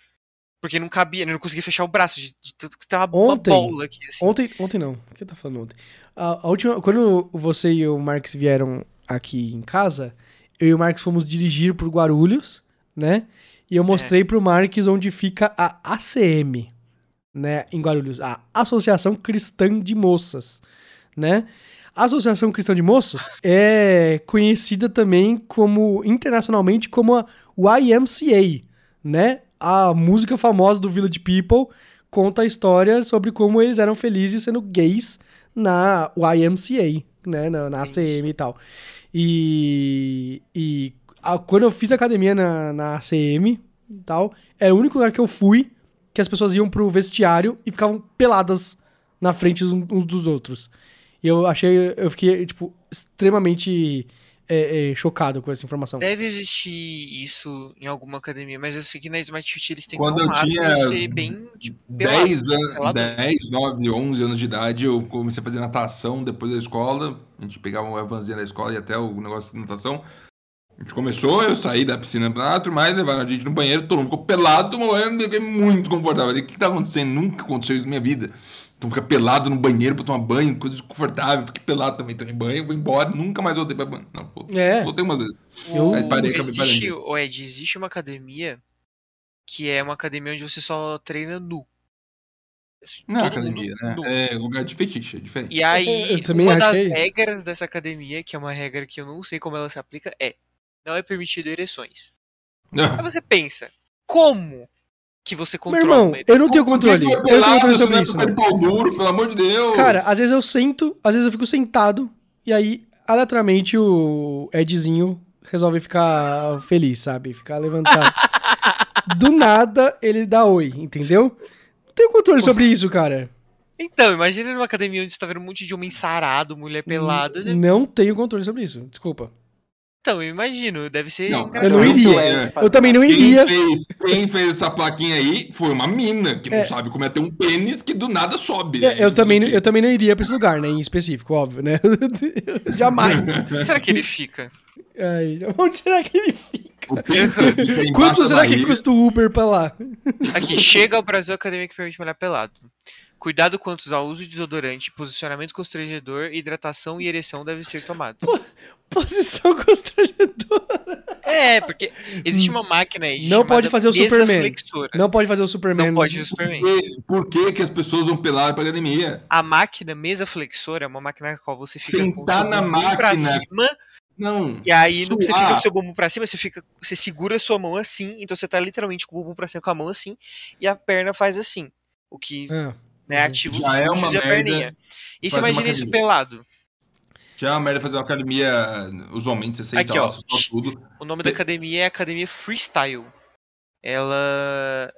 C: porque não cabia, ele não conseguia fechar o braço, de, de tudo que tava
A: Ontem-
C: uma bola aqui, assim.
A: Ontem, ontem não. O que eu tava falando ontem? A, a última, quando você e o Marcos vieram aqui em casa, eu e o Marcos fomos dirigir por Guarulhos, né? E eu mostrei pro Marcos onde fica a ACM, né, em Guarulhos, a Associação Cristã de Moças, né? A Associação Cristã de Moças é conhecida também como internacionalmente como a YMCA, né? A música famosa do Village People conta a história sobre como eles eram felizes sendo gays na YMCA, né? Na, na ACM e tal. E, e a- quando eu fiz academia na, na ACM e tal, era o único lugar que eu fui que as pessoas iam pro vestiário e ficavam peladas na frente uns, dos outros. E eu achei, eu fiquei, tipo, extremamente é, é, chocado com essa informação.
C: Deve existir isso em alguma academia, mas eu sei que na Smart Fit eles tentam
B: Quando eu tinha
C: ser bem tipo, pelado.
B: 10, anos,
C: pelado.
B: 10, 9, 11 anos de idade, eu comecei a fazer natação depois da escola. A gente pegava uma vanzinha da escola e até o negócio de natação. A gente começou, eu saí da piscina pra lá, mas levaram a gente no banheiro, todo mundo ficou pelado, morrendo, eu fiquei muito confortável. Eu O que, que tá acontecendo? Nunca aconteceu isso na minha vida. Então fica pelado no banheiro pra tomar banho, coisa desconfortável, fiquei pelado também, tomei banho, vou embora, nunca mais voltei pra banho. Não, vou-
A: É.
B: voltei umas vezes.
A: Eu-
B: Aí parei, acabei
C: existe, ô Ed, existe uma academia que é uma academia onde você só treina nu.
B: Não é
C: Todo
B: academia, né?
C: nu.
B: É lugar de fetiche, é diferente.
C: E aí,
A: Eu também
C: uma das
A: é
C: regras dessa academia, que é uma regra que eu não sei como ela se aplica, é não é permitido ereções.
B: Não.
C: Aí você pensa, como que você
A: Meu
C: controla
A: irmão,
C: uma
A: eu não tenho controle. Eu não tenho controle sobre isso,
B: Não.
A: não.
B: Pau duro, pelo amor de Deus.
A: Cara, às vezes eu sento, às vezes eu fico sentado, e aí, aleatoriamente, o Edzinho resolve ficar feliz, sabe? Ficar levantado. Do nada, ele dá oi, entendeu? Não tenho controle sobre isso, cara.
C: Então, imagina numa academia onde você tá vendo um monte de homem sarado, mulher pelada.
A: Não tenho controle sobre isso, desculpa.
C: Então, eu imagino, deve ser
B: Não,
C: engraçado.
A: eu não iria.
B: é,
A: Eu também não
B: Quem
A: iria.
B: fez, quem fez essa plaquinha aí foi uma mina que não
A: É.
B: sabe como é ter um pênis que do nada sobe.
A: É, Eu também, não-
B: Não
A: eu também não iria pra esse lugar, né? Em específico, óbvio, né? Jamais.
C: Onde será que ele fica?
A: Ai, onde será que ele fica? Quanto será que custa o Uber pra lá?
C: Aqui, chega ao Brasil Academia que permite malhar pelado. Cuidado quanto ao uso de desodorante, posicionamento constrangedor, hidratação e ereção devem ser tomados.
A: Posição constrangedora.
C: É, porque existe uma máquina aí
A: Não pode fazer o Superman.
C: flexora.
A: Não pode fazer o Superman.
C: Não pode fazer o Superman.
B: Por que- Por que, que as pessoas vão pelar pra academia?
C: A máquina mesa flexora é uma máquina na qual você fica com o
B: Sentar na
C: bumbum pra
B: máquina.
C: cima,
B: Não.
C: e aí no que você fica com o seu bumbum pra cima, você fica, você segura a sua mão assim, então você tá literalmente com o bumbum pra cima com a mão assim, e a perna faz assim, o que
A: Ah,
C: né,
A: Uhum.
C: ativa os
B: Já é uma
C: e a
B: merda
C: perninha. E você imagina isso
B: academia.
C: pelado.
B: Já é uma merda fazer uma academia, usualmente você senta
C: Aqui, ó.
B: só tudo.
C: O nome da academia é Academia Freestyle. Ela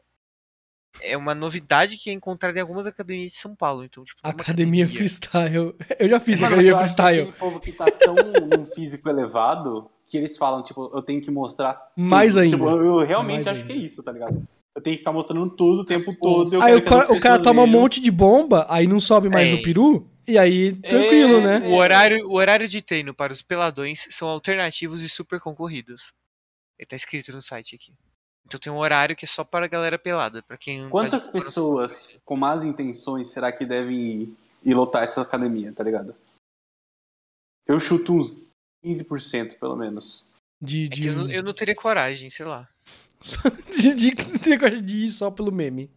C: é uma novidade que é encontrada em algumas academias de São Paulo. Então, tipo, numa
A: academia freestyle. Eu já fiz
D: mas
A: academia
D: que
A: freestyle.
D: aquele povo que tá tão num físico elevado que eles falam, tipo, eu tenho que mostrar tudo.
A: Mais ainda.
D: Tipo, eu realmente
A: Mais
D: acho
A: ainda.
D: que é isso, tá ligado? Eu tenho que ficar mostrando tudo o tempo todo. eu
A: Aí
D: quero
A: o cara, o cara toma um
D: vejam.
A: monte de bomba, aí não sobe mais
C: É.
A: o peru, e aí tranquilo,
D: É.
A: né?
C: O horário, o horário de treino para os peladões são alternativos e super concorridos. Ele tá escrito no site aqui. Então tem um horário que é só para a galera pelada, para quem tá
D: Quantas
C: se
D: pessoas com más intenções será que devem ir, ir lotar essa academia, tá ligado? Eu chuto uns 15%, pelo menos.
A: De,
C: É que
A: de,
C: eu, não, eu não teria coragem, sei lá.
A: de, de, de, de ir só pelo meme.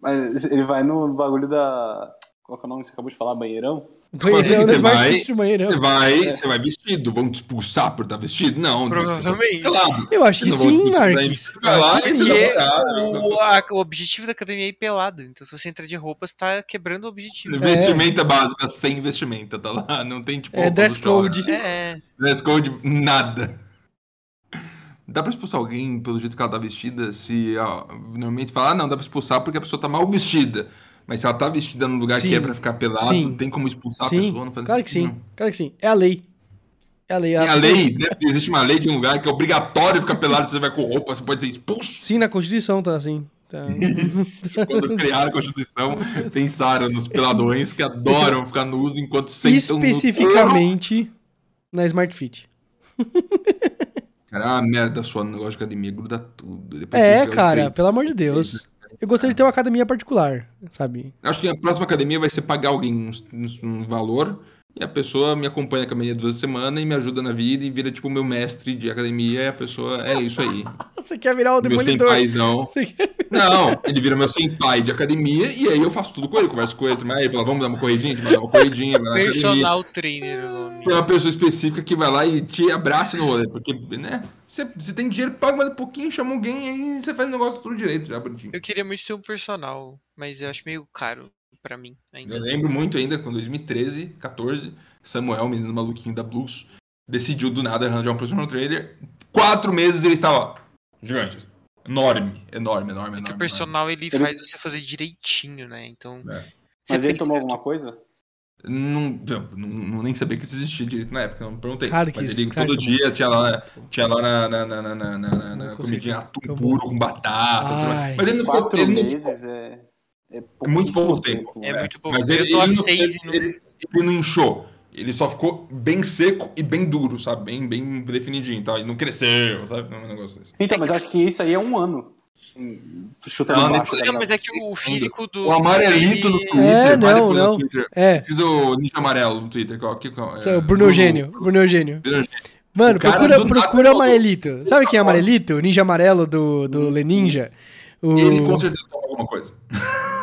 D: Mas ele vai no bagulho da. Qual que é o nome que você acabou de falar? Banheirão?
A: Banheirão,
B: você
A: né? Mais
B: vai-
A: banheirão.
B: Você vai, você vai vestido. Vão te expulsar por estar vestido? Não.
C: Provavelmente.
B: Claro.
A: Eu acho que sim. Marques.
B: Vai lá e
A: que
B: você
A: sim.
B: vai
C: Porque
B: namorar,
C: o, a- o objetivo da academia é ir pelado. Então se você entra de roupa, você tá quebrando o objetivo.
B: Vestimenta básica, sem vestimenta, tá lá. Não tem tipo.
A: É dress code.
C: É,
B: Dress code, nada. Dá pra expulsar alguém pelo jeito que ela tá vestida? Se ó, normalmente fala, ah, não, dá pra expulsar porque a pessoa tá mal vestida. Mas se ela tá vestida num lugar
A: Sim.
B: que é pra ficar pelado,
A: Sim.
B: tem como expulsar a
A: Sim,
B: pessoa? Não faz
A: claro que sim.
B: sentido,
A: Claro que sim. É a lei. É a lei.
B: não. Tem a lei, né? existe uma lei de um lugar que é obrigatório ficar pelado, você vai com roupa, você pode ser expulso.
A: Sim, na Constituição tá assim. Tá.
B: Isso. Quando criaram a Constituição, pensaram nos peladões que adoram ficar nus enquanto sentam no
A: Especificamente na Smart Fit.
B: Cara, é uma merda sua no negócio de academia, gruda tudo. Depois
A: É, cara,
B: três-
A: pelo amor de Deus. Eu gostaria de ter uma academia particular, sabe?
B: Acho que a próxima academia vai ser pagar alguém um- um valor e a pessoa me acompanha na academia duas vezes por semana e me ajuda na vida e vira tipo o meu mestre de academia e a pessoa é isso aí.
A: Você quer virar o
B: meu
A: demolidor?
B: senpaizão.
A: Você quer-
B: Não, ele vira meu senpai de academia e aí eu faço tudo com ele, converso com ele, mas aí fala, vamos dar uma corridinha, a gente vai dar uma corridinha,
C: personal trainer.
B: Tem uma pessoa específica que vai lá e te abraça no rolê, porque, né, você, você tem dinheiro, paga mais um pouquinho, chama alguém, aí você faz o negócio tudo direito, já bonitinho.
C: Eu queria muito ter um personal, mas eu acho meio caro pra mim ainda.
B: Eu lembro muito ainda, com 2013, 14, Samuel, menino maluquinho da Blues, decidiu do nada arranjar um personal trainer. Quatro meses ele estava. Gigante. Enorme, enorme, enorme, enorme.
C: Porque o personal ele,
D: Ele-
C: faz você fazer direitinho, né? Então.
B: É.
C: você
D: Mas ele
C: pensa-
D: tomou alguma coisa?
B: Não, não, não, nem sabia que isso existia direito na época, não perguntei.
A: Claro que
B: Mas ele
A: claro
B: todo dia tinha lá, tinha lá na, na, na, na, na, na, na- comidinha atum puro com batata. tudo mais.
A: Ai.
B: Mas ele não ficou.
D: Quatro
B: Ele não
D: meses é. É
B: É muito pouco tempo.
C: É muito pouco.
B: Mas
C: Eu
B: ele, ele não-
C: seis e não-
B: ele- ele não inchou. Ele só ficou bem seco e bem duro, sabe? Bem, bem definidinho, tá? Ele não cresceu, sabe? Não é um negócio desse.
D: Então, mas eu acho que isso aí é um ano. Chutando
B: Não,
D: baixo.
C: Não, mas é que o físico do.
B: O amarelito no
C: ele-
B: Twitter.
A: É, não, não.
B: Twitter.
A: É,
B: Fiz o Ninja Amarelo no Twitter. Qual, que, qual,
A: é o Bruno Eugênio. Bruno Eugênio.
B: Bruno Eugênio.
A: Mano, procura,
B: do
A: procura Amarelito. Sabe quem é Amarelito? O ninja amarelo do, do Leninja? O...
B: Ele com certeza alguma coisa.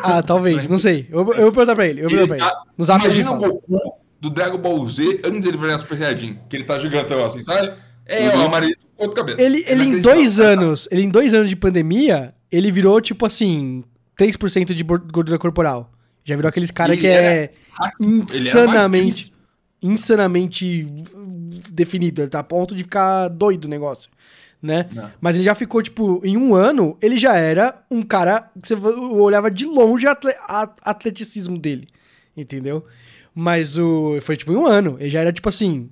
A: Ah, talvez, não sei. Eu, eu vou perguntar pra ele. Eu
B: Ele
A: ele.
B: tá-
A: ele
B: Imagina o. Goku do Dragon Ball Z antes dele virar Super Saiyajin. Que ele tá gigantão assim, sabe? É o amarelito com outro cabelo.
A: Ele, ele em dois anos, ele em dois anos de pandemia, ele virou, tipo assim, 3% de gordura corporal. Já virou aqueles cara
B: Ele
A: que é
B: Ele
A: insanamente, insanamente definido. Ele tá a ponto de ficar doido o negócio, né?
B: Não.
A: Mas ele já ficou, tipo, em um ano, ele já era um cara que você olhava de longe o atleticismo dele, entendeu? Mas o foi, tipo, em um ano. Ele já era, tipo assim,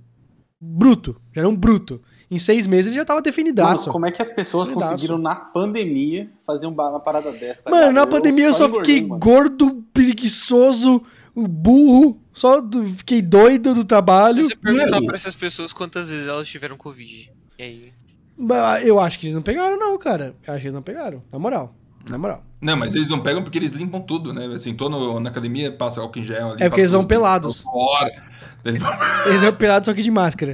A: bruto. Já era um bruto. Em seis meses ele já tava
D: Mano,
A: definidaço.
D: como é que as pessoas
A: Definidaço.
D: conseguiram, na pandemia, fazer um uma parada dessa? tá
A: Mano,
D: ligado?
A: na pandemia eu só
D: engordei,
A: fiquei
D: mano.
A: gordo, preguiçoso, burro. Só do- fiquei doido do trabalho.
C: Se você perguntar
B: Mano.
C: pra essas pessoas quantas vezes elas tiveram Covid. E aí?
A: Eu acho que eles não pegaram, não, cara. Eu acho que eles não pegaram. Na moral. Na moral.
B: Não, mas eles não pegam porque eles limpam tudo, né? Assim, tô no- na academia, passa álcool em gel.
A: É porque eles vão pelados.
B: Fora.
A: Eles são pelados só que de máscara.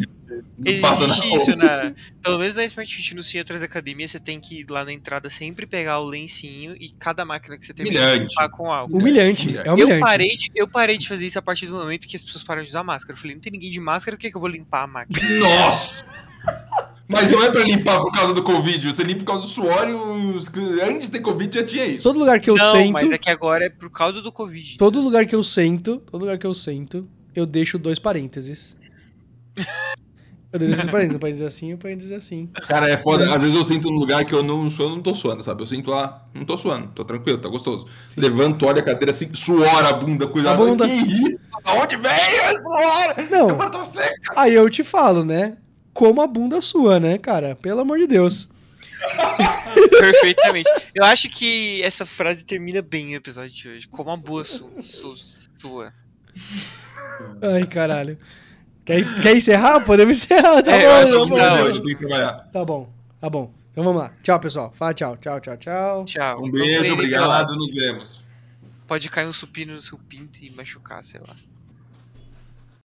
C: Existe isso, na, pelo menos na Smart Fit no centro das academias, você tem que ir lá na entrada sempre pegar o lencinho e cada máquina que você termina
B: Humilhante.
C: limpar com álcool.
A: Humilhante. É humilhante.
C: Eu parei, de, eu parei de fazer isso a partir do momento que as pessoas pararam de usar máscara. Eu falei, não tem ninguém de máscara, por que, que eu vou limpar a máquina?
B: Nossa! Mas não é pra limpar por causa do Covid, você limpa por causa do suor e os... antes de ter Covid já tinha isso.
A: Todo lugar que eu
C: não,
A: sento.
C: mas é que agora é por causa do Covid.
A: Todo lugar que eu sento, todo lugar que eu sento, eu deixo dois parênteses. Eu deixo dois parênteses, um parênteses assim e um parênteses assim.
B: Cara, é foda. Às vezes eu sinto num lugar que eu não sou, eu não tô suando, sabe? Eu sinto lá, não tô suando, tô tranquilo, tá gostoso. Levanto, olho a cadeira assim, suor a bunda, cuidado.
A: A bunda.
B: Que isso? Da onde veio esse suor?
A: Não.
B: Agora tá seca.
A: Aí eu te falo, né? Como a bunda sua, né, cara? Pelo amor de Deus.
C: Perfeitamente. Eu acho que essa frase termina bem o episódio de hoje. Como a boa su, su- sua.
A: Ai, caralho. Quer, quer encerrar? Podemos encerrar, tá
C: É, eu
A: bom,
C: acho
A: tá
C: tá
B: Hoje tem que trabalhar.
A: Tá bom, tá bom. Então vamos lá. Tchau, pessoal. Fala tchau. Tchau, tchau, tchau.
C: Tchau.
B: Um beijo,
C: treinem
B: obrigado, nos vemos.
C: Pode cair um supino no seu pinto e machucar, sei lá.